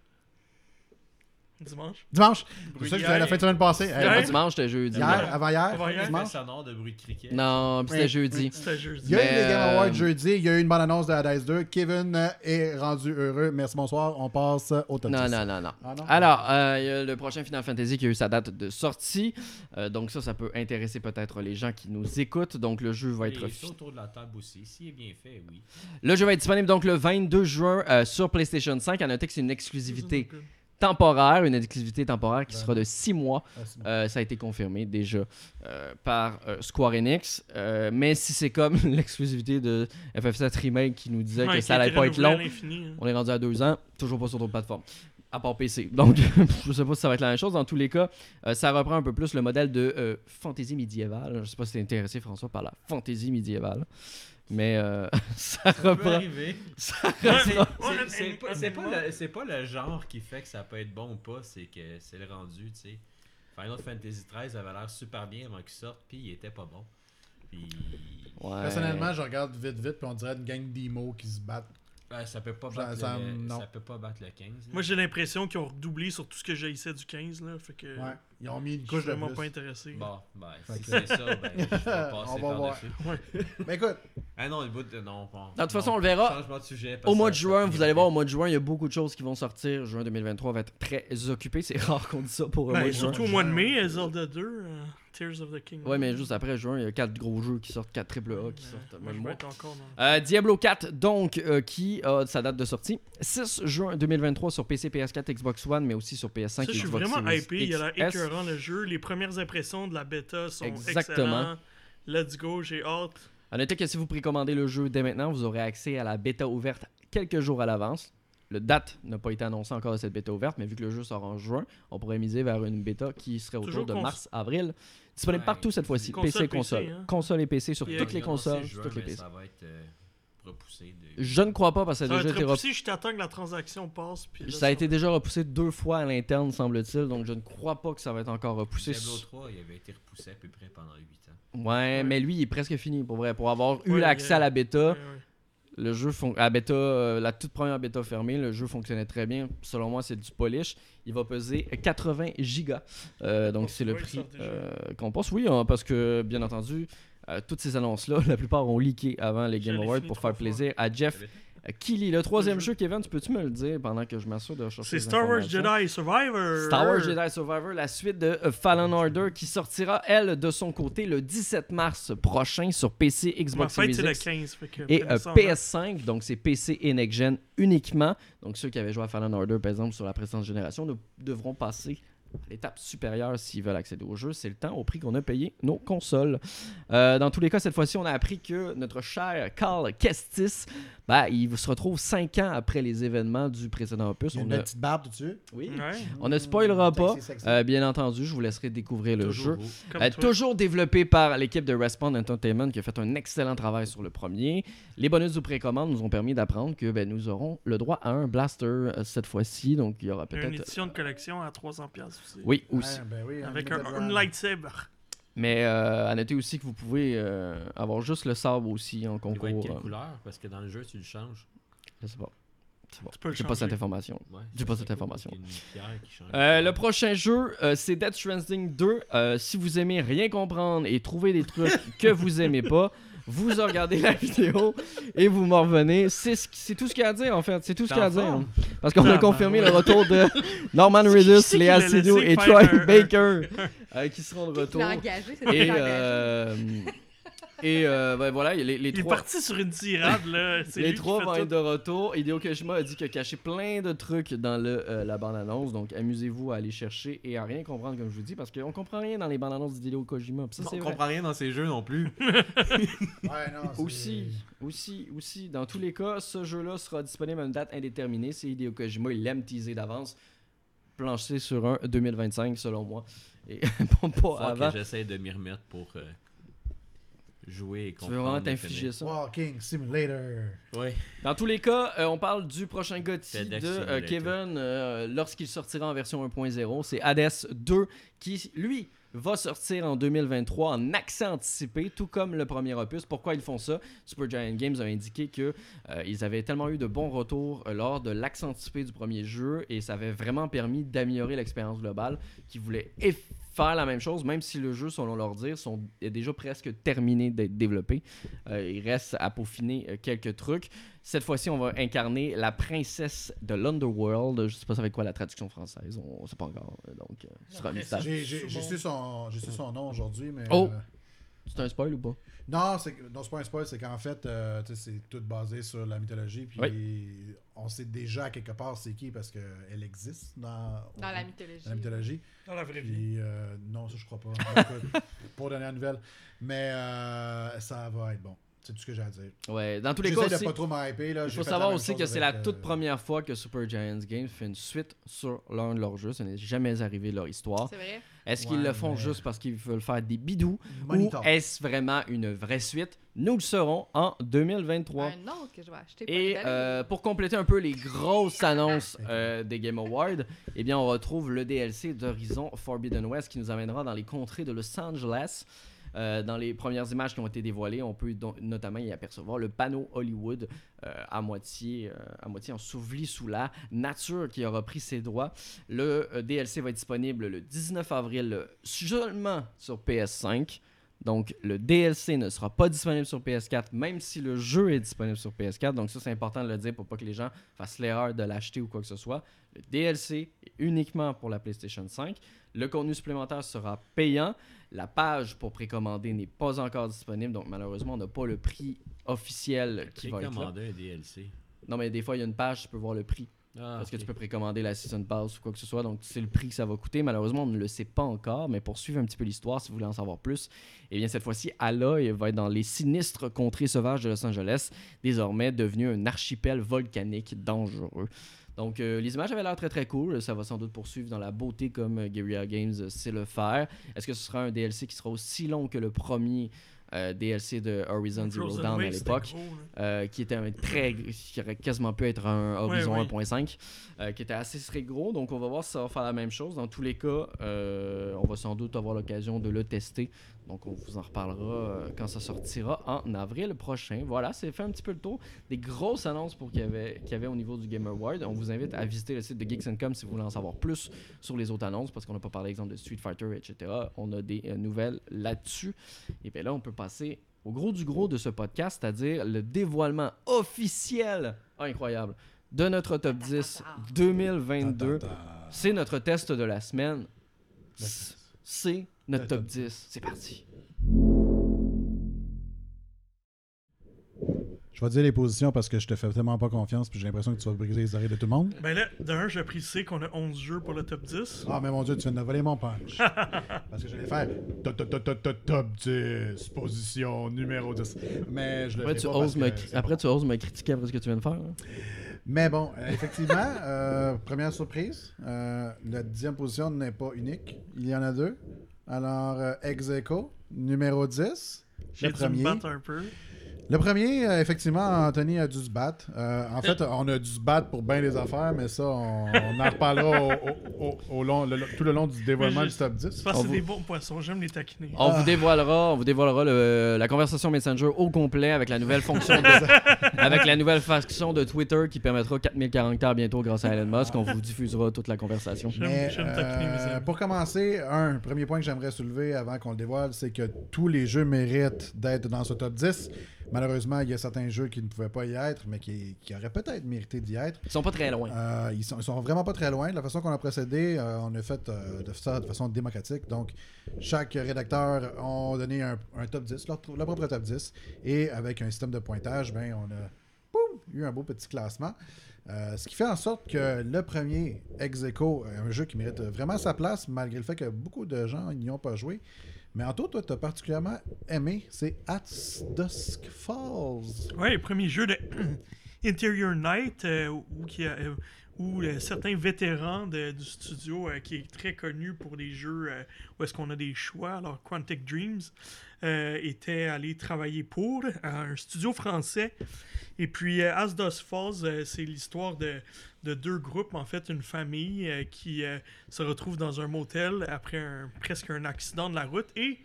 Dimanche? Dimanche? C'est ça que hier. c'était la fin de semaine passée. C'était pas dimanche, c'était jeudi. Hier, avant hier, Avant hier. Un dimanche. sonore de bruit de cricket. Non, puis c'était jeudi. C'était jeudi. Il y a eu Mais, les Game Awards euh, jeudi. Il y a eu une bonne annonce de Hades 2. Kevin est rendu heureux. Merci, bonsoir. On passe au top Non, 10. non, non, non. Ah, non? Alors, euh, il y a le prochain Final Fantasy qui a eu sa date de sortie. Euh, donc ça, ça peut intéresser peut-être les gens qui nous écoutent. Donc le jeu va Et être... ça autour de la table aussi. S'il est bien fait, oui. Le jeu va être disponible donc le 22 juin euh, sur PlayStation 5. À noter que c'est une exclusivité temporaire, une exclusivité temporaire qui sera de 6 mois. Euh, ça a été confirmé déjà euh, par euh, Square Enix. Euh, mais si c'est comme l'exclusivité de FF7 Remake qui nous disait Ouais, que ça allait pas être long, hein. on est rendu à deux ans, toujours pas sur d'autres plateformes. À part PC. Donc, je sais pas si ça va être la même chose. Dans tous les cas, euh, ça reprend un peu plus le modèle de euh, fantasy médiévale. Je sais pas si t'es intéressé, François, par la fantasy médiévale. Mais euh, ça peut arriver. C'est- pas, c'est pas mais- le- genre qui fait que ça peut être bon ou pas, c'est que c'est le rendu, tu sais. Final Fantasy XIII avait l'air super bien avant qu'il sorte, puis il était pas bon. Puis. Ouais. Personnellement, je regarde vite, vite, puis on dirait une gang d'emo qui se battent. ben, ça peut pas Ça- battre, ça- le, ça peut pas battre le 15. là. Moi, j'ai l'impression qu'ils ont redoublé sur tout ce que j'ai essayé du 15. Là, fait que Ouais. Ils ont mis une je suis couche de plus. pas intéressé. Bon, ben, si que- c'est ça, ben, je vais passer On va voir. par-dessus. Mais écoute, Ah non, le bout de. Non, bon. De toute façon, on le verra. Changement de sujet. Au mois de juin, vous allez voir, au mois de juin, il y a beaucoup de choses qui vont sortir. Juin 2023 va être très occupé. C'est rare qu'on dise ça pour le Ben, mois de juin. surtout au mois de mai, Zelda 2, euh, Tears of the Kingdom. Ouais, mais juste après juin, il y a 4 gros jeux qui sortent, 4 AAA qui sortent. moi, même je mois. vais être encore. Euh, Diablo 4, donc, euh, qui a sa date de sortie 6 juin 2023 sur PC, PS4, Xbox One, mais aussi sur PS5 Ça, et je suis Xbox vraiment Series hypé. Il a l'air XS. Écœurant le jeu. Les premières impressions de la bêta sont Exactement. excellentes. Let's go, j'ai hâte. À noter que si vous précommandez le jeu dès maintenant, vous aurez accès à la bêta ouverte quelques jours à l'avance. Le date n'a pas été annoncé encore de cette bêta ouverte, mais vu que le jeu sort en juin, on pourrait miser vers une bêta qui serait autour Toujours de cons- mars-avril. Disponible Ouais, partout cette fois-ci. console, PC et PC, console. hein. Console et PC sur toutes les consoles, juin, toutes les mais PC. Ça va être euh, repoussé. De... Je ne crois pas parce que ça a déjà été repoussé, je t'attends que la transaction passe. Puis là, Ça a été déjà repoussé deux fois à l'interne, semble-t-il, donc je ne crois pas que ça va être encore repoussé. Diablo 3, il avait été repoussé à peu près pendant 8 ans. Ouais, mais lui, il est presque fini pour vrai. Pour avoir eu l'accès à la bêta, Ouais, ouais. le jeu fon- à la bêta, euh, la toute première bêta fermée, le jeu fonctionnait très bien. Selon moi, c'est du polish. Il va peser 80 gigas. Euh, donc c'est le prix euh, qu'on pense. Oui, hein, parce que bien entendu, euh, toutes ces annonces-là, la plupart ont leaké avant les Game Awards pour faire fois. plaisir à Jeff Keighley. Le troisième jeu, Kevin, tu peux-tu me le dire pendant que je m'assure de chercher C'est Star Wars? Jedi Survivor. Star Wars Jedi Survivor, la suite de Fallen Order qui sortira, elle, de son côté, le 17 mars prochain sur PC, Xbox Series c'est le X 15. Fait que et euh, en PS5. Donc, c'est PC et Next Gen uniquement. Donc, ceux qui avaient joué à Fallen Order, par exemple, sur la précédente génération, ne- devront passer l'étape supérieure s'ils veulent accéder au jeu. C'est le temps au prix qu'on a payé nos consoles. Euh, dans tous les cas, cette fois-ci, on a appris que notre cher Carl Kestis, ben, il se retrouve 5 ans après les événements du précédent opus. Il y a On une a, petite barbe dessus. oui, Ouais, on ne spoilera Mmh, pas. Euh, bien entendu, je vous laisserai découvrir le Toujours jeu. Euh, toujours développé par l'équipe de Respawn Entertainment qui a fait un excellent travail sur le premier. Les bonus du précommande nous ont permis d'apprendre que ben, nous aurons le droit à un blaster euh, cette fois-ci. Donc il y aura a Une peut-être. édition de collection à 300$ piastres aussi. Oui, aussi. Ben oui, Avec Unlimited un, une lightsaber. Mais euh, à noter aussi que vous pouvez euh, avoir juste le sabre aussi en Il va concours. être quelle euh, couleur? Parce que dans le jeu, tu le changes. je sais pas. Bon. Tu peux le J'ai pas cette information. Ouais, J'ai pas cette information. Euh, le prochain jeu, euh, c'est Death Stranding 2. Euh, si vous aimez rien comprendre et trouver des trucs que vous aimez pas, vous regardez la vidéo et vous m'en revenez. C'est ce tout ce qu'il y a à dire en fait. C'est tout ce qu'il y a à dire. Parce qu'on a confirmé le retour de Norman Reedus, Léa Seydoux et Troy Baker euh, qui seront de retour. engagé, c'est Et, engagé. euh, et euh, ben voilà, les, les Il est trois. parti sur une tirade, là. Les lui qui trois fait vont tout. être de retour. Hideo Kojima a dit qu'il a caché plein de trucs dans le, euh, la bande-annonce. Donc, amusez-vous à aller chercher et à rien comprendre, comme je vous dis, parce qu'on comprend rien dans les bandes-annonces d'Hideo Kojima. Ça, on vrai. comprend rien dans ces jeux non plus. Ouais, non, c'est- Aussi, aussi, aussi, dans tous les cas, ce jeu-là sera disponible à une date indéterminée. C'est Hideo Kojima, il aime teaser d'avance. Plancher sur un 2025, selon moi. Et pas, pas Faut avant. que j'essaie de m'y remettre pour euh, jouer et Tu veux comprendre. vraiment t'infliger ça? Walking Simulator. Ouais. Dans tous les cas, euh, on parle du prochain GOTY FedEx de euh. Kevin euh, lorsqu'il sortira en version 1.0. C'est Hades 2 qui, lui, va sortir en 2023 en accès anticipé, tout comme le premier opus. Pourquoi ils font ça? Supergiant Games a indiqué que euh, ils avaient tellement eu de bons retours lors de l'accès anticipé du premier jeu et ça avait vraiment permis d'améliorer l'expérience globale qu'ils voulaient eff- faire la même chose, même si le jeu, selon leur dire, sont, est déjà presque terminé d'être développé. Euh, il reste à peaufiner euh, quelques trucs. Cette fois-ci, on va incarner la princesse de l'Underworld. Je sais pas ça avec quoi la traduction française? On ne sait pas encore. euh, Donc, euh, ce sera un mystère. J'ai j'ai- j'ai su son, j'ai su son nom aujourd'hui, mais. Oh. euh, C'est un spoil ou pas? Non, c'est non, c'est pas un spoil, c'est qu'en fait, euh, tu sais, c'est tout basé sur la mythologie. Puis on sait déjà quelque part c'est qui parce qu'elle existe dans, Dans la mythologie. dans la mythologie. Dans la vraie vie. Euh, non, ça je crois pas. Pour dernière nouvelle. Mais euh, ça va être bon. C'est tout ce que j'ai à dire. Ouais, dans tous les cas, aussi, pas trop là. il faut savoir aussi que c'est la toute euh, première fois que Super Giants Games fait une suite sur l'un de leurs jeux. Ça n'est jamais arrivé de leur histoire. C'est vrai. Est-ce qu'ils Ouais, le font mais- juste parce qu'ils veulent faire des bidous ou est-ce vraiment une vraie suite? Nous le saurons en 2023. Un autre que je vais acheter. Et euh, pour compléter un peu les grosses annonces euh, des Game Awards, eh bien, on retrouve le DLC d'Horizon Forbidden West qui nous amènera dans les contrées de Los Angeles. Euh, dans les premières images qui ont été dévoilées, on peut notamment y apercevoir le panneau Hollywood euh, à, moitié, euh, à moitié enseveli sous la nature qui a repris ses droits. Le DLC va être disponible le 19 avril seulement sur PS5. Donc, le DLC ne sera pas disponible sur PS4, même si le jeu est disponible sur PS4. Donc, ça, c'est important de le dire pour pas que les gens fassent l'erreur de l'acheter ou quoi que ce soit. Le DLC est uniquement pour la PlayStation 5. Le contenu supplémentaire sera payant. La page pour précommander n'est pas encore disponible. Donc, malheureusement, on n'a pas le prix officiel qui va être là. commander un DLC. Non, mais des fois, il y a une page, tu peux voir le prix. Ah, Parce que tu peux précommander la Season Pass ou quoi que ce soit. Donc, c'est le prix que ça va coûter. Malheureusement, on ne le sait pas encore. Mais pour suivre un petit peu l'histoire, si vous voulez en savoir plus, eh bien, cette fois-ci, Aloy va être dans les sinistres contrées sauvages de Los Angeles, désormais devenu un archipel volcanique dangereux. Donc, euh, les images avaient l'air très très cool. Ça va sans doute poursuivre dans la beauté comme euh, Guerrilla Games euh, sait le faire. Est-ce que ce sera un DLC qui sera aussi long que le premier? Euh, DLC de Horizon Zero Dawn à l'époque? euh, qui était un très qui aurait quasiment pu être un Horizon Ouais, 1.5 euh, qui était assez très gros. Donc on va voir si ça va faire la même chose. Dans tous les cas on va sans doute avoir l'occasion de le tester. Donc on vous en reparlera quand ça sortira en avril prochain. Voilà c'est fait un petit peu le tour des grosses annonces pour qu'il y avait qu'il y avait au niveau du Game Award. On vous invite à visiter le site de Geeks Com si vous voulez en savoir plus sur les autres annonces parce qu'on n'a pas parlé exemple de Street Fighter etc on a des nouvelles là-dessus. Et bien là on peut passer au gros du gros de ce podcast, c'est-à-dire le dévoilement officiel, ah, incroyable, de notre top 10 2022. Ta, ta, ta. C'est notre test de la semaine. C'est notre top 10. C'est parti. Vais te dire les positions parce que je te fais tellement pas confiance puis j'ai l'impression que tu vas briser les oreilles de tout le monde. Ben là, d'un, j'ai précisé qu'on a 11 jeux pour le top 10. Ah, mais mon Dieu, tu viens de voler mon punch. Parce que j'allais faire top, top, top, top, top, top 10, position numéro 10. Mais je le Après fais tu, oses me, après, bon. tu oses me critiquer après ce que tu viens de faire. hein? Mais bon, euh, effectivement, euh, première surprise, euh, la dixième position n'est pas unique. Il y en a deux. Alors, euh, ex aequo, numéro 10. J'ai Le dû me premier. battre un peu. Le premier, euh, effectivement, Anthony a dû se battre. Euh, en fait, on a dû se battre pour bien des affaires, mais ça, on, on en reparlera au, au- au- au long, le- tout le long du dévoilement du je- top 10. C'est parce On que c'est vous- des bons poissons, j'aime les taquiner. On Ah. vous dévoilera, on vous dévoilera le- la conversation Messenger au complet avec la nouvelle fonction de, avec la nouvelle fonction de Twitter qui permettra 4000 caractères bientôt grâce à Elon Musk. On vous diffusera toute la conversation. J'aime Mais, euh, pour commencer, un premier point que j'aimerais soulever avant qu'on le dévoile, c'est que tous les jeux méritent d'être dans ce top 10. Malheureusement, il y a certains jeux qui ne pouvaient pas y être, mais qui, qui auraient peut-être mérité d'y être. Ils sont pas très loin. Euh, ils, sont, ils sont vraiment pas très loin. De la façon qu'on a procédé, euh, on a fait euh, de ça de façon démocratique. Donc, chaque rédacteur a donné un, un top 10, leur, leur propre top 10. Et avec un système de pointage, ben, on a boum, eu un beau petit classement. Euh, ce qui fait en sorte que le premier ex aequo, un jeu qui mérite vraiment sa place, malgré le fait que beaucoup de gens n'y ont pas joué. Mais Anto, toi, tu as particulièrement aimé, c'est At Dusk Falls. Ouais, le premier jeu de Interior Night, euh, où, euh, certains vétérans du studio, euh, qui est très connu pour les jeux où est-ce qu'on a des choix, alors Quantic Dreams, euh, étaient allés travailler pour un studio français. Et puis, euh, As Falls, euh, c'est l'histoire de, de deux groupes, en fait, une famille euh, qui se retrouve dans un motel après presque un accident de la route. Et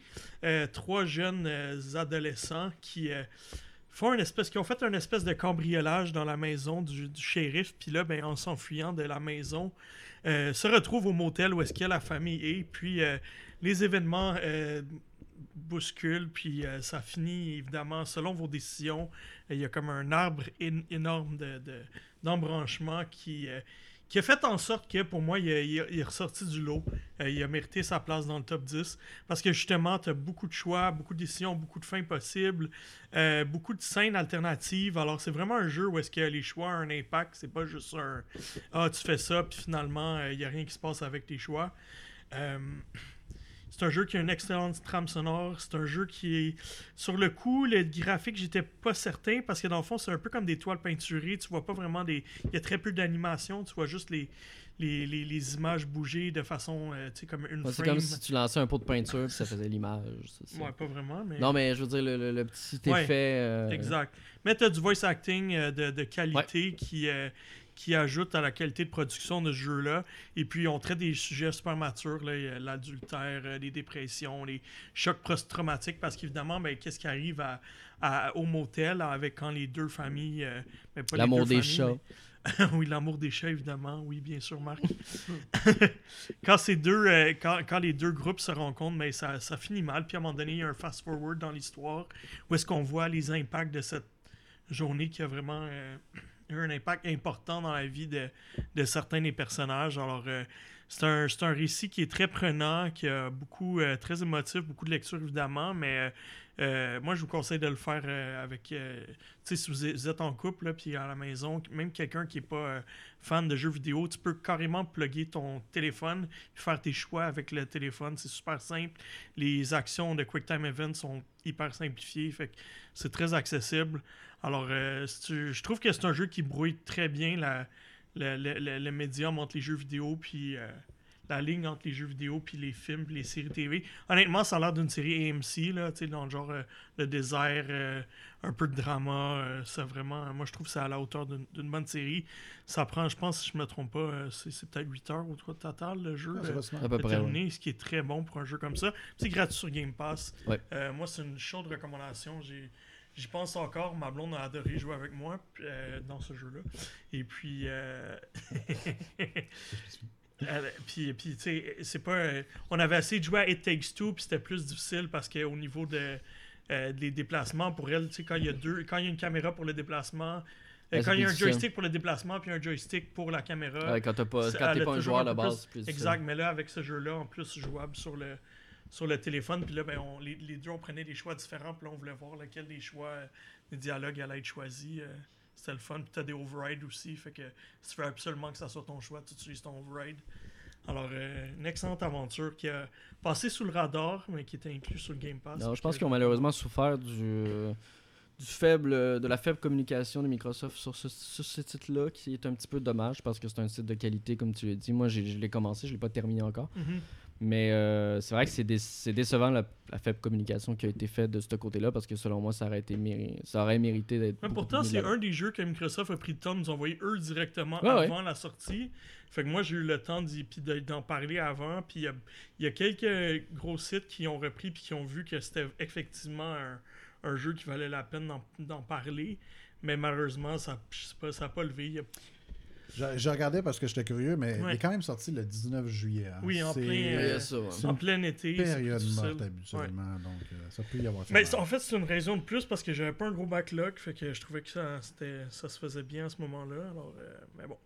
trois jeunes adolescents qui font une espèce, qui ont fait un espèce de cambriolage dans la maison du, du shérif, puis là, ben, en s'enfuyant de la maison, se retrouvent au motel où est-ce que la famille est, puis les événements bousculent, puis euh, ça finit évidemment selon vos décisions. Il y a comme un arbre énorme de, de- d'embranchement qui, euh, qui a fait en sorte que pour moi, il, est ressorti du lot. Euh, il a mérité sa place dans le top 10 parce que justement, tu as beaucoup de choix, beaucoup de décisions, beaucoup de fins possibles, beaucoup de scènes alternatives. Alors, c'est vraiment un jeu où est-ce que les choix ont un impact. C'est pas juste un Ah, tu fais ça, puis finalement, il n'y a rien qui se passe avec tes choix. C'est un jeu qui a une excellente trame sonore. C'est un jeu qui est. Sur le coup, le graphique, j'étais pas certain parce que dans le fond, c'est un peu comme des toiles peinturées. Tu vois pas vraiment des. Il y a très peu d'animation. Tu vois juste les, les, les, les images bouger de façon. euh, tu sais, comme une Ouais, C'est comme si tu lançais un pot de peinture puis ça faisait l'image. Ouais, pas vraiment, mais. Non, mais je veux dire, le, le- le petit Ouais, effet. euh, Exact. Mais tu as du voice acting euh, de, de qualité qui, qui ajoute à la qualité de production de ce jeu-là. Et puis, on traite des sujets super matures, a l'adultère, euh, les dépressions, les chocs post-traumatiques, parce qu'évidemment, ben, qu'est-ce qui arrive à, à- au motel avec quand les deux familles... euh, ben, L'amour des familles, chats. mais- oui, l'amour des chats, évidemment. Oui, bien sûr, Marc. quand, ces deux, euh, quand, quand les deux groupes se rencontrent, mais ça, ça finit mal. Puis à un moment donné, il y a un fast-forward dans l'histoire où est-ce qu'on voit les impacts de cette journée qui a vraiment euh, eu un impact important dans la vie de, de certains des personnages. Alors, euh, c'est un, un récit qui est très prenant, qui a beaucoup, euh, très émotif, beaucoup de lecture évidemment, mais moi je vous conseille de le faire avec, tu sais, si vous êtes, en couple, puis à la maison, même quelqu'un qui n'est pas fan de jeux vidéo, tu peux carrément plugger ton téléphone, faire tes choix avec le téléphone, c'est super simple. Les actions de QuickTime Event sont hyper simplifiées, fait c'est très accessible. Alors, euh, tu- je trouve que c'est un jeu qui brouille très bien la, le, médium entre les jeux vidéo puis euh, la ligne entre les jeux vidéo puis les films puis les séries TV. Honnêtement, ça a l'air d'une série AMC, là, tu sais, dans le genre euh, le désert, euh, un peu de drama. euh, c'est vraiment, moi, je trouve que c'est à la hauteur d'une d'une bonne série. Ça prend, je pense, si je me trompe pas, euh, c'est c'est peut-être 8 heures ou quoi total le jeu. Ah, ça euh, va se faire. À peu près. ouais. ce qui est très bon pour un jeu comme ça. C'est gratuit sur Game Pass. Ouais. Euh, moi, c'est une chaude recommandation. J'ai- J'y pense encore. Ma blonde a adoré jouer avec moi euh, dans ce jeu-là. Et puis. euh, elle- puis, puis tu sais, c'est pas. euh, on avait essayé de jouer à It Takes Two, puis c'était plus difficile parce qu'au niveau de, euh, des déplacements, pour elle, tu sais, quand il y a deux. Quand il y a une caméra pour le déplacement. euh, quand il y a un joystick pour le déplacement, puis un joystick pour la caméra. Ouais, quand t'es pas, quand pas un joueur de base, plus-. Exact, mais là, avec ce jeu-là, en plus jouable sur le, sur le téléphone, puis là, ben, on, les, les deux, on prenait des choix différents, puis là, on voulait voir lequel des choix euh, les dialogues allaient être choisis. euh, c'était le fun. Puis t'as des overrides aussi. Fait que si tu veux absolument que ça soit ton choix, tu utilises ton override. Alors, euh, une excellente aventure qui a passé sous le radar, mais qui était inclus sur le Game Pass. Je pense qu'ils ont malheureusement souffert du, du faible, de la faible communication de Microsoft sur ce, sur ce titre-là, qui est un petit peu dommage parce que c'est un site de qualité, comme tu l'as dit. Moi, je l'ai commencé, je l'ai pas terminé encore. Mhm. Mais euh, c'est vrai que c'est dé- c'est décevant la, la faible communication qui a été faite de ce côté-là parce que selon moi, ça aurait, été méri- ça aurait mérité d'être. Mais pourtant, c'est un des jeux que Microsoft a pris le temps de nous envoyer eux directement Ouais, ouais. avant la sortie. Fait que moi, j'ai eu le temps d'en parler avant. Puis il y a, il y a quelques gros sites qui ont repris puis qui ont vu que c'était effectivement un, un jeu qui valait la peine d'en- parler. Mais malheureusement, ça n'a pas, levé. Y a- J'ai j'ai regardé parce que j'étais curieux, mais il est quand même sorti le 19 juillet. hein. Oui, en plein, euh, a ça, ouais. c'est en une plein été. période morte habituellement, donc euh, ça peut y avoir fait Mais en fait, c'est une raison de plus parce que j'avais pas un gros backlog, fait que je trouvais que ça, c'était- ça se faisait bien à ce moment-là. Alors, euh, mais bon.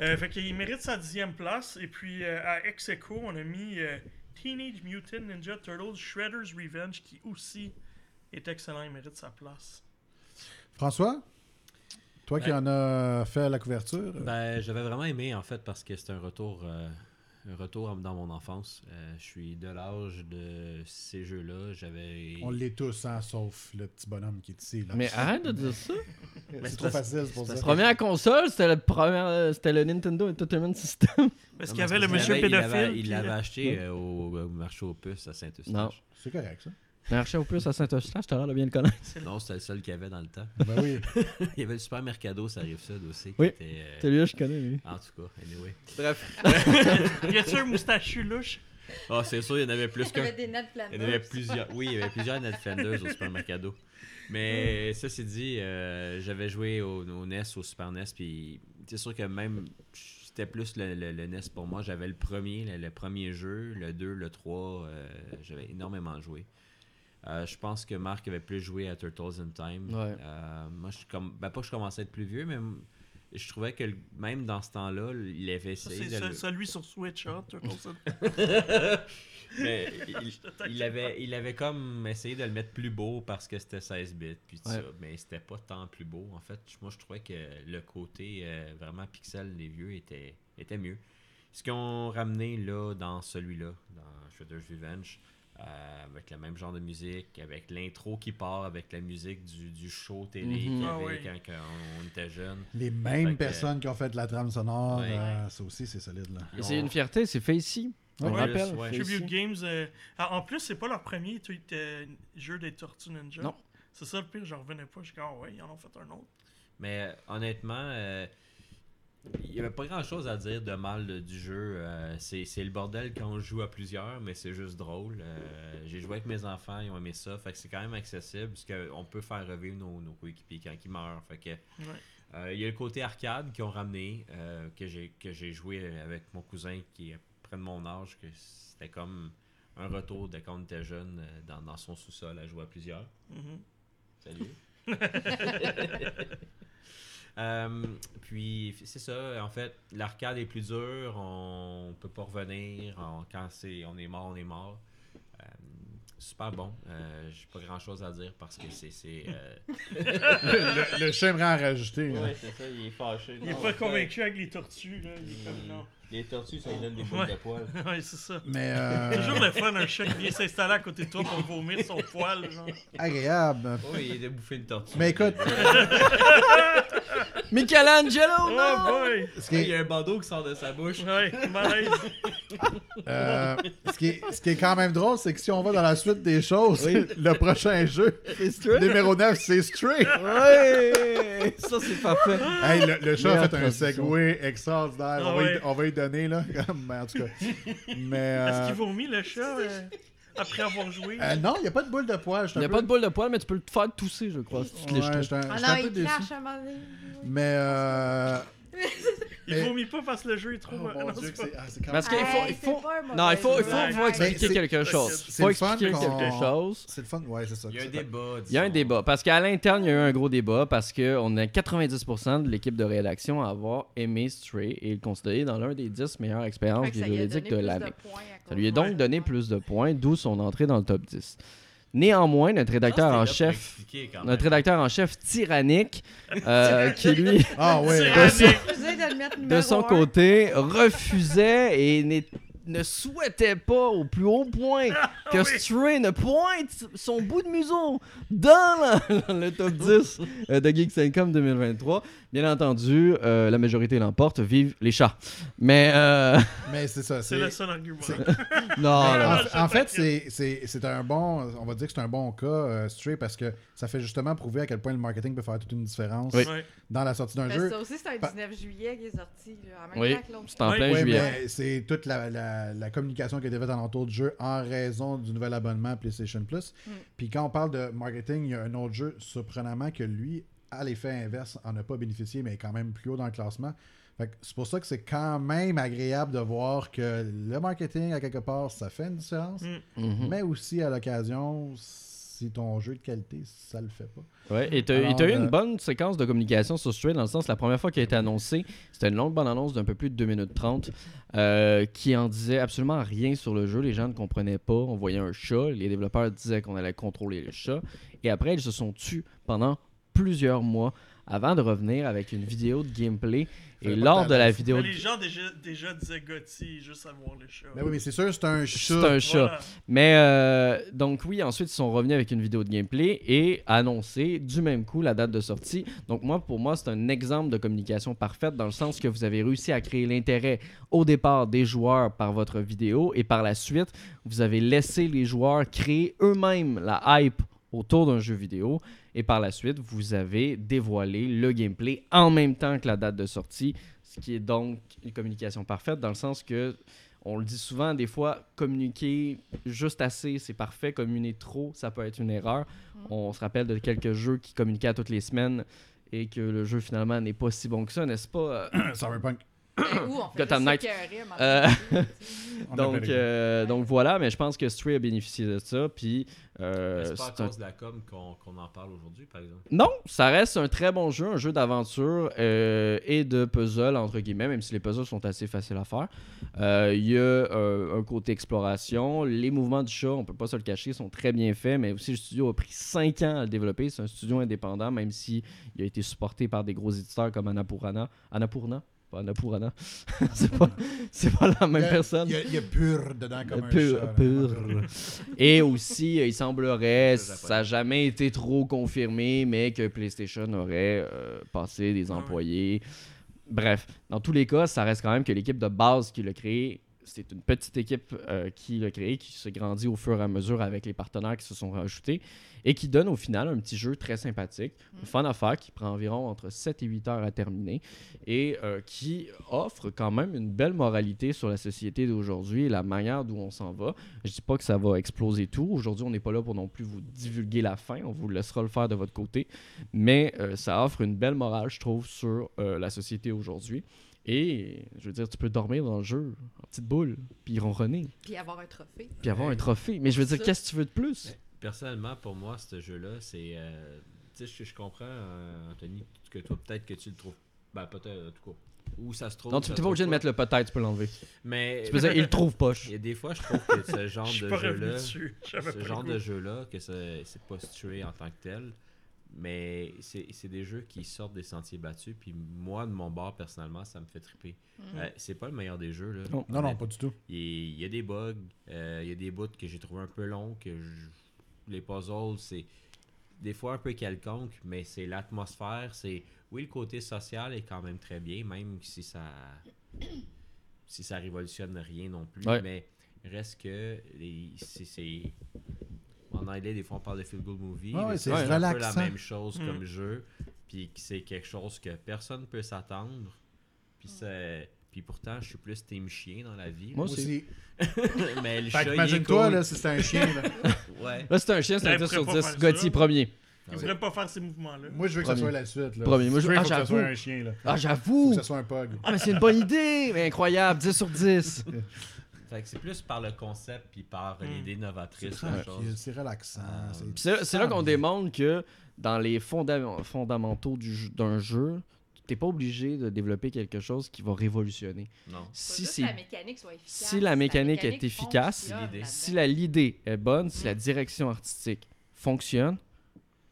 Euh, fait qu'il mérite sa dixième place. Et puis euh, à ex aequo, on a mis euh, Teenage Mutant Ninja Turtles Shredder's Revenge qui aussi est excellent, il mérite sa place. François, toi qui en as fait la couverture, Ben, j'avais vraiment aimé en fait parce que c'est un retour, euh, un retour dans mon enfance. Euh, je suis de l'âge de ces jeux-là. J'avais. on l'est tous, hein, sauf le petit bonhomme qui est ici. Là. Mais arrête de dire ça. c'est trop facile pour ça. Première console, c'était le, premier- c'était le Nintendo Entertainment System. Parce qu'il y avait le il monsieur pédophile. l'avait- Il l'avait euh, acheté euh, au, au marché aux puces à Saint-Eustache. Non. C'est correct, ça. Marché au plus à Saint-Eustache, t'as l'air de bien le connaître. Non, c'était le seul qu'il y avait dans le temps. Ben oui. Il y avait le Super Mercado, ça arrive ça aussi. qui Oui. était, euh, Celui-là, je connais, lui. En tout cas, anyway. Bref. Y a-tu un moustachu louche? Ah, c'est sûr, il y en avait plus Il y qu'un. avait des Ned Il y en avait plusieurs. Oui, il y avait plusieurs Ned Flanders au Super Mercado. Mais ça, c'est dit, euh, j'avais joué au, au NES, au Super NES, puis c'est sûr que même c'était plus le, le- le NES pour moi. J'avais le premier, le, le premier jeu, le 2, le 3, euh, j'avais énormément joué. Euh, je pense que Marc avait plus joué à Turtles in Time. Ouais. Euh, moi, je, comme, ben, pas que je commençais à être plus vieux, mais je trouvais que même dans ce temps-là, il avait essayé C'est de. ce- le- celui sur Switch, hein, Turtles in- mais il, avait, il avait comme essayé de le mettre plus beau parce que c'était 16 bits puis tout Ouais. ça, mais c'était pas tant plus beau. En fait, moi je trouvais que le côté euh, vraiment pixel des vieux était, était mieux. Ce qu'ils ont ramené là dans celui-là, dans Shredder's Revenge, euh, avec le même genre de musique, avec l'intro qui part, avec la musique du, du show télé Mhm. qu'il y Ah avait oui. quand, quand on était jeune. Les mêmes que- personnes qui ont fait la trame sonore, Ouais. euh, ça aussi, c'est solide. Là. Ils C'est ont- une fierté, c'est fait ici. On Ouais. le rappelle. Ouais. Tribute. Games. euh, ah, en plus, c'est pas leur premier tweet, euh, jeu des Tortues Ninja. Non. C'est ça le pire, j'en revenais pas. Je suis comme, ah ouais, ils en ont fait un autre. Mais euh, honnêtement, euh, il n'y avait pas grand chose à dire de mal de- du jeu. Euh, c'est c'est le bordel quand on joue à plusieurs, mais c'est juste drôle. Euh, J'ai joué avec mes enfants, ils ont aimé ça. Fait que c'est quand même accessible parce qu'on peut faire revivre nos, nos coéquipiers quand ils meurent. Fait que. euh, Il y a le côté arcade qu'ils ont ramené, euh, que j'ai que j'ai joué avec mon cousin qui est près de mon âge, que c'était comme un retour de quand on était jeune euh, dans, dans son sous-sol à jouer à plusieurs. Mhm. Salut. Euh, puis c'est ça, en fait, l'arcade est plus dur, on peut pas revenir, on- quand c'est, on est mort, on est mort. Euh, super bon, euh, j'ai pas grand chose à dire parce que c'est. euh, le, le chien aimerait en rajouter. hein. c'est ça, il est fâché. Il est pas convaincu avec les tortues, là. Il est comme, non. Les tortues, ça lui donne des boules de poils. ouais, c'est ça. Mais euh, Toujours le fun, un chat qui vient s'installer à côté de toi pour vomir son poil, genre. agréable. Oui, il a bouffer une tortue. Mais écoute, Michelangelo, Oh non! boy! ce qui il y a un bandeau qui sort de sa bouche. Ouais, malaise. euh, ce qui est- ce qui est quand même drôle, c'est que si on va dans la suite des choses, le prochain jeu, numéro 9, c'est Stray. Ouais! Ça, c'est parfait. Hey, le, le chat a fait un segway extraordinaire. Ah on, va y, ouais. on va y donner, là. Mais en tout cas. Mais. Est-ce euh, qu'il vomit le chat euh, après avoir joué? euh, non, il n'y a pas de boule de poil. Il n'y a pas de boule de poil, mais tu peux le faire tousser, je crois. si tu te Ouais, lèches Ah non, un peu il à donné. Mais. Il mais- vomit pas parce que le jeu est trop. Oh mon non, Dieu, c'est ah, Parce qu'il Hey, faut, il faut... Non, il faut, il il expliquer quelque chose. c'est faut expliquer qu'on- quelque chose. C'est le fun, ouais, c'est ça. Il y a un débat. Il y a un débat. Parce qu'à l'interne, il y a eu un gros débat parce qu'on a 90% de l'équipe de rédaction à avoir aimé Stray et le considérer dans l'un des 10 meilleures expériences Fait que ça lui a vidéoludiques donné de l'année. Ça lui a donc donné plus de points, d'où son entrée dans le top 10. Néanmoins, notre rédacteur Ça, en chef, notre rédacteur en chef tyrannique, euh, qui lui, Ah de son, de côté, refusait et n'est- ne souhaitait pas au plus haut point que oui. Stray ne pointe son bout de museau dans, le top 10 euh, de Geeks Income 2023. Bien entendu, euh, la majorité l'emporte. Vive les chats. Mais euh, Mais c'est ça. C'est le seul argument. non, En, non. en fait, c'est- c'est c'est un bon, on va dire que c'est un bon cas, euh, Stray, parce que ça fait justement prouver à quel point le marketing peut faire toute une différence Oui. Dans la sortie d'un jeu. ça aussi, c'est un Pa- 19 juillet qui est sorti, là, en même Oui, c'est en plein Ouais, juillet. mais c'est toute la, la- la communication qui a été faite alentour du jeu en raison du nouvel abonnement PlayStation Plus. Mm. Puis quand on parle de marketing, il y a un autre jeu surprenamment que lui, à l'effet inverse, en a pas bénéficié, mais est quand même plus haut dans le classement. C'est pour ça que c'est quand même agréable de voir que le marketing, à quelque part, ça fait une différence. Mm. Mhm. Mais aussi, à l'occasion, si ton jeu est de qualité, ça le fait pas. Ouais, et Alors, et t'as eu une euh, bonne séquence de communication sur Stray dans le sens, la première fois qu'il a été annoncé, c'était une longue bonne annonce d'un peu plus de 2 minutes 30 euh, qui en disait absolument rien sur le jeu. Les gens ne comprenaient pas. On voyait un chat. Les développeurs disaient qu'on allait contrôler le chat. Et après, ils se sont tus pendant plusieurs mois avant de revenir avec une vidéo de gameplay. Et lors de la vidéo. Mais les gens déjà, déjà disaient Gotti juste à voir le chat. Mais oui, mais c'est sûr, c'est un chat. C'est un chat. Voilà. Mais euh, donc oui, ensuite ils sont revenus avec une vidéo de gameplay et annoncé du même coup la date de sortie. Donc moi, pour moi, c'est un exemple de communication parfaite dans le sens que vous avez réussi à créer l'intérêt au départ des joueurs par votre vidéo et par la suite, vous avez laissé les joueurs créer eux-mêmes la hype autour d'un jeu vidéo et par la suite, vous avez dévoilé le gameplay en même temps que la date de sortie, ce qui est donc une communication parfaite dans le sens que on le dit souvent, des fois, communiquer juste assez, c'est parfait. Communiquer trop, ça peut être une erreur. On se rappelle de quelques jeux qui communiquaient à toutes les semaines et que le jeu finalement n'est pas si bon que ça, n'est-ce pas? euh? Cyberpunk. Où on fait? Gotham Knight. Euh, donc, euh, donc voilà, mais je pense que Stray a bénéficié de ça. Puis, euh, C'est pas à cause de la com qu'on en parle aujourd'hui, par exemple. Non, ça reste un très bon jeu, un jeu d'aventure euh, et de puzzle, entre guillemets, même si les puzzles sont assez faciles à faire. Euh, Il y a euh, un côté exploration. Les mouvements du chat, on peut pas se le cacher, sont très bien faits, mais aussi le studio a pris 5 ans à le développer. C'est un studio indépendant, même si il a été supporté par des gros éditeurs comme Annapurna. Annapurna Pas Annapurna. c'est pas, c'est pas la même Il y a- personne. Il y, a, il y a pur dedans comme un Pur- chat, pur. Et aussi, euh, il semblerait, Le ça n'a jamais été trop confirmé, mais que PlayStation aurait euh, passé des employés. Bref, dans tous les cas, ça reste quand même que l'équipe de base qui l'a créé, c'est une petite équipe euh, qui l'a créé, qui se grandit au fur et à mesure avec les partenaires qui se sont rajoutés et qui donne au final un petit jeu très sympathique, Mm. fun à faire, qui prend environ entre 7 et 8 heures à terminer et euh, qui offre quand même une belle moralité sur la société d'aujourd'hui et la manière d'où on s'en va. Je dis pas que ça va exploser tout. Aujourd'hui, on n'est pas là pour non plus vous divulguer la fin. On vous laissera le faire de votre côté. Mais euh, ça offre une belle morale, je trouve, sur la société aujourd'hui. Et je veux dire, tu peux dormir dans le jeu en petite boule, puis ronronner, Puis avoir un trophée. puis avoir un trophée. Mais je veux dire, Ça. qu'est-ce que tu veux de plus? Personnellement, pour moi, ce jeu-là, c'est. euh, tu sais, je, je comprends, euh, Anthony, que toi, peut-être que tu le trouves. Ben, peut-être, en tout cas. Où ça se trouve. Non, tu n'es pas obligé de mettre le peut-être, tu peux l'enlever. Mais. Tu peux dire, il le trouve poche. A des fois, je trouve que ce genre de jeu-là. ce genre de jeu-là, que c'est c'est pas situé en tant que tel, mais c'est c'est des jeux qui sortent des sentiers battus, puis moi, de mon bord, personnellement, ça me fait triper. Mm. Euh, c'est pas le meilleur des jeux, là. Non. Non, non, pas du tout. Il y, il y a des bugs, euh, il y a des bouts que j'ai trouvé un peu longs, que je- les puzzles, c'est des fois un peu quelconque, mais c'est l'atmosphère, c'est... Oui, le côté social est quand même très bien, même si ça... si ça révolutionne rien non plus, Ouais. mais reste que les- c'est... c'est- En anglais, des fois, on parle de feel-good movie, Ouais, mais ouais, c'est un peu la même chose Mm. comme jeu, puis c'est quelque chose que personne peut s'attendre, puis c'est... Puis pourtant, je suis plus team chien dans la vie. Moi aussi. mais le Fait chat, que il est imagine-toi, cool. là, si c'était un chien. là. Ouais. Là, c'est un chien, c'est un Ben, 10 sur pourrait pas 10. faire Gauthier, ça? premier. Il devrait pas faire ces mouvements-là. Moi, je veux que ça Premier. soit la suite. Là. Premier. Moi, je- veux ah, faut que ça soit un chien. Là. Ah, Faut j'avoue! que ça soit un pug. Ah, mais c'est une bonne idée! Mais incroyable, 10 sur 10. Fait que c'est plus par le concept puis par Mm. l'idée novatrice C'est relaxant. Euh, c'est- là qu'on démontre que dans les fonda- fondamentaux du jeu- d'un jeu, t'es pas obligé de développer quelque chose qui va révolutionner. Non. Si Faut juste c'est que la mécanique soit efficace. si la mécanique est efficace, si la l'idée est bonne, si Mm. la direction artistique fonctionne,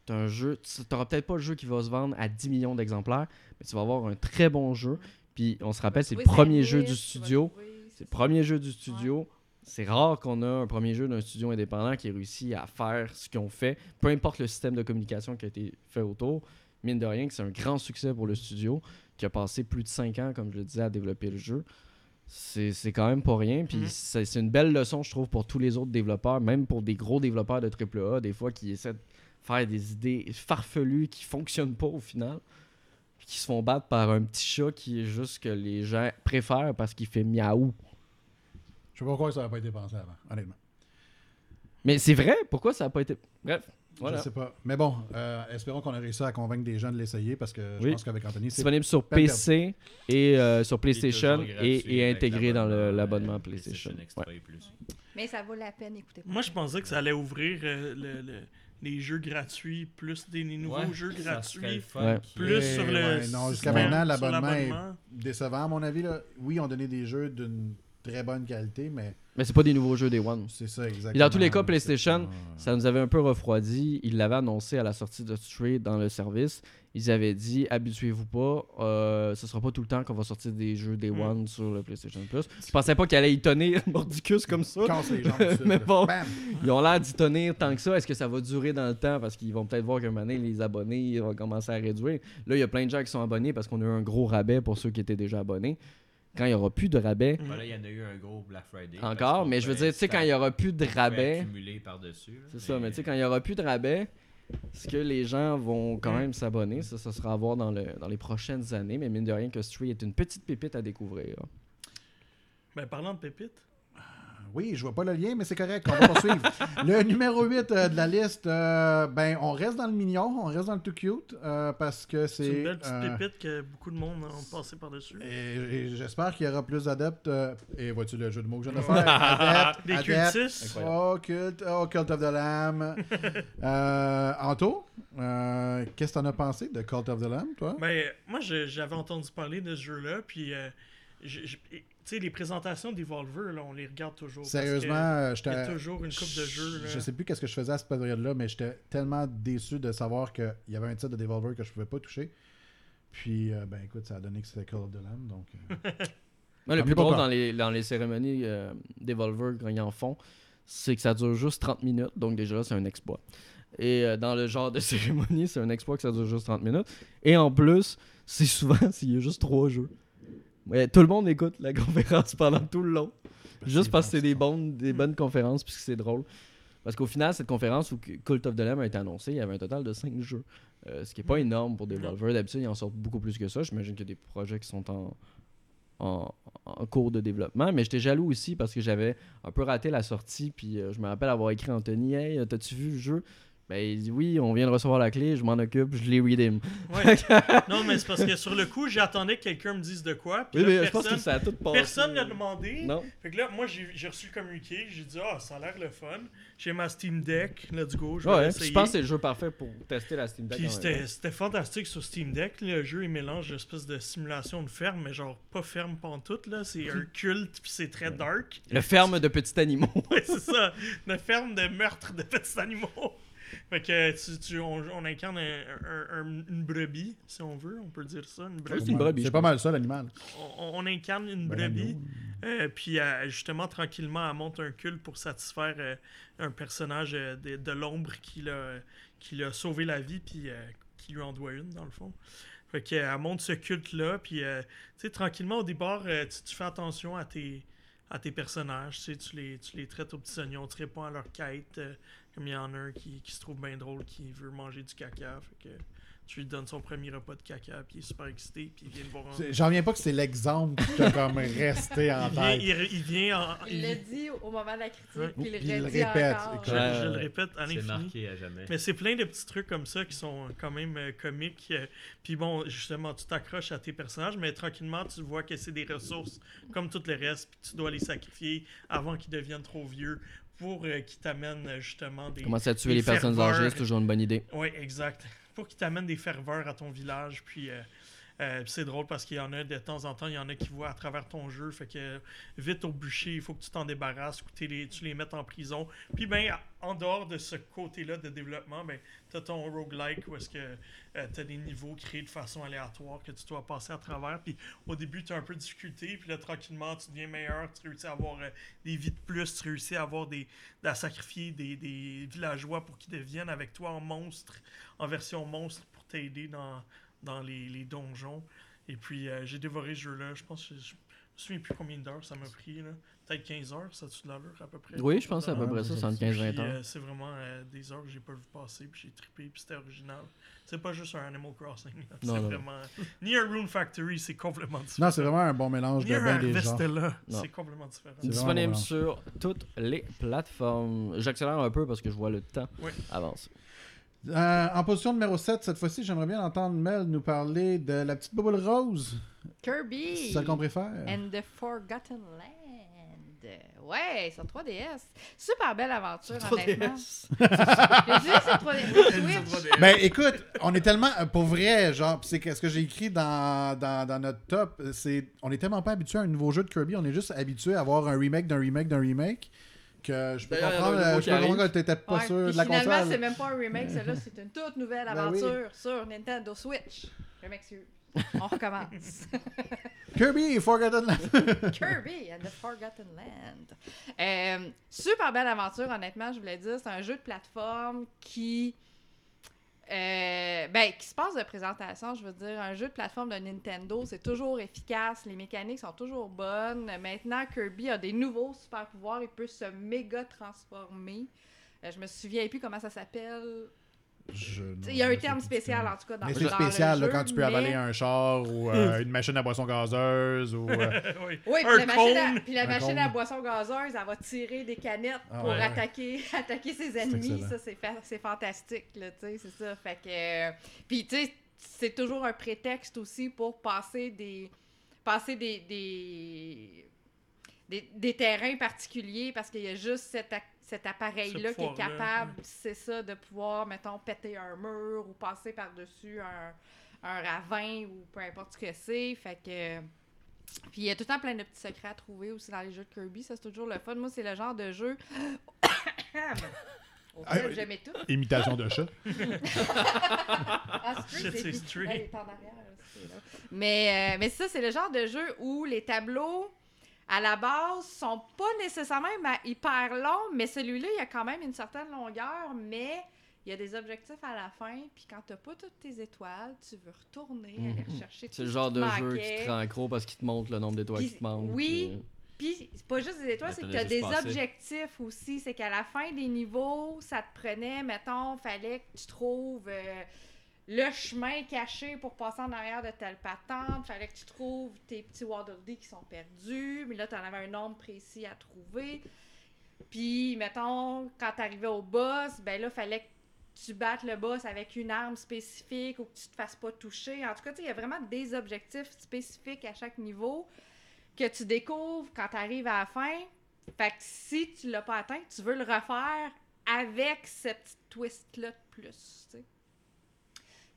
t'as un jeu, tu t'auras peut-être pas le jeu qui va se vendre à 10 millions d'exemplaires, mais tu vas avoir un très bon jeu. Puis on se rappelle, c'est le premier jeu du studio. C'est le premier jeu du studio. C'est rare qu'on a un premier jeu d'un studio indépendant qui réussit à faire ce qu'ils ont fait, peu importe le système de communication qui a été fait autour. Mine de rien, que c'est un grand succès pour le studio qui a passé plus de 5 ans, comme je le disais, à développer le jeu. C'est quand même pas rien. Puis Mhm. c'est c'est une belle leçon, je trouve, pour tous les autres développeurs, même pour des gros développeurs de AAA, des fois qui essaient de faire des idées farfelues qui fonctionnent pas au final. Qui se font battre par un petit chat qui est juste que les gens préfèrent parce qu'il fait miaou. Je sais pas pourquoi ça n'a pas été pensé avant, honnêtement. Mais c'est vrai, pourquoi ça n'a pas été? Bref, voilà. Je sais pas. Mais bon, euh, espérons qu'on a réussi à convaincre des gens de l'essayer parce que je Oui. pense qu'avec Anthony, c'est. Disponible sur PC et euh, sur PlayStation et, intégré dans le- l'abonnement, euh, PlayStation. Ouais. plus. Mais ça vaut la peine, écoutez. Moi, je pensais que ça allait ouvrir euh, le- le- les jeux gratuits, plus des nouveaux Ouais, jeux gratuits, Ouais. plus sur le. ouais, non, jusqu'à maintenant, l'abonnement est- décevant, à mon avis. Là. Oui, on donnait des jeux d'une très bonne qualité, mais Mais c'est pas des nouveaux jeux Day One. c'est ça exactement. Et dans tous les cas, PlayStation, Ça nous avait un peu refroidi. Ils l'avaient annoncé à la sortie de Stray dans le service. Ils avaient dit habituez-vous pas, euh, ce sera pas tout le temps qu'on va sortir des jeux Day Mm. One sur le PlayStation Plus. Je pensais pas qu'il allait y tonner Mordicus comme ça. Mais bon. Bam! Ils ont l'air d'y tenir tant que ça. Est-ce que ça va durer dans le temps? Parce qu'ils vont peut-être voir qu'un moment donné, les abonnés ils vont commencer à réduire. Là, il y a plein de gens qui sont abonnés parce qu'on a eu un gros rabais pour ceux qui étaient déjà abonnés. Quand il n'y aura plus de rabais, Mm. Voilà, il y en a eu un gros Black Friday. encore, mais je veux pouvait dire, tu sais, quand il n'y aura plus de rabais, par-dessus. là, C'est ça, mais tu sais, quand il n'y aura plus de rabais, est-ce que les gens vont quand Mm. même s'abonner? Ça, ça sera à voir dans, le, dans les prochaines années, mais mine de rien que Stray est une petite pépite à découvrir. Ben, parlant de pépites, Oui, je vois pas le lien, mais c'est correct, on va poursuivre. le numéro 8 euh, de la liste, euh, ben, on reste dans le mignon, on reste dans le tout cute, euh, parce que c'est c'est... une belle petite pépite que beaucoup de monde ont passé par-dessus. Et, et j'espère qu'il y aura plus d'adeptes. et vois-tu le jeu de mots que je viens de faire? Adeptes, Des adeptes, cultistes. Oh, culte, oh, Cult of the Lamb. Anto, qu'est-ce que t'en as pensé de Cult of the Lamb, toi? Ben, moi, j'avais entendu parler de ce jeu-là, puis, je- je- tu sais, les présentations d'Evolver, là, on les regarde toujours. Sérieusement, euh, Il y a j'étais. toujours une coupe de jeux. Je sais plus qu'est-ce que je faisais à cette période-là, mais j'étais tellement déçu de savoir qu'il y avait un titre de Devolver que je pouvais pas toucher. Puis, euh, ben écoute, ça a donné que c'était Call of the Lamb, donc... euh, Moi, le Tant plus drôle dans les, dans les cérémonies euh, d'Evolver, quand ils en font, c'est que ça dure juste 30 minutes, donc déjà là, c'est un exploit. Et euh, dans le genre de cérémonie, c'est un exploit que ça dure juste 30 minutes. Et en plus, c'est souvent s'il y a juste trois jeux. Ouais, tout le monde écoute la conférence pendant tout le long. Juste parce que c'est des, bonnes, des bonnes conférences, puisque c'est drôle. Parce qu'au final, cette conférence où Cult of the Lamb a été annoncée, il y avait un total de 5 jeux. Euh, ce qui n'est pas énorme pour Devolver. D'habitude, ils en sortent beaucoup plus que ça. J'imagine qu'il y a des projets qui sont en, en, en cours de développement. Mais j'étais jaloux aussi parce que j'avais un peu raté la sortie. Puis euh, je me rappelle avoir écrit à Anthony Hey, t'as-tu vu le jeu Ben, il dit Oui, on vient de recevoir la clé, je m'en occupe, je l'ai redeem. Ouais. non, mais c'est parce que sur le coup, j'attendais que quelqu'un me dise de quoi. Puis Oui, là, mais je pense personne, que ça a tout passé. personne l'a demandé. Non. Fait que là, moi, j'ai reçu le communiqué. J'ai dit, ah, ça a l'air le fun. J'ai ma Steam Deck. Let's go. Je vais Ouais, je pense que c'est le jeu parfait pour tester la Steam Deck. Puis c'était fantastique sur Steam Deck. Le jeu, il mélange une espèce de simulation de ferme, mais genre pas ferme pantoute. là. C'est un culte, puis c'est très dark. Le ferme de petits animaux. Ouais, c'est ça. Une ferme de meurtre de petits animaux. Fait que tu, tu- on, on incarne un- un- un- une brebis, si on veut, on peut dire ça. Une brebis. c'est une brebis, C'est je pas mal ça, l'animal. On, on incarne une Ben, brebis. Euh, puis euh, justement, tranquillement, elle monte un culte pour satisfaire euh, un personnage euh, de, de l'ombre qui l'a qui l'a sauvé la vie, puis euh, qui lui en doit une, dans le fond. Fait qu'elle elle monte ce culte-là, puis euh, tu sais, tranquillement, au départ, euh, tu, tu fais attention à tes, à tes personnages, tu sais, tu les, tu les traites aux petits oignons, tu réponds à leur quête, euh, comme il y en a un qui, qui se trouve bien drôle, qui veut manger du caca, fait que tu lui donnes son premier repas de caca, puis il est super excité, puis il vient de voir... un- C'est- J'en reviens pas que c'est l'exemple qui t'a comme resté en Il vient, tête. il, il vient en... Il il- l'a dit au moment de la critique, Ouais. puis il Puis il le le redit répète. encore. Je, je le répète à C'est marqué à jamais. Mais c'est plein de petits trucs comme ça qui sont quand même euh, comiques. euh, Puis bon, justement, tu t'accroches à tes personnages, mais tranquillement, tu vois que c'est des ressources comme tout le reste, puis tu dois les sacrifier avant qu'ils deviennent trop vieux pour euh, qu'ils t'amènent euh, justement des. Commencer à tuer les personnes âgées, c'est toujours une bonne idée. Oui, exact. Pour qu'ils t'amènent des ferveurs à ton village, puis. euh, Euh, c'est drôle parce qu'il y en a de temps en temps, il y en a qui voient à travers ton jeu. Fait que vite au bûcher, il faut que tu t'en débarrasses, que tu les, tu les mettes en prison. Puis ben, en dehors de ce côté-là de développement, ben, tu as ton roguelike où est-ce que euh, tu as des niveaux créés de façon aléatoire que tu dois passer à travers. Puis au début, tu as un peu de difficulté. Puis là, tranquillement, tu deviens meilleur. Tu réussis à avoir euh, des vies de plus. Tu réussis à avoir des, à sacrifier des, des villageois pour qu'ils deviennent avec toi en monstre, en version monstre pour t'aider dans, dans les, les donjons. Et puis, euh, j'ai dévoré ce jeu-là. Je pense que je, je me souviens plus combien d'heures ça m'a pris. Là. Peut-être 15 heures, ça a-tu de l'allure à peu près? Oui, je pense à peu Ah, près ça, c'est- 75-20 Puis, ans. euh, c'est vraiment euh, des heures que j'ai pas vu passer, puis j'ai trippé, puis c'était original. C'est pas juste un Animal Crossing. là. C'est vraiment. Ni un Rune Factory, c'est complètement différent. Non, c'est vraiment un bon mélange Ni de bien des genres. C'est complètement différent. Disponible sur toutes les plateformes. J'accélère un peu parce que je vois le temps Oui. avancer. Euh, en position numéro 7, cette fois-ci, j'aimerais bien entendre Mel nous parler de la petite boule rose. Kirby. C'est celle qu'on préfère. And the Forgotten Land. Ouais, sur 3DS. Super belle aventure, honnêtement. J'ai dit sur 3DS. Switch. Ben écoute, on est tellement euh, pour vrai, genre, c'est ce que j'ai écrit dans, dans, dans notre top, c'est on est tellement pas habitué à un nouveau jeu de Kirby, on est juste habitué à avoir un remake d'un remake d'un remake que je peux comprendre, euh, je peux comprendre que t'étais pas Ouais, sûr puis de la finalement, console. c'est même pas un remake, celle-là, c'est une toute nouvelle Ben aventure sur Nintendo Switch. Je m'excuse. On recommence. Kirby Forgotten Land. Kirby and the Forgotten Land. Euh, super belle aventure, honnêtement, je voulais dire. C'est un jeu de plateforme qui. Euh, ben, qui se passe de présentation, je veux dire, un jeu de plateforme de Nintendo, c'est toujours efficace, les mécaniques sont toujours bonnes. Maintenant, Kirby a des nouveaux super pouvoirs, il peut se méga transformer. Euh, je me souviens plus comment ça s'appelle. Il y a un terme spécial, en tout cas, dans, Mais c'est le spécial là, jeu, quand tu peux mais- avaler un char ou euh, une machine à boisson gazeuse ou. euh, oui. Oui, puis Un la machine, à, puis la machine à boisson gazeuse, elle va tirer des canettes Ah pour ouais, ouais. attaquer, attaquer ses ennemis. Ça, c'est, fa- c'est fantastique, là, tu sais, c'est ça. Fait que... euh, Puis, tu sais, c'est toujours un prétexte aussi pour passer des... passer des... des... Des, des terrains particuliers parce qu'il y a juste cet, appareil-là qui est capable, c'est ça, de pouvoir, mettons, péter un mur ou passer par-dessus un, un ravin ou peu importe ce que c'est. Fait que. Puis il y a tout le temps plein de petits secrets à trouver aussi dans les jeux de Kirby. Ça, c'est toujours le fun. Moi, c'est le genre de jeu. Au Ah, j'aimais tout. imitation de chat. Ah, c'est. Street. Elle est en arrière, c'est là. Mais, euh, mais ça, c'est le genre de jeu où les tableaux, à la base, sont pas nécessairement hyper longs, mais celui-là, il y a quand même une certaine longueur, mais il y a des objectifs à la fin, puis quand t'as pas toutes tes étoiles, tu veux retourner, aller Mhm. rechercher tout C'est le genre de jeu manquait. qui te rend accro parce qu'il te montre le nombre d'étoiles qui te manquent. oui. puis- Puis, c'est pas juste des étoiles, c'est que as t'as des passé. objectifs aussi. C'est qu'à la fin des niveaux, ça te prenait, mettons, fallait que tu trouves euh, le chemin caché pour passer en arrière de telle patente. Fallait que tu trouves tes petits Waddle qui sont perdus. Mais là, t'en avais un nombre précis à trouver. Puis, mettons, quand t'arrivais au boss, ben là, fallait que tu battes le boss avec une arme spécifique ou que tu te fasses pas toucher. En tout cas, tu il y a vraiment des objectifs spécifiques à chaque niveau que tu découvres quand tu arrives à la fin. Fait que si tu l'as pas atteint, tu veux le refaire avec cette petite twist-là de plus, tu.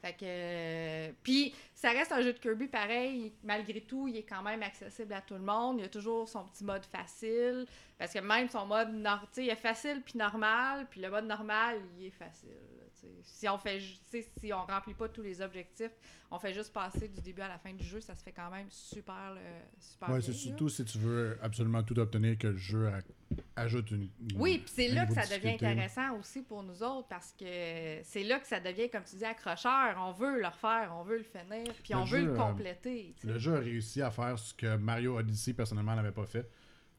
Fait que... Puis, ça reste un jeu de Kirby pareil. Malgré tout, il est quand même accessible à tout le monde. Il y a toujours son petit mode facile. Parce que même son mode... Tu il a facile puis normal. Puis le mode normal, il est facile. Si on fait... si on remplit pas tous les objectifs, on fait juste passer du début à la fin du jeu, ça se fait quand même super, le- super Ouais, bien, c'est surtout si tu veux absolument tout obtenir que le jeu a- ajoute une. une- Oui, puis c'est là que ça devient intéressant aussi pour nous autres parce que c'est là que ça devient, comme tu dis, accrocheur. On veut le refaire, on veut le finir, puis on veut le euh, compléter. Le jeu a réussi à faire ce que Mario Odyssey personnellement n'avait pas fait.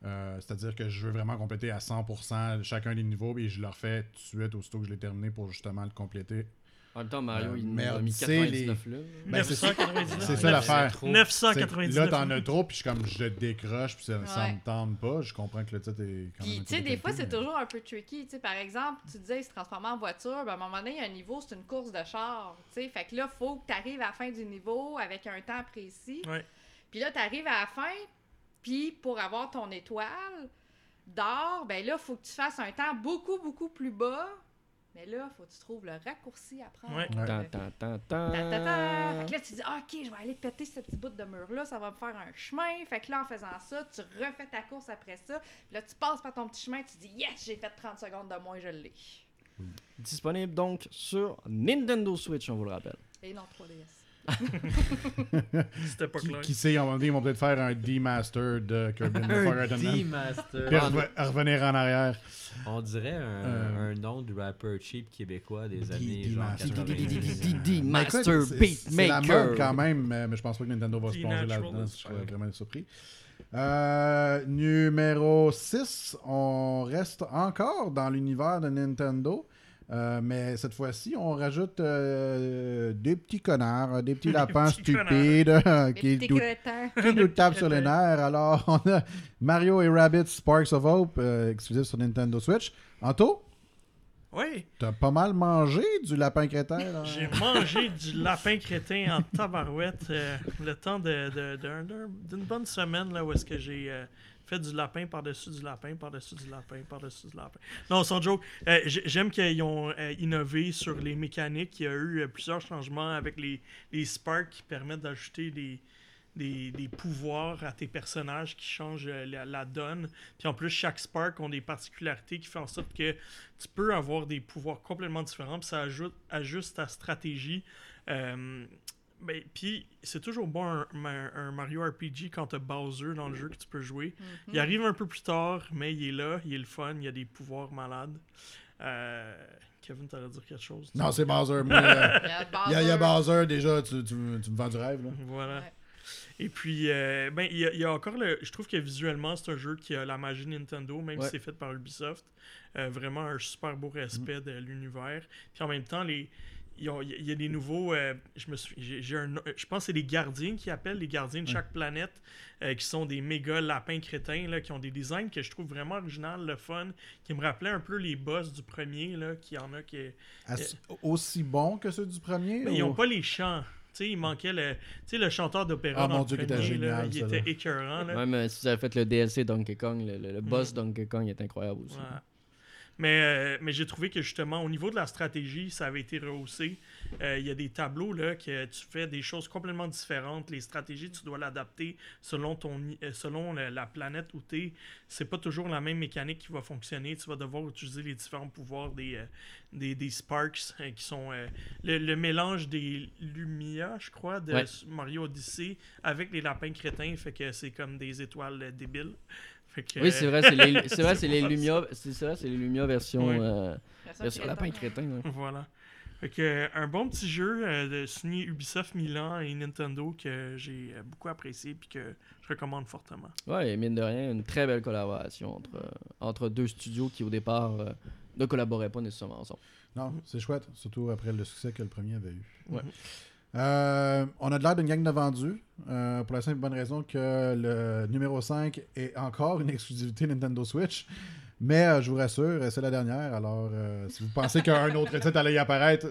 Euh, C'est-à-dire que je veux vraiment compléter à 100% chacun des niveaux et je le refais tout de suite aussitôt que je l'ai terminé pour justement le compléter. En même temps, Mario, Euh, il merde, a mis c'est 99 là. Ben, c'est ça. 999. C'est ça l'affaire. trop. C'est- 999. Là, t'en as trop, puis je suis comme je décroche, puis ça, ça Ouais. me tente pas. Je comprends que le titre est quand même. Puis, tu sais, des fois, c'est mais- toujours un peu tricky. Tu sais, par exemple, tu disais, il se transforme en voiture. Ben, à un moment donné, il y a un niveau, c'est une course de char. Tu sais, fait que là, faut que tu arrives à la fin du niveau avec un temps précis. Ouais. Puis là, tu arrives à la fin, puis pour avoir ton étoile d'or, ben là, faut que tu fasses un temps beaucoup, beaucoup plus bas Mais là, faut que tu trouves le raccourci à prendre. Ouais. Ouais. Tan, tan, tan, tan. Ta, ta, ta. Fait que là, tu dis, Ah, OK, je vais aller péter ce petit bout de mur-là, ça va me faire un chemin. Fait que là, en faisant ça, tu refais ta course après ça. Puis là, tu passes par ton petit chemin, tu dis, Yes, j'ai fait 30 secondes de moins, je l'ai. Disponible donc sur Nintendo Switch, on vous le rappelle. Et non 3DS. C'était pas Qui, clair. qui sait, à un moment donné, ils vont peut-être faire un D-Master de Kirby and the Forgotten Land. D-Master. Puis rev- revenir en arrière. On dirait un, Euh, un nom de rapper cheap québécois des années D- genre Master. 90. Mais écoute, Master c'est- la mode Beatmaker. quand même, mais mais je pense pas que Nintendo va se plonger là-dedans. Je serais vraiment surpris. Euh, numéro 6, on reste encore dans l'univers de Nintendo. Euh, mais cette fois-ci, on rajoute euh, des petits connards, des petits lapins petits stupides euh, qui, nous, crétins. qui nous tapent sur les nerfs. Alors, on a Mario et Rabbids Sparks of Hope, euh, exclusif sur Nintendo Switch. Anto, Oui, t'as pas mal mangé du lapin crétin. là? j'ai mangé du lapin crétin en tabarouette euh, le temps de, de- d'un- d'un- d'une bonne semaine là, où est-ce que j'ai euh, fait du lapin par-dessus du lapin, par-dessus du lapin, par-dessus du lapin. Non, sans joke, euh, j'ai- j'aime qu'ils ont euh, innové sur les mécaniques. Il y a eu euh, plusieurs changements avec les, les sparks qui permettent d'ajouter des, des, des pouvoirs à tes personnages qui changent la, donne. Puis en plus, chaque Spark ont des particularités qui font en sorte que tu peux avoir des pouvoirs complètement différents. Puis ça ajoute, ajuste ta stratégie. Ben, puis c'est toujours bon un, un- un Mario RPG quand tu as Bowser dans le jeu que tu peux jouer. Il arrive un peu plus tard, mais il est là, il est le fun, il y a des pouvoirs malades. Euh, Kevin, t'allais dire quelque chose? Non, c'est Bowser. Moi, euh, Il y a Il y, a- il y a Bowser. Bowser, déjà, tu, tu, tu me vends du rêve. Là. Voilà. Ouais. Et puis, euh, ben, il y, a- il y a encore le. Je trouve que visuellement, c'est un jeu qui a la magie Nintendo, même Ouais. si c'est fait par Ubisoft. Euh, vraiment un super beau respect de l'univers. Puis en même temps, les. Il y a, il y a des nouveaux. euh, je me suis, un, je pense que c'est les gardiens qui appellent les gardiens de chaque planète, euh, qui sont des méga lapins crétins, là, qui ont des designs que je trouve vraiment original, le fun, qui me rappelaient un peu les boss du premier, là, qui en a qui. As- Aussi bon que ceux du premier Mais ils ou- n'ont pas les chants. Tu sais, il manquait le, tu sais, le chanteur d'opéra Ah, dans mon le Dieu, premier, était là, génial, il était là. écœurant. Là. Même euh, si vous avez fait le DLC Donkey Kong, le, le- le boss Mm. Donkey Kong est incroyable aussi. Ouais. Mais, euh, mais j'ai trouvé que justement, au niveau de la stratégie, ça avait été rehaussé. Euh, Il y a des tableaux là que tu fais des choses complètement différentes. Les stratégies, tu dois l'adapter selon ton euh, selon la, la planète où tu es. C'est pas toujours la même mécanique qui va fonctionner. Tu vas devoir utiliser les différents pouvoirs des, des, des Sparks qui sont le, le mélange des Lumia, je crois, de Ouais. Mario Odyssey avec les lapins crétins. Fait que c'est comme des étoiles débiles. Que, Oui, c'est vrai, c'est les, c'est vrai, c'est les Lumia, c'est vrai, c'est les Lumia version, euh, Version lapin crétin. ouais. Voilà. Fait que, euh, un bon petit jeu euh, de signé Ubisoft Milan et Nintendo que j'ai euh, beaucoup apprécié puis que je recommande fortement. Ouais, et mine de rien, une très belle collaboration entre, euh, entre deux studios qui au départ euh, ne collaboraient pas nécessairement ensemble. Non, c'est chouette, surtout après le succès que le premier avait eu. Ouais. Euh, on a de l'air d'une gang de vendus, euh, pour la simple et bonne raison que le numéro 5 est encore une exclusivité Nintendo Switch. Mais euh, je vous rassure, c'est la dernière. Alors, euh, si vous pensez qu'un autre titre allait y apparaître,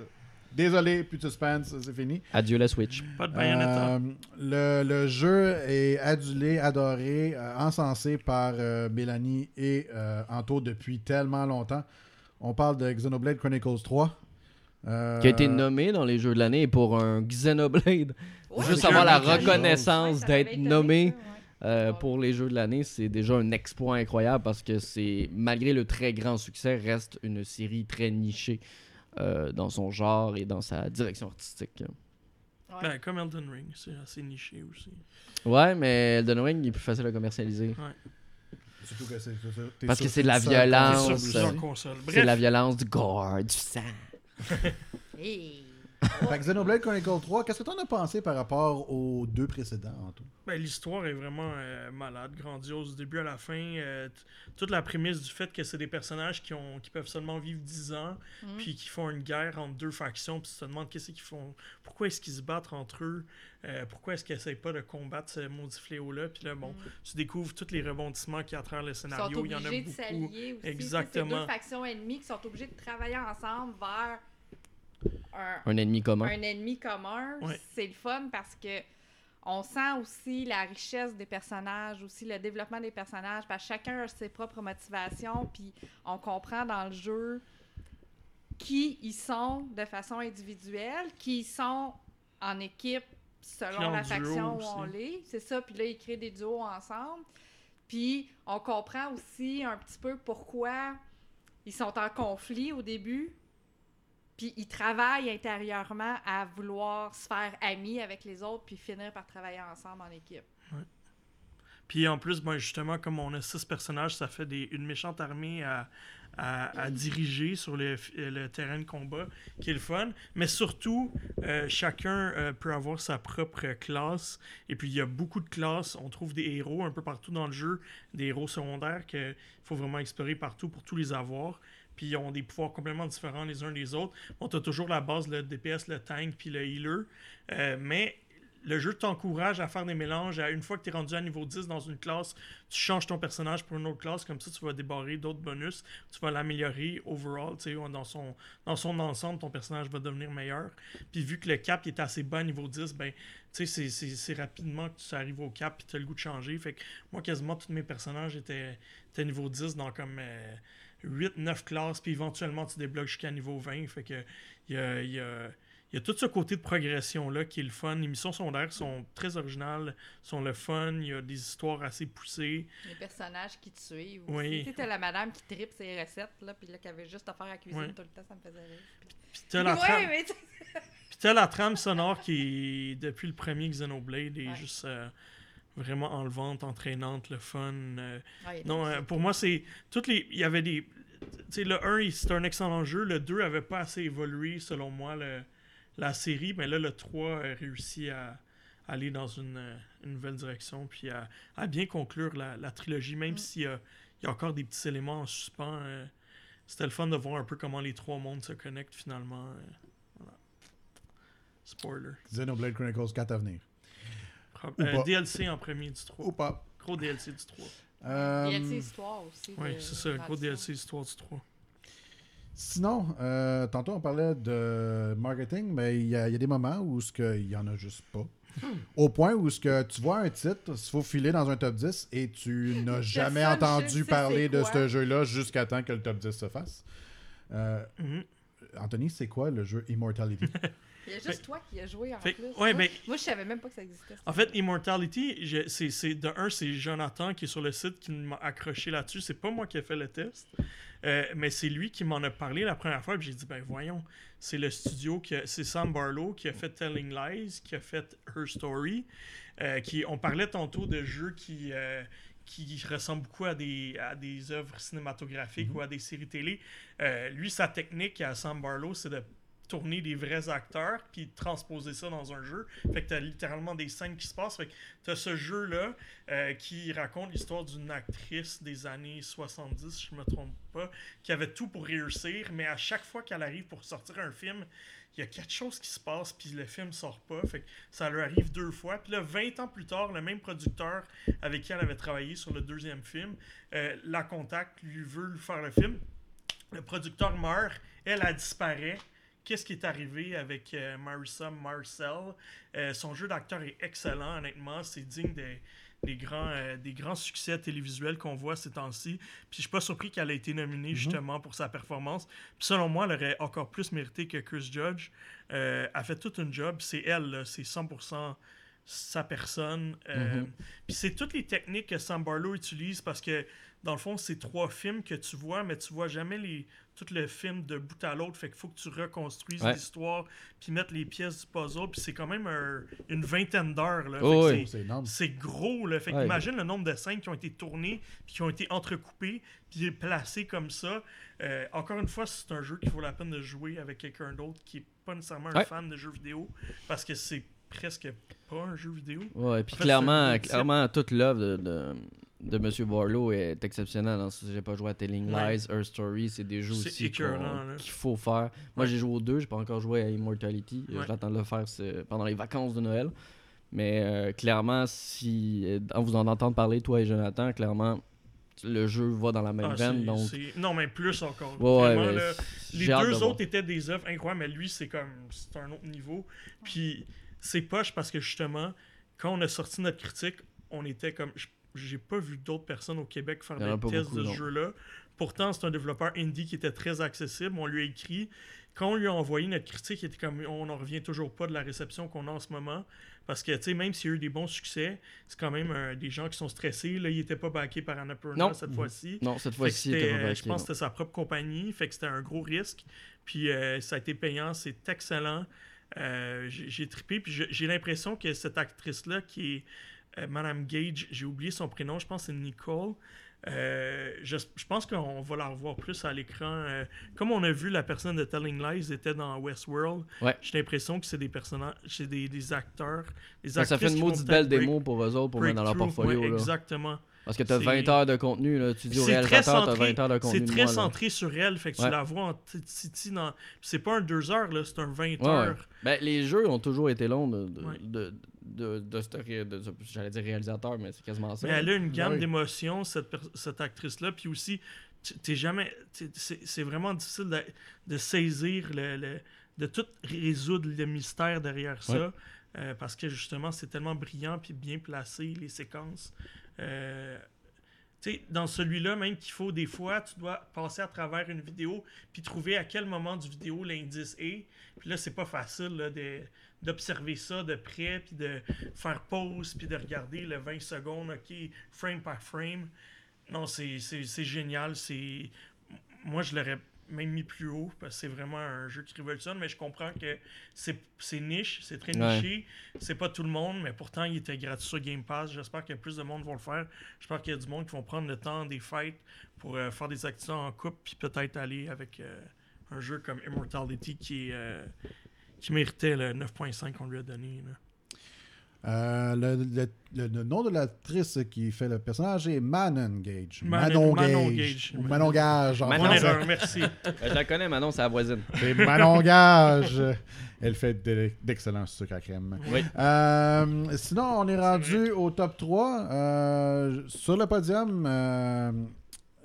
désolé, plus de suspense, c'est fini. Adieu la Switch. Pas de Bayonetta. Euh, le, le jeu est adulé, adoré, euh, encensé par euh, Mélanie et euh, Anto depuis tellement longtemps. On parle de Xenoblade Chronicles 3. Euh, Qui a été nommé dans les jeux de l'année pour un Xenoblade. Ouais, Juste avoir la reconnaissance d'être nommé ça, ouais. euh, pour les jeux de l'année, c'est déjà un exploit incroyable parce que c'est, malgré le très grand succès, reste une série très nichée euh, dans son genre et dans sa direction artistique. Ouais. Ben, comme Elden Ring, c'est assez niché aussi. Ouais, mais Elden Ring il est plus facile à commercialiser. Surtout que c'est- c'est- t'es Parce que c'est de la violence. C'est de la violence, du gore, du sang. Hey. Fait que Xenoblade Chronicles 3, qu'est-ce que t'en as pensé par rapport aux deux précédents, Anto? ben, l'histoire est vraiment euh, malade, grandiose du début à la fin. euh, toute la prémisse du fait que c'est des personnages qui, ont, qui peuvent seulement vivre 10 ans, Mhm. puis qui font une guerre entre deux factions, puis tu te demandes qu'est-ce qu'ils font, pourquoi est-ce qu'ils se battent entre eux, euh, pourquoi est-ce qu'ils essayent pas de combattre ce maudit fléau-là, puis là, bon, Mhm. tu découvres tous les rebondissements qu'il y a à travers le Ils sont scénario, il y en a obligés de beaucoup. s'allier aussi. tu sais, Exactement. C'est deux factions ennemies qui sont obligées de travailler ensemble vers un, Un ennemi commun. un ennemi commun. Ouais. C'est le fun parce que on sent aussi la richesse des personnages, aussi le développement des personnages, parce que chacun a ses propres motivations, puis on comprend dans le jeu qui ils sont de façon individuelle, qui ils sont en équipe selon en la faction où aussi. on l'est. C'est ça. Puis là, ils créent des duos ensemble. Puis on comprend aussi un petit peu pourquoi ils sont en conflit au début. Puis ils travaillent intérieurement à vouloir se faire amis avec les autres, puis finir par travailler ensemble en équipe. Puis en plus, ben, justement, comme on a six personnages, ça fait des, une méchante armée à, à, à diriger sur le, le terrain de combat, qui est le fun. Mais surtout, euh, chacun euh, peut avoir sa propre classe. Et puis il y a beaucoup de classes. On trouve des héros un peu partout dans le jeu, des héros secondaires qu'il faut vraiment explorer partout pour tous les avoir. Puis ils ont des pouvoirs complètement différents les uns des autres. On a toujours la base, le DPS, le tank, puis le healer. Euh, mais le jeu t'encourage à faire des mélanges. Une fois que tu es rendu à niveau 10 dans une classe, tu changes ton personnage pour une autre classe. Comme ça, tu vas débarrer d'autres bonus. Tu vas l'améliorer overall. Dans son, dans son ensemble, ton personnage va devenir meilleur. Puis vu que le cap est assez bas à niveau 10, ben, c'est- rapidement que tu arrives au cap et tu as le goût de changer. Fait que moi, quasiment tous mes personnages étaient, étaient niveau 10 dans comme 8-9 classes. Puis éventuellement, tu débloques jusqu'à niveau 20. Fait que il y a- y a il y a tout ce côté de progression-là qui est le fun. Les missions secondaires sont très originales, sont le fun. Il y a des histoires assez poussées. Les personnages qui te suivent. Oui. Tu sais, la madame qui tripe ses recettes, là, puis là, qui avait juste à faire la cuisine tout le temps, ça me faisait rire. Puis t'as la, Ouais, trame- mais tu- puis t'as la trame sonore qui est, depuis le premier Xenoblade, est Ouais. juste euh, vraiment enlevante, entraînante, le fun. euh. Ouais, il y a non, euh, pour moi, c'est. Toutes les. Il y avait des. Tu sais, le 1, il- c'était un excellent jeu. Le 2 avait pas assez évolué, selon moi, le- la série. Mais là, le 3 a réussi à aller dans une, une nouvelle direction. Puis à, à bien conclure la, la trilogie, même Mm. s'il y a, il y a encore des petits éléments en suspens. euh, c'était le fun de voir un peu comment les trois mondes se connectent finalement. euh, voilà. Spoiler. Xenoblade Chronicles 4 à venir. Euh, pas. DLC en premier du 3. Ou pas. Gros DLC du 3. Euh, Il y a des histoires aussi. Oui, c'est ça, gros DLC histoire du 3. Sinon, euh, tantôt on parlait de marketing, mais il y, a il y a des moments où il y en a juste pas. Au point où ce que tu vois un titre, il faut filer dans un top 10 et tu n'as jamais entendu parler de ce jeu-là jusqu'à temps que le top 10 se fasse. Euh, Mhm. Anthony, c'est quoi le jeu Immortality? Il y a juste toi qui as joué en Fait- plus. ouais, moi, moi, je savais même pas que ça existait. En fait, Immortality, je- de un, c'est Jonathan qui est sur le site qui m'a accroché là-dessus. C'est pas moi qui ai fait le test, euh, mais c'est lui qui m'en a parlé la première fois. Puis j'ai dit, ben voyons, c'est le studio, qui a- c'est Sam Barlow qui a fait Telling Lies, qui a fait Her Story. euh, qui, on parlait tantôt de jeux qui, euh, qui ressemblent beaucoup à des, à des œuvres cinématographiques ou à des séries télé. Euh, lui, sa technique à Sam Barlow, c'est de tourner des vrais acteurs puis transposer ça dans un jeu. Fait que t'as littéralement des scènes qui se passent. Fait que t'as ce jeu-là euh, qui raconte l'histoire d'une actrice des années 70, si je me trompe pas, qui avait tout pour réussir, mais à chaque fois qu'elle arrive pour sortir un film, il y a quelque chose qui se passe puis le film sort pas. Fait que ça lui arrive deux fois. Puis là, 20 ans plus tard, le même producteur avec qui elle avait travaillé sur le deuxième film, euh, la contacte, lui veut faire le film. Le producteur meurt, elle, elle disparaît. Qu'est-ce qui est arrivé avec euh, Marissa Marcel? Euh, son jeu d'acteur est excellent, honnêtement. C'est digne des, des, grands, euh, des grands succès télévisuels qu'on voit ces temps-ci. Puis je suis pas surpris qu'elle ait été nominée justement pour sa performance. Puis selon moi, elle aurait encore plus mérité que Chris Judge. Elle fait toute une job. C'est elle, c'est 100% sa personne. Mhm. Puis c'est toutes les techniques que Sam Barlow utilise parce que dans le fond, c'est trois films que tu vois, mais tu vois jamais les tout le film de bout à l'autre. Fait qu'il faut que tu reconstruises Ouais. l'histoire, puis mettre les pièces du puzzle. Puis c'est quand même un- une vingtaine d'heures. Oh, oui. c'est- C'est énorme. c'est gros, là. Fait Ouais. qu'imagine le nombre de scènes qui ont été tournées, puis qui ont été entrecoupées, puis placées comme ça. Euh, encore une fois, c'est un jeu qu'il vaut la peine de jouer avec quelqu'un d'autre qui est pas nécessairement un fan de jeux vidéo, parce que c'est presque pas un jeu vidéo. Ouais, puis En fait, clairement, clairement, toute l'œuvre de, de, de M. Barlow est exceptionnelle. hein. J'ai pas joué à Telling. Lies, Her Story, c'est des jeux aussi qu'il faut faire. Moi, j'ai joué aux deux, j'ai pas encore joué à Immortality. Ouais. J'attends de le faire pendant les vacances de Noël. Mais euh, clairement, si en vous en entendre parler, toi et Jonathan, clairement, le jeu va dans la même Ah, veine. Donc, Non, mais plus encore. Ouais, ouais, Vraiment, mais là, j'ai les deux autres étaient des œuvres incroyables, mais lui, c'est comme. C'est un autre niveau. Puis c'est poche parce que justement, quand on a sorti notre critique, on était comme. J'ai pas vu d'autres personnes au Québec faire des tests beaucoup, de ce non. jeu-là. Pourtant, c'est un développeur indie qui était très accessible. On lui a écrit. Quand on lui a envoyé notre critique, il était comme on n'en revient toujours pas de la réception qu'on a en ce moment. Parce que, tu sais, même s'il y a eu des bons succès, c'est quand même euh, des gens qui sont stressés. Là, il n'était pas backé par Annapurna Non. cette fois-ci. Non, cette fois-ci, il était pas euh, backé, je pense non. que c'était sa propre compagnie, fait que c'était un gros risque. Puis euh, ça a été payant, c'est excellent. Euh, j'ai j'ai trippé, puis j'ai l'impression que cette actrice-là, qui est Madame Gage, j'ai oublié son prénom, je pense que c'est Nicole. Euh, je, je pense qu'on va la revoir plus à l'écran. Euh, comme on a vu, la personne de Telling Lies était dans Westworld. Ouais. J'ai l'impression que c'est des personnages, c'est des, des acteurs, des Ça, ça fait une maudite belle break- démo pour eux autres pour mettre dans leur portfolio. Ouais, là. exactement. Parce que t'as C'est- 20 heures de contenu, là. tu dis au réalisateur, t'as centré, 20 heures de contenu. c'est très moi, centré sur elle, fait que Ouais. tu la vois en titi dans. C'est pas un 2 heures, c'est un 20 Ouais, ouais. heures. Ben, les jeux ont toujours été longs de. De, de, de j'allais dire réalisateur, mais c'est quasiment ça. Mais elle a une gamme oui. d'émotions, cette, cette actrice-là. Puis aussi, t'es jamais. C'est c'est vraiment difficile de, de saisir, le, le- de tout résoudre le mystère derrière ça. Euh, parce que justement, c'est tellement brillant puis bien placé, les séquences. Euh, tu sais, dans celui-là, même qu'il faut des fois, tu dois passer à travers une vidéo puis trouver à quel moment du vidéo l'indice est. Puis là, c'est pas facile là, de- d'observer ça de près puis de faire pause puis de regarder le 20 secondes, ok, frame par frame. Non, c'est génial. C'est Moi, je l'aurais même mis plus haut parce que c'est vraiment un jeu qui révolutionne, mais je comprends que c'est niche, c'est très Ouais. niché. C'est pas tout le monde, mais pourtant, il était gratuit sur Game Pass. J'espère que plus de monde vont le faire. J'espère qu'il y a du monde qui vont prendre le temps des fêtes pour euh, faire des activités en couple, puis peut-être aller avec euh, un jeu comme Immortality qui, est, euh, qui méritait le 9.5 qu'on lui a donné. là. Euh, le, le- le- le nom de l'actrice qui fait le personnage est Manon Gage. Manon- Manon, Manon Gage. Gage. Ou Manon Gage. en Manon erreur, merci. Ben, je la connais, Manon, c'est la voisine. C'est Manon Gage. Elle fait de- d'excellents sucres à crème. Oui. Euh, sinon, on est rendu au top 3. Euh, sur le podium, euh,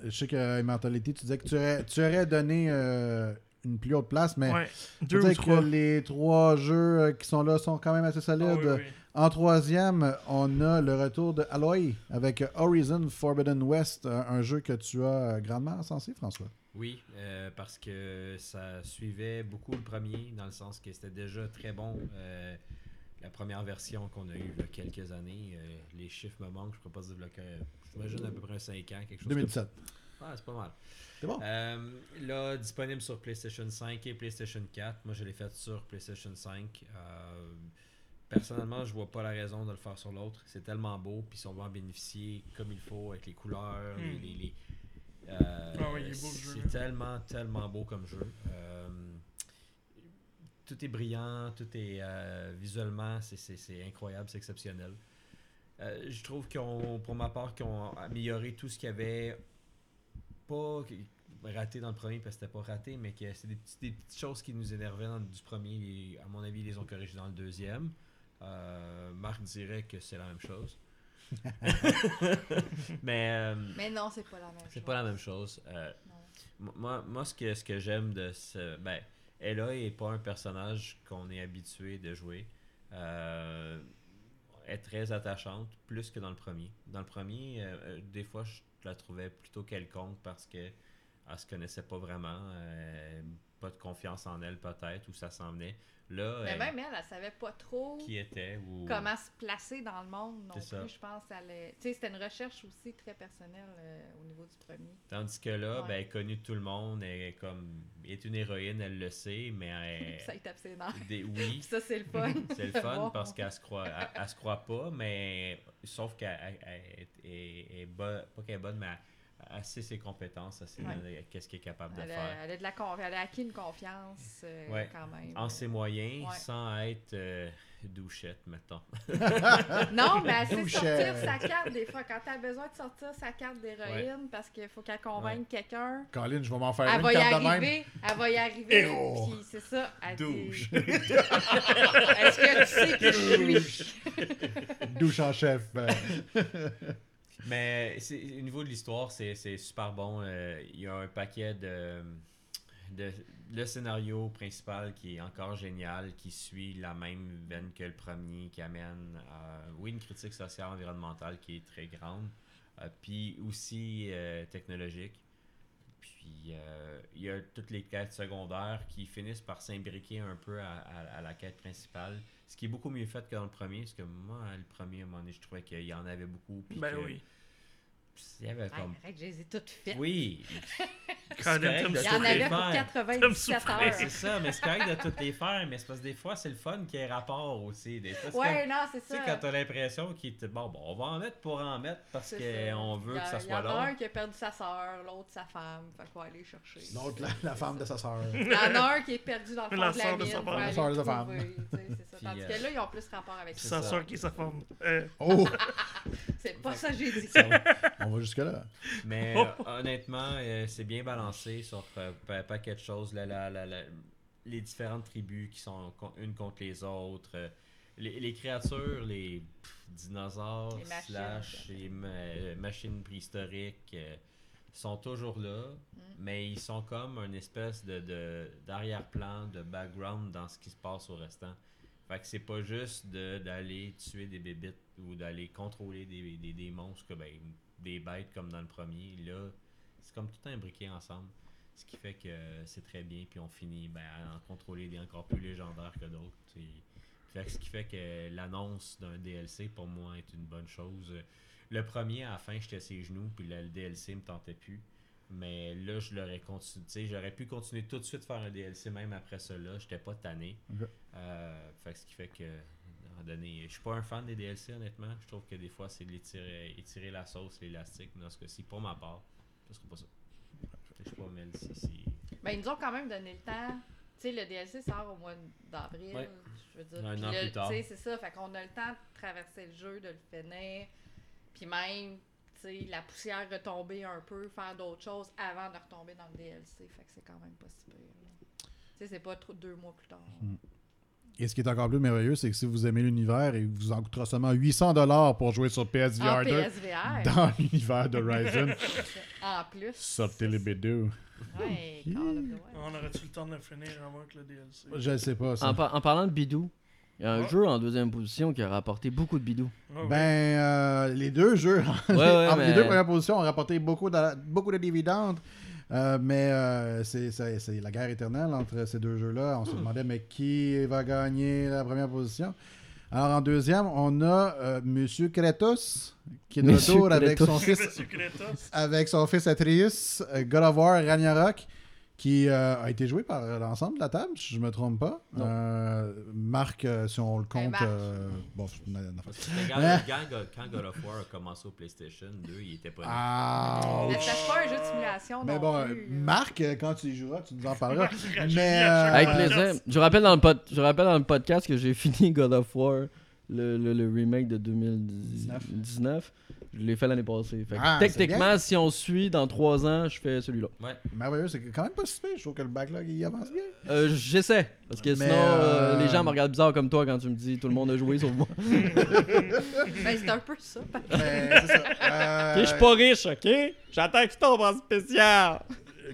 je sais que Immortality, tu disais que tu aurais, tu aurais donné euh, une plus haute place, mais Ouais, je deux ou dirais trois. que les trois jeux euh, qui sont là sont quand même assez solides. Ah oui, oui. En troisième, on a le retour de Aloy avec Horizon Forbidden West, un, jeu que tu as grandement sensé, François. Oui, euh, parce que ça suivait beaucoup le premier, dans le sens que c'était déjà très bon. euh, la première version qu'on a eue il y a quelques années, euh, les chiffres me manquent, je ne pourrais pas dire, là, que- j'imagine à peu près 5 ans, quelque chose 2017. comme ça. Ouais, c'est pas mal. C'est bon. Euh, là, disponible sur PlayStation 5 et PlayStation 4. Moi, je l'ai fait sur PlayStation 5. Euh, personnellement, je vois pas la raison de le faire sur l'autre. C'est tellement beau, puis si on va en bénéficier comme il faut, avec les couleurs, les- Hmm. les- les, euh, Ah c'est tellement, tellement beau comme jeu. Euh, tout est brillant, tout est euh, visuellement, c'est- c'est c'est incroyable, c'est exceptionnel. Euh, je trouve qu'on, pour ma part, qu'ils ont amélioré tout ce qu'il y avait pas raté dans le premier parce que c'était pas raté, mais que c'est des, petites choses qui nous énervaient dans, du premier. et à mon avis, ils les ont corrigées dans le deuxième. Euh, Marc dirait que c'est la même chose. mais euh, Mais non, c'est pas la même chose. c'est pas la même chose. Euh, moi, moi, ce que, ce que j'aime de ce. Ben, Ella est pas un personnage qu'on est habitué de jouer. Euh, elle est très attachante, plus que dans le premier. Dans le premier, des fois, je la trouvais plutôt quelconque parce que elle se connaissait pas vraiment. euh, pas de confiance en elle, peut-être, où ça s'en venait. Là, Mais elle- même elle, elle savait pas trop qui était ou comment se placer dans le monde non plus. ça. Je pense c'était une recherche aussi très personnelle euh, au niveau du premier. Tandis que là, Ouais. ben, elle est connue de tout le monde, elle est comme elle est une héroïne, elle le sait, mais elle, Ça, tape ses nerfs. des, oui, ça, c'est le fun. c'est le fun parce qu'elle se croit, elle, elle se croit pas, mais sauf qu'elle elle- elle est, est- est bonne, pas qu'elle est bonne, mais elle, elle sait ses compétences, sait Ouais. dans- qu'est-ce qu'elle est capable de Elle faire. a, elle a de la elle a acquis une confiance euh, Ouais. quand même. En ses moyens, Ouais. sans être euh, douchette, mettons. Non, mais elle sait sortir sa carte des fois. Quand elle a besoin de sortir sa carte d'héroïne parce qu'il faut qu'elle convainque quelqu'un, Colin, je vais m'en faire elle une va y carte de même. arriver. Elle va y arriver. Héros. Puis c'est ça. Elle dit- Douche. Est-ce que tu sais que je suis? Douche en chef. Mais au niveau de l'histoire, c'est super bon. Euh, Il y a un paquet de, de. Le scénario principal qui est encore génial, qui suit la même veine que le premier, qui amène, euh, oui, une critique sociale environnementale qui est très grande, euh, puis aussi euh, technologique. il y a toutes les quêtes secondaires qui finissent par s'imbriquer un peu à la quête principale. Ce qui est beaucoup mieux fait que dans le premier, parce que moi, le premier, à un moment donné, je trouvais qu'il y en avait beaucoup. puis Ben que- oui. Il y avait comme. arrête, je les ai toutes faites. Oui. Quand Il y en avait pour faire. 97 souffrir. heures. C'est ça, mais c'est correct de toutes les faire, mais c'est parce que des fois, c'est le fun qui ait rapport aussi. Des fois, c'est Ouais, comme- non, c'est Tu sais, ça. quand t'as l'impression qu'il te. Bon, bon, on va en mettre pour en mettre parce ça. qu'on veut a- que ça Il y soit en a un long. qui a perdu sa soeur, l'autre sa femme. Fait qu'on va aller chercher. L'autre, la, la femme de sa sœur. Il y en a un qui est perdu dans le fond La de la sœur de mine. La sœur de sa femme. trouver, tu sais, c'est ça. Tandis euh, que là, ils ont plus rapport avec ça. sa soeur qui est sa femme. Euh, Oh! C'est pas ça que j'ai dit. On va jusque-là. Mais Oh! euh, honnêtement, euh, c'est bien balancé sur euh, un paquet de choses. La- la- la- la- les différentes tribus qui sont con- une contre les autres. euh, les, les créatures, les pff, dinosaures, Les machines. slash, les ma- machines préhistoriques euh, sont toujours là. Mm. Mais ils sont comme une espèce de, de- d'arrière-plan, de background dans ce qui se passe au restant. Fait que c'est pas juste de- d'aller tuer des bébites ou d'aller contrôler des, des, des monstres, que, ben, des bêtes comme dans le premier. Là, c'est comme tout imbriqué ensemble. Ce qui fait que c'est très bien, puis on finit ben, à en contrôler des encore plus légendaires que d'autres. Fait que ce qui fait que l'annonce d'un DLC pour moi est une bonne chose. Le premier, à la fin, j'étais à ses genoux, puis là, le DLC me tentait plus. Mais là, je l'aurais continué. J'aurais pu continuer tout de suite faire un DLC même après cela. J'étais pas tanné. Euh, fait que ce qui fait que, moment donné, je suis pas un fan des DLC, honnêtement. Je trouve que des fois, c'est de l'étirer- étirer la sauce, l'élastique. Mais dans ce cas-ci, pour ma part, ce serait pas ça. Je sais pas, Mel, si. si... Ben, ils nous ont quand même donné le temps. Tu sais, le DLC sort au mois d'avril. Ouais. Je veux dire. Un an plus tard. Tu sais, c'est ça. Fait qu'on a le temps de traverser le jeu, de le finir. Puis même, tu sais, la poussière retomber un peu, faire d'autres choses avant de retomber dans le DLC. Fait que c'est quand même pas si pire. Tu sais, c'est pas trop deux mois plus tard. Et ce qui est encore plus merveilleux, c'est que si vous aimez l'univers, il vous en coûtera seulement 800$ pour jouer sur PSVR En 2 PSVR. dans l'univers d'Horizon. En plus. Sortez les bédous. Ouais, Call of Duty. on aurait-tu le temps de le finir avant que le DLC Je ne sais pas ça. En, par- en parlant de bidou, il y a un jeu en deuxième position qui a rapporté beaucoup de bidou. Ah ouais. Ben, euh, les deux jeux, Ouais, ouais, entre les mais- deux premières positions ont rapporté beaucoup de, beaucoup de dividendes. Euh, mais euh, c'est la guerre éternelle entre ces deux jeux-là. On se demandait, mais qui va gagner la première position? Alors, en deuxième, on a euh, Monsieur Kratos, qui est de Monsieur retour avec son fils avec son fils Atreus, God of War Ragnarok, qui euh, a été joué par l'ensemble de la table, si je me trompe pas. Euh, Marc, euh, si on le compte. Euh, bon, Quand, God of War a commencé au PlayStation 2, il était pas né. Ah, Mais c'est pas un jeu de simulation. Mais non bon, plus, euh. Marc, euh, quand tu y joueras, tu nous en parleras. Mais, euh, Avec plaisir. Je rappelle dans le, pod- je rappelle dans le podcast que j'ai fini God of War, le, le- le remake de 2019. Je l'ai fait l'année passée. Fait que Ah, techniquement, si on suit dans trois ans, je fais celui-là. Ouais. Merveilleux, c'est quand même pas si. Je trouve que le backlog, il avance bien. Euh, J'essaie. Parce que Mais, sinon, euh, euh, les gens me regardent bizarre comme toi quand tu me dis tout le monde a joué sauf moi. Ben, c'est un peu ça. Mais c'est ça. Euh, je suis pas riche, ok? J'attends que tu tombes en spécial.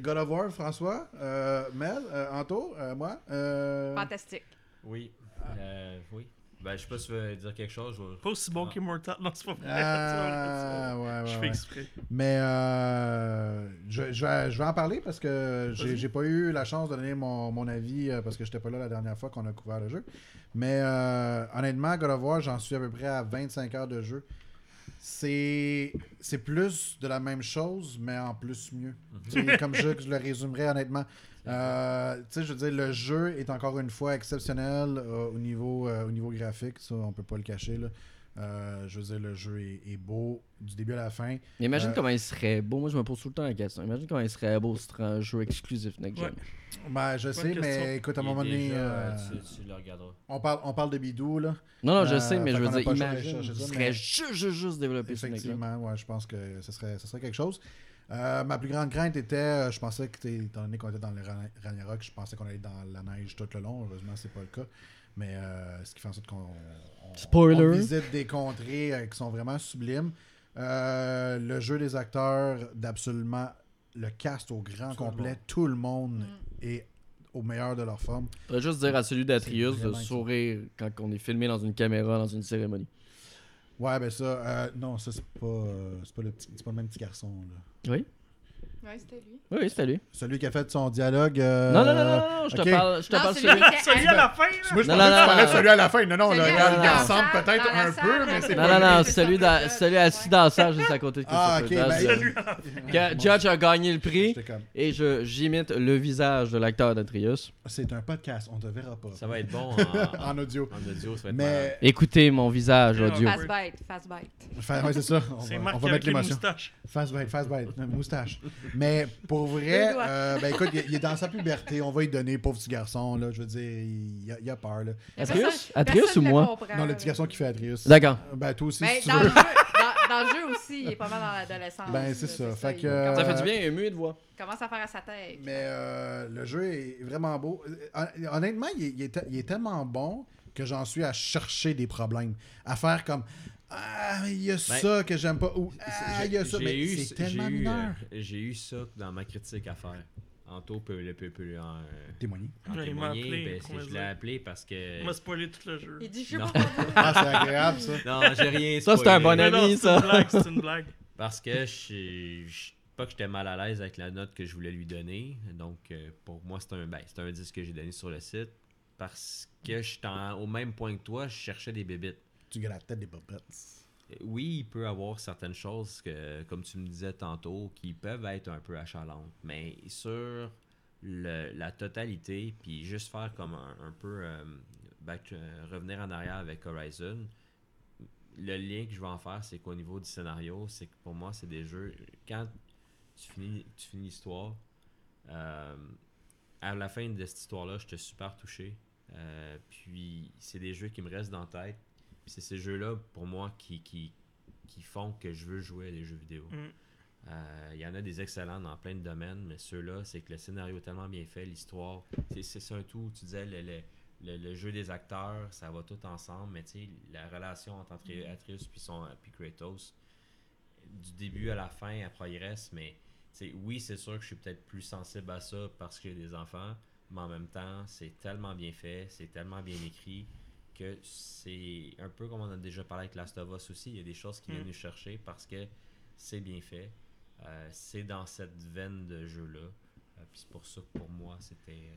God of War, François, euh, Mel, euh, Anto, euh, moi. euh, Fantastique. Oui. Euh, oui. Ben, je sais pas si tu veux dire quelque chose. je Pas aussi bon qu'Immortal. Non, c'est pas vrai. Ah, ouais, ouais, Je fais ouais. exprès. Mais euh, je, je vais, je vais en parler parce que j'ai pas eu la chance de donner mon, mon avis euh, parce que j'étais pas là la dernière fois qu'on a couvert le jeu. Mais euh, honnêtement, God of War, j'en suis à peu près à 25 heures de jeu. C'est c'est plus de la même chose, mais en plus mieux. Sais, comme je, je le résumerais honnêtement. Euh, tu sais, je veux dire, le jeu est encore une fois exceptionnel euh, au, niveau, euh, au niveau graphique, ça on peut pas le cacher. Là. Euh, je veux dire, le jeu est, est beau du début à la fin. Imagine Euh, comment il serait beau. Moi, je me pose tout le temps la question. Imagine comment il serait beau si c'était un jeu exclusif Next Gen. Ouais. Ben, je sais, mais écoute, à un moment donné, déjà, euh, tu, tu le regarderas. on, parle, on parle de bidou, là. Non, non, je Euh, sais, mais je veux dire, imagine. Il serait mais- juste, juste, juste développé sur Next Gen. Effectivement, ouais, je pense que ce serait, ce serait quelque chose. Euh, ma plus grande crainte était, euh, je pensais que, étant donné qu'on était dans le Ragn- Ragnarok, je pensais qu'on allait dans la neige tout le long. Heureusement, c'est pas le cas. Mais euh, ce qui fait en sorte qu'on on- Spoiler. on visite des contrées euh, qui sont vraiment sublimes. Euh, le jeu des acteurs, d'absolument le cast au grand Tout complet, tout le monde Mm. est au meilleur de leur forme. Je voudrais juste dire à celui d'Atrius de sourire quand on est filmé dans une caméra dans une cérémonie. Ouais, ben ça, euh, non, ça c'est pas, euh, c'est pas, le petit- c'est pas le même petit garçon. Là. Oui? Ouais, c'était lui. Oui, oui, c'était lui. Celui qui a fait son dialogue. euh, Non, non, non, non, non, je te parle, je te Non, parle celui à- la fin, là. Moi, je Non, non, non, parlais de non. celui à la fin. Non, non, Celui là, il ressemble peut-être un peu, mais c'est Non, pas non, non, c'est celui, dans- celui assis dans la salle juste à côté de Ah, ok, ben, Judge a gagné le prix et je j'imite le visage de l'acteur d'Atrius. C'est un podcast, on te verra pas. Ça va être bon en, En audio. en audio, ça va être. Mais. Écoutez mon visage audio. Fast bite, fast bite. Ouais, c'est ça. On va, mettre les l'émotion. moustaches. Fast bite, fast bite, euh, moustache. Mais pour vrai, euh, ben écoute, il, il est dans sa puberté. On va lui donner, pauvre petit garçon. Là, je veux dire, il, a, il a peur. Là. Atrius? Atrius ou moi? Non, le petit garçon qui fait Adrius. D'accord. Ben toi aussi, Ben, si tu dans, veux. le jeu, dans, dans le jeu aussi, il est pas mal dans l'adolescence. Ben, c'est là, ça. Fait que, euh, Ça fait du bien, ému de voix. commence à faire à sa tête. Mais euh, le jeu est vraiment beau. Hon- Honnêtement, il est, il est te- il est tellement bon que j'en suis à chercher des problèmes. À faire comme Ah, il y a ça que j'aime pas. Ou Ah, il y a ça. J'ai Mais eu- c'est tellement j'ai eu, mineur. euh, J'ai eu ça dans ma critique à faire. Anto peut le peut, peut en, Témoigner. en Ouais, il m'a témoigner. appelé, ben, je l'ai appelé parce que. Il m'a spoilé tout le jeu. Il dit, je sais Non. pas. Ah, c'est agréable, ça. Non, j'ai rien Ça, c'est un spoilé. bon Mais non, ami, c'est une ça. blague, c'est une blague. Parce que je, je- pas que j'étais mal à l'aise avec la note que je voulais lui donner. Donc, euh, pour moi, c'est un, ben, c'est un 10 que j'ai donné sur le site. Parce que j'étais en- au même point que toi, je cherchais des bébites. Tu tête des popettes. Euh, Oui, il peut avoir certaines choses que, comme tu me disais tantôt, qui peuvent être un peu achalantes. Mais sur la totalité, puis juste faire comme un, peu euh, euh, revenir en arrière avec Horizon, le lien que je vais en faire, c'est qu'au niveau du scénario, c'est que pour moi, c'est des jeux. Quand tu finis, tu finis l'histoire, à la fin de cette histoire-là, j'étais super touché. Puis c'est des jeux qui me restent dans la tête. C'est ces jeux-là, pour moi, qui, qui, qui font que je veux jouer à des jeux vidéo. Mm. Euh, Il y en a des excellents dans plein de domaines, mais ceux-là, c'est que le scénario est tellement bien fait, l'histoire, c'est- un tout. Tu disais, le, le, le- le jeu des acteurs, ça va tout ensemble, mais tu sais, la relation entre Atri- Atreus puis, son, puis Kratos, du début à la fin, elle progresse, mais oui, c'est sûr que je suis peut-être plus sensible à ça parce que j'ai des enfants, mais en même temps, c'est tellement bien fait, c'est tellement bien écrit que c'est un peu comme on a déjà parlé avec Last of Us aussi. Il y a des choses qui Mm. viennent nous chercher parce que c'est bien fait. Euh, c'est dans cette veine de jeu-là. Euh, puis c'est pour ça que pour moi, c'était. euh,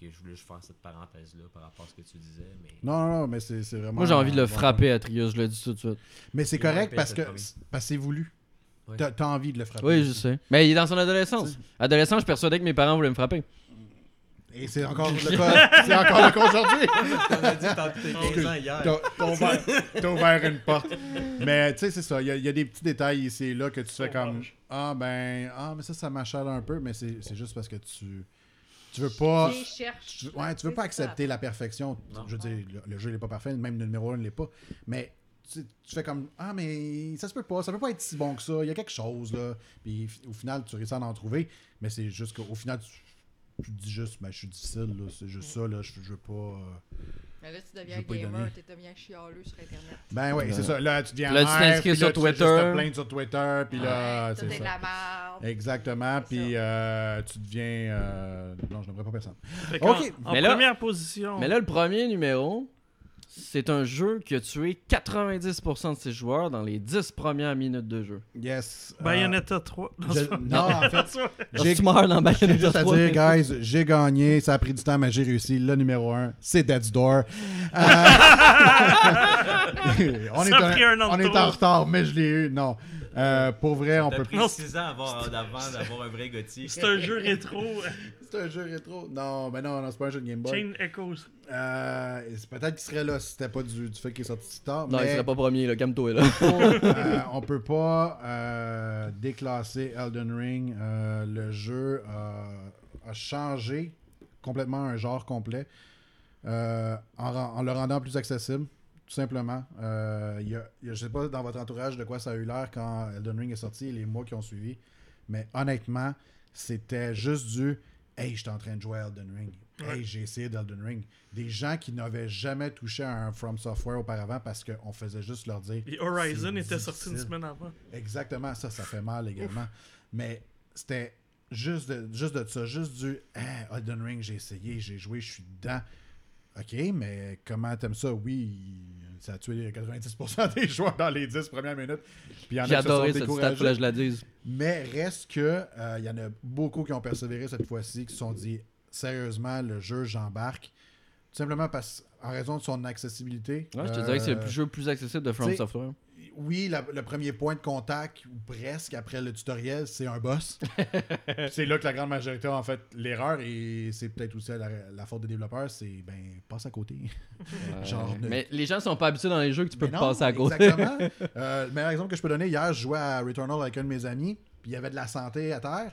que je voulais juste faire cette parenthèse-là par rapport à ce que tu disais. Mais Non, non, non, mais c'est c'est vraiment. Moi, j'ai envie de le frapper, Atrius, je le dis tout de suite. Mais c'est correct parce que c'est voulu. Ouais. T'as t'as envie de le frapper. Oui, je sais. Mais il est dans son adolescence. Adolescent, je suis persuadé que mes parents voulaient me frapper. Et c'est encore le cas. C'est encore le cas aujourd'hui. on a dit tantôt tes 15 ans hier. T'as ouvert, une porte. Mais tu sais, c'est ça. Il y, a- il y a des petits détails ici et là que tu fais comme. Ah ben, ah, mais ça, ça m'achale un peu, mais c'est c'est juste parce que tu. Tu veux pas. Tu les cherches. Tu, ouais, tu veux pas accepter la perfection. Non. Je veux dire, le, le jeu n'est pas parfait, même le numéro 1 ne l'est pas. Mais tu, tu fais comme Ah, mais ça se peut pas, ça peut pas être si bon que ça. Il y a quelque chose, là. Puis au final, tu réussis à en trouver. Mais c'est juste qu'au final, tu, tu te dis juste, ben, je suis difficile, là. C'est juste ça, là. Je, je veux pas. euh, Mais là, tu Je deviens vais pas y gamer, donner. tu deviens chialeux sur Internet. Ben oui, c'est ça. Là, tu deviens Là, tu mère, t'inscris puis sur là, tu fais juste Twitter. te plaindre sur Twitter, puis là, Ouais, tout c'est est de ça. la merde. Exactement, C'est puis euh, tu deviens... euh, Non, je n'aimerais pas personne. Fait qu'en- Ok. En, Mais là- première position. Mais là, le premier numéro, c'est un jeu qui a tué 90% de ses joueurs dans les 10 premières minutes de jeu. Yes. euh, Bayonetta 3. je- Non, en fait, J'ai meurs dans Bayonetta juste à 3. dire, guys, j'ai gagné, ça a pris du temps, mais j'ai réussi. Le numéro 1, c'est Dead's Door. Euh, on, est Ça a pris un an on est en retard, mais je l'ai eu. Non. Euh, pour vrai, on peut pris Non, 6 ans avant, d'avoir un vrai Gotti. C'est un jeu rétro. C'est un jeu rétro. Non, mais non, non c'est pas un jeu de Game Boy. Chain Echoes. Euh, c'est Peut-être qu'il serait là si c'était pas du, du fait qu'il est sorti si tard. Non, il serait pas premier, là. Calme-toi, là. euh, on peut pas euh, déclasser Elden Ring. Euh, le jeu a, a changé complètement un genre complet euh, en le rendant plus accessible. Tout simplement. Euh, y a, il y a- je sais pas dans votre entourage de quoi ça a eu l'air quand Elden Ring est sorti et les mois qui ont suivi. Mais honnêtement, c'était juste du Hey, j'étais en train de jouer à Elden Ring. Hey, j'ai essayé d'Elden Ring. Des gens qui n'avaient jamais touché à un From Software auparavant parce qu'on faisait juste leur dire Et Horizon était sorti une semaine avant. Exactement, ça, ça fait mal également. Mais c'était juste de, juste de ça, juste du Ah, Elden Ring, j'ai essayé, j'ai joué, je suis dedans. Ok, mais comment t'aimes ça? Oui, ça a tué 90% des joueurs dans les 10 premières minutes. Puis il y en a J'ai adoré cette stat, je la dise. Mais reste que euh, il y en a beaucoup qui ont persévéré cette fois-ci, qui se sont dit sérieusement, le jeu, j'embarque. Tout simplement parce en raison de son accessibilité. Ouais, je te dirais que c'est le Euh, jeu le plus accessible de From Software. Oui, la- le premier point de contact, ou presque après le tutoriel, c'est un boss. C'est là que la grande majorité a en fait l'erreur, et c'est peut-être aussi la, la faute des développeurs, c'est ben, passe à côté. Genre, ne- Mais les gens sont pas habitués dans les jeux que tu peux non, passer à côté. Exactement. euh, le meilleur exemple que je peux donner, hier, je jouais à Returnal avec un de mes amis, puis il y avait de la santé à terre,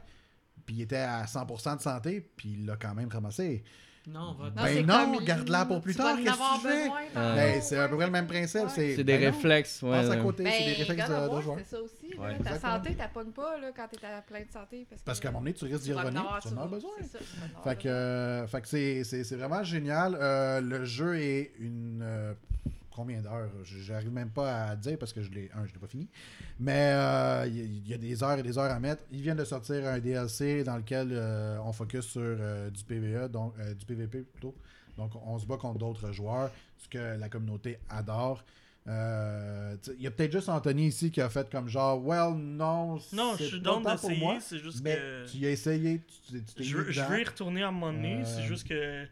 puis il était à 100% de santé, puis il l'a quand même ramassé. Non, va Ben c'est non, comme- garde-la pour plus tard, qu'est-ce que tu fais? Ben, c'est à peu près le même principe. Ouais. C'est des ben non, réflexes. Ouais, Passe à côté, c'est des Ben, réflexes de, de c'est ça aussi. là. Ta exactement. santé, t'as pas pas là, quand t'es à plein de santé. Parce, qu'à un moment donné, tu risques d'y revenir, tu en as besoin. ça, Fait que, euh, fait que c'est, c'est, c'est vraiment génial. Euh, le jeu est une. Euh, combien d'heures J'arrive même pas à dire parce que je l'ai, un, je l'ai pas fini. Mais euh, il y, a- il y a des heures et des heures à mettre. Ils viennent de sortir un DLC dans lequel euh, on focus sur euh, du PVE, donc euh, du PVP plutôt. Donc on se bat contre d'autres joueurs, ce que la communauté adore. Euh, Il y a peut-être juste Anthony ici qui a fait comme genre, well, non, Non, je c'est suis moi. d'essayer, c'est juste Mais que. tu y as essayé, tu, tu Je, veux- je y retourner à un moment donné, Euh, c'est juste que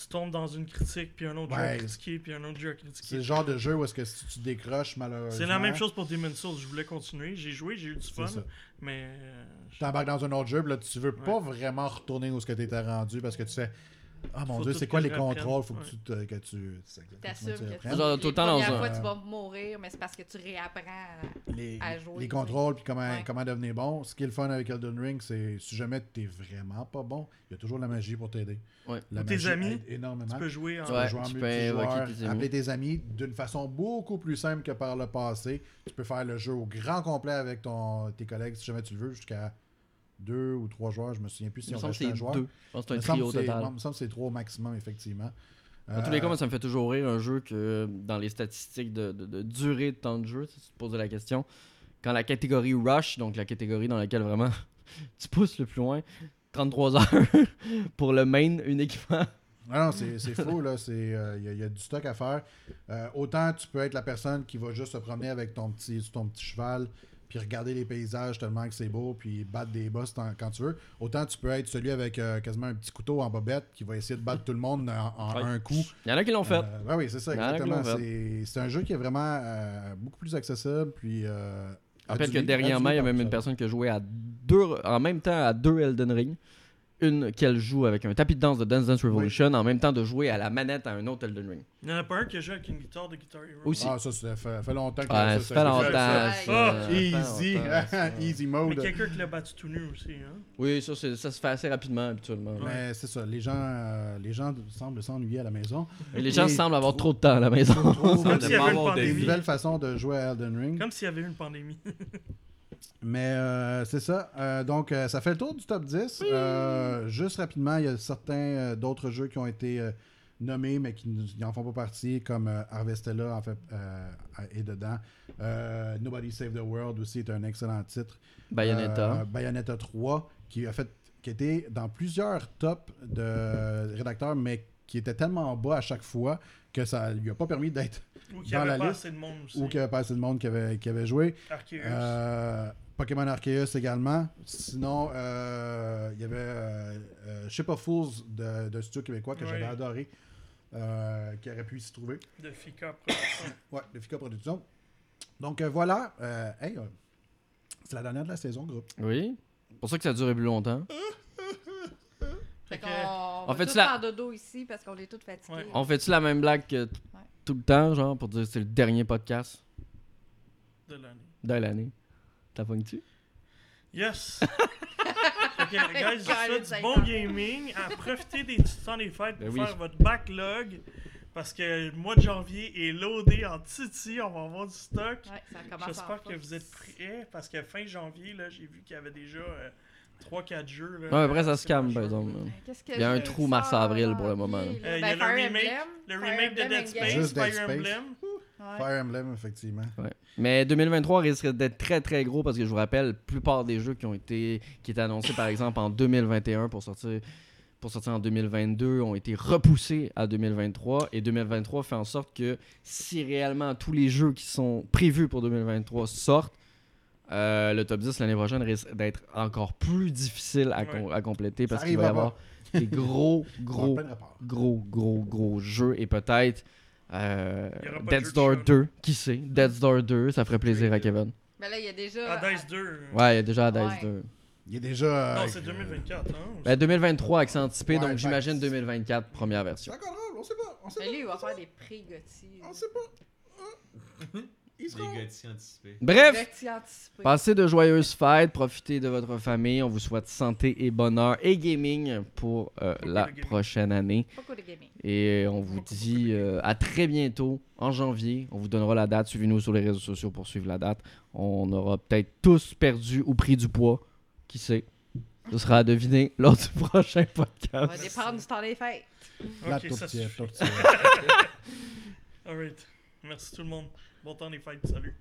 tu tombes dans une critique, puis un autre jeu Ouais. à critiquer, puis un autre jeu à C'est critiquer. le genre de jeu où est-ce que si tu décroches malheureusement. C'est la même chose pour Demon's Souls, je voulais continuer, j'ai joué, j'ai eu du C'est fun, mais... euh, Tu t'embarques dans un autre jeu, puis là tu veux pas vraiment retourner où ce que tu étais rendu parce que tu sais Ah mon Faut dieu, c'est quoi les contrôles, faut que tu te- que tu T'assumes que tu- Genre, les tout le temps dans un- fois, tu vas mourir, mais c'est parce que tu réapprends. les, à jouer, les contrôles puis comment, Ouais. comment devenir bon. Ce qui est le fun avec Elden Ring, c'est si jamais t'es vraiment pas bon, il y a toujours la magie pour t'aider. Ouais. La tes magie amis. énormément. Tu peux jouer en... Tu Ouais, peux jouer en tu peux multijoueur, invoquer tes amis. appeler tes amis d'une façon beaucoup plus simple que par le passé. Tu peux faire le jeu au grand complet avec ton, tes collègues si jamais tu le veux, jusqu'à deux ou trois joueurs. Je me souviens plus si on c'est un joueur. deux. Je pense que c'est un trio total. Il me semble que c'est trois au maximum, effectivement. Dans tous les cas, Euh, moi, ça me fait toujours rire un jeu que dans les statistiques de, de- de durée de temps de jeu, si tu te poses la question, quand la catégorie Rush, donc la catégorie dans laquelle vraiment tu pousses le plus loin, 33 heures pour le main uniquement. Ah non, c'est fou, là. Il y, a- y a du stock à faire. Euh, autant tu peux être la personne qui va juste se promener avec ton petit, ton petit cheval, puis regarder les paysages tellement que c'est beau, puis battre des boss quand tu veux. Autant tu peux être celui avec euh, quasiment un petit couteau en bobette qui va essayer de battre tout le monde en, en Ouais. un coup. Il y en a qui l'ont fait. Euh, oui, c'est ça, en exactement. fait. C'est un jeu qui est vraiment euh, beaucoup plus accessible, puis... Je rappelle que dernièrement, il y a même une personne qui a joué à deux, en même temps à deux Elden Ring. Une qu'elle joue avec un tapis de danse de Dance Dance Revolution, en même temps de jouer à la manette à un autre Elden Ring. Il n'y en a pas un qui a joué avec une guitare de Guitar Hero? Aussi. Ah, ça, ça fait, fait longtemps que Ouais, ça fait longtemps. ça, ça. ça Easy, longtemps, ça. easy Mais mode. quelqu'un qui l'a battu tout nu aussi, hein? Oui, ça, ça se fait assez rapidement habituellement. Mais c'est ça, les gens, euh, les gens semblent s'ennuyer à la maison. Et les gens Et semblent avoir trop- de temps à la maison. Comme s'il y avait une nouvelles façons de jouer à Elden Ring. Comme s'il y avait eu une pandémie. Mais euh, c'est ça. Euh, donc, euh, ça fait le tour du top 10. Euh, juste rapidement, il y a certains euh, d'autres jeux qui ont été euh, nommés, mais qui n'en font pas partie, comme euh, Harvestella en fait, euh, est dedans. Euh, Nobody Save the World aussi est un excellent titre. Bayonetta. Euh, Bayonetta 3, qui a fait qui était dans plusieurs tops de rédacteurs, mais qui était tellement bas à chaque fois que ça lui a pas permis d'être Ou qu'il n'y Dans avait la pas liste, assez de monde aussi. ou qu'il n'y avait pas assez de monde qui avait, qui avait joué. Arceus. Euh, Pokémon Arceus également. Sinon, euh, il y avait euh, euh, Ship of Fools de, de Studio Québécois que j'avais adoré, euh, qui aurait pu s'y trouver. De Fika Production. Ouais, de Fika Production. Donc euh, voilà. Euh, hey, euh, c'est la dernière de la saison, groupe. Oui. C'est pour ça que ça a duré plus longtemps. Fait Fait que- va En fait, tous tu dodo ici parce qu'on est tous fatigués. Ouais. On fait-tu la même blague que tout le temps, genre, pour dire que c'est le dernier podcast? De l'année. de l'année? T'as pogné-tu? Yes! fait que, guys, je vous souhaite Ça du bon gaming. À profiter des petits temps des fêtes pour Ben oui. faire votre backlog. Parce que le mois de janvier est loadé en titi. On va avoir du stock. Ouais, J'espère que vous êtes prêts. Parce que fin janvier, là, j'ai vu qu'il y avait déjà 3-4 jeux. Là, Ouais, après, ça se calme, par exemple. Il y a un trou mars-avril pour le moment, Euh, il y a le Fire remake, Emblem, le remake de Dead. Space, Juste Dead Fire Space. Emblem. Ouais. Fire Emblem, effectivement. Ouais. Mais 2023 risque d'être très très gros parce que je vous rappelle, la plupart des jeux qui ont été qui étaient annoncés par exemple en 2021 pour sortir pour sortir en 2022 ont été repoussés à 2023 et 2023 fait en sorte que si réellement tous les jeux qui sont prévus pour 2023 sortent, euh, le top 10 l'année prochaine risque d'être encore plus difficile à, com- à compléter parce qu'il va y avoir des gros, gros, gros, gros, gros jeux et peut-être euh, Il y aura pas de Dead's jeu de Door chat. 2, qui sait, Dead's Door 2, ça ferait plaisir à Kevin. Ben là, il y a déjà. Dice 2. Ouais, il y a déjà Dead's Ouais. 2. Il est déjà. Non, avec, c'est euh, 2024, hein? Ben, 2023 accent anticipé, Ouais, donc ben, j'imagine c'est- 2024, première version. drôle, on sait pas. On sait Mais pas. lui, il on va faire des prix Gotti. On sait pas. Anticipés. Bref, passez de joyeuses fêtes, profitez de votre famille, on vous souhaite santé et bonheur et gaming pour euh, la gaming. prochaine année. Beaucoup de gaming. Et on vous dit euh, à très bientôt, en janvier. On vous donnera la date. Suivez-nous sur les réseaux sociaux pour suivre la date. On aura peut-être tous perdu ou pris du poids. Qui sait? Ce sera à deviner lors du prochain On podcast. va dépendre du temps des fêtes. La Ok, ça tourtière, tourtière. Alright. Merci tout le monde. Bon temps des fêtes. Salut.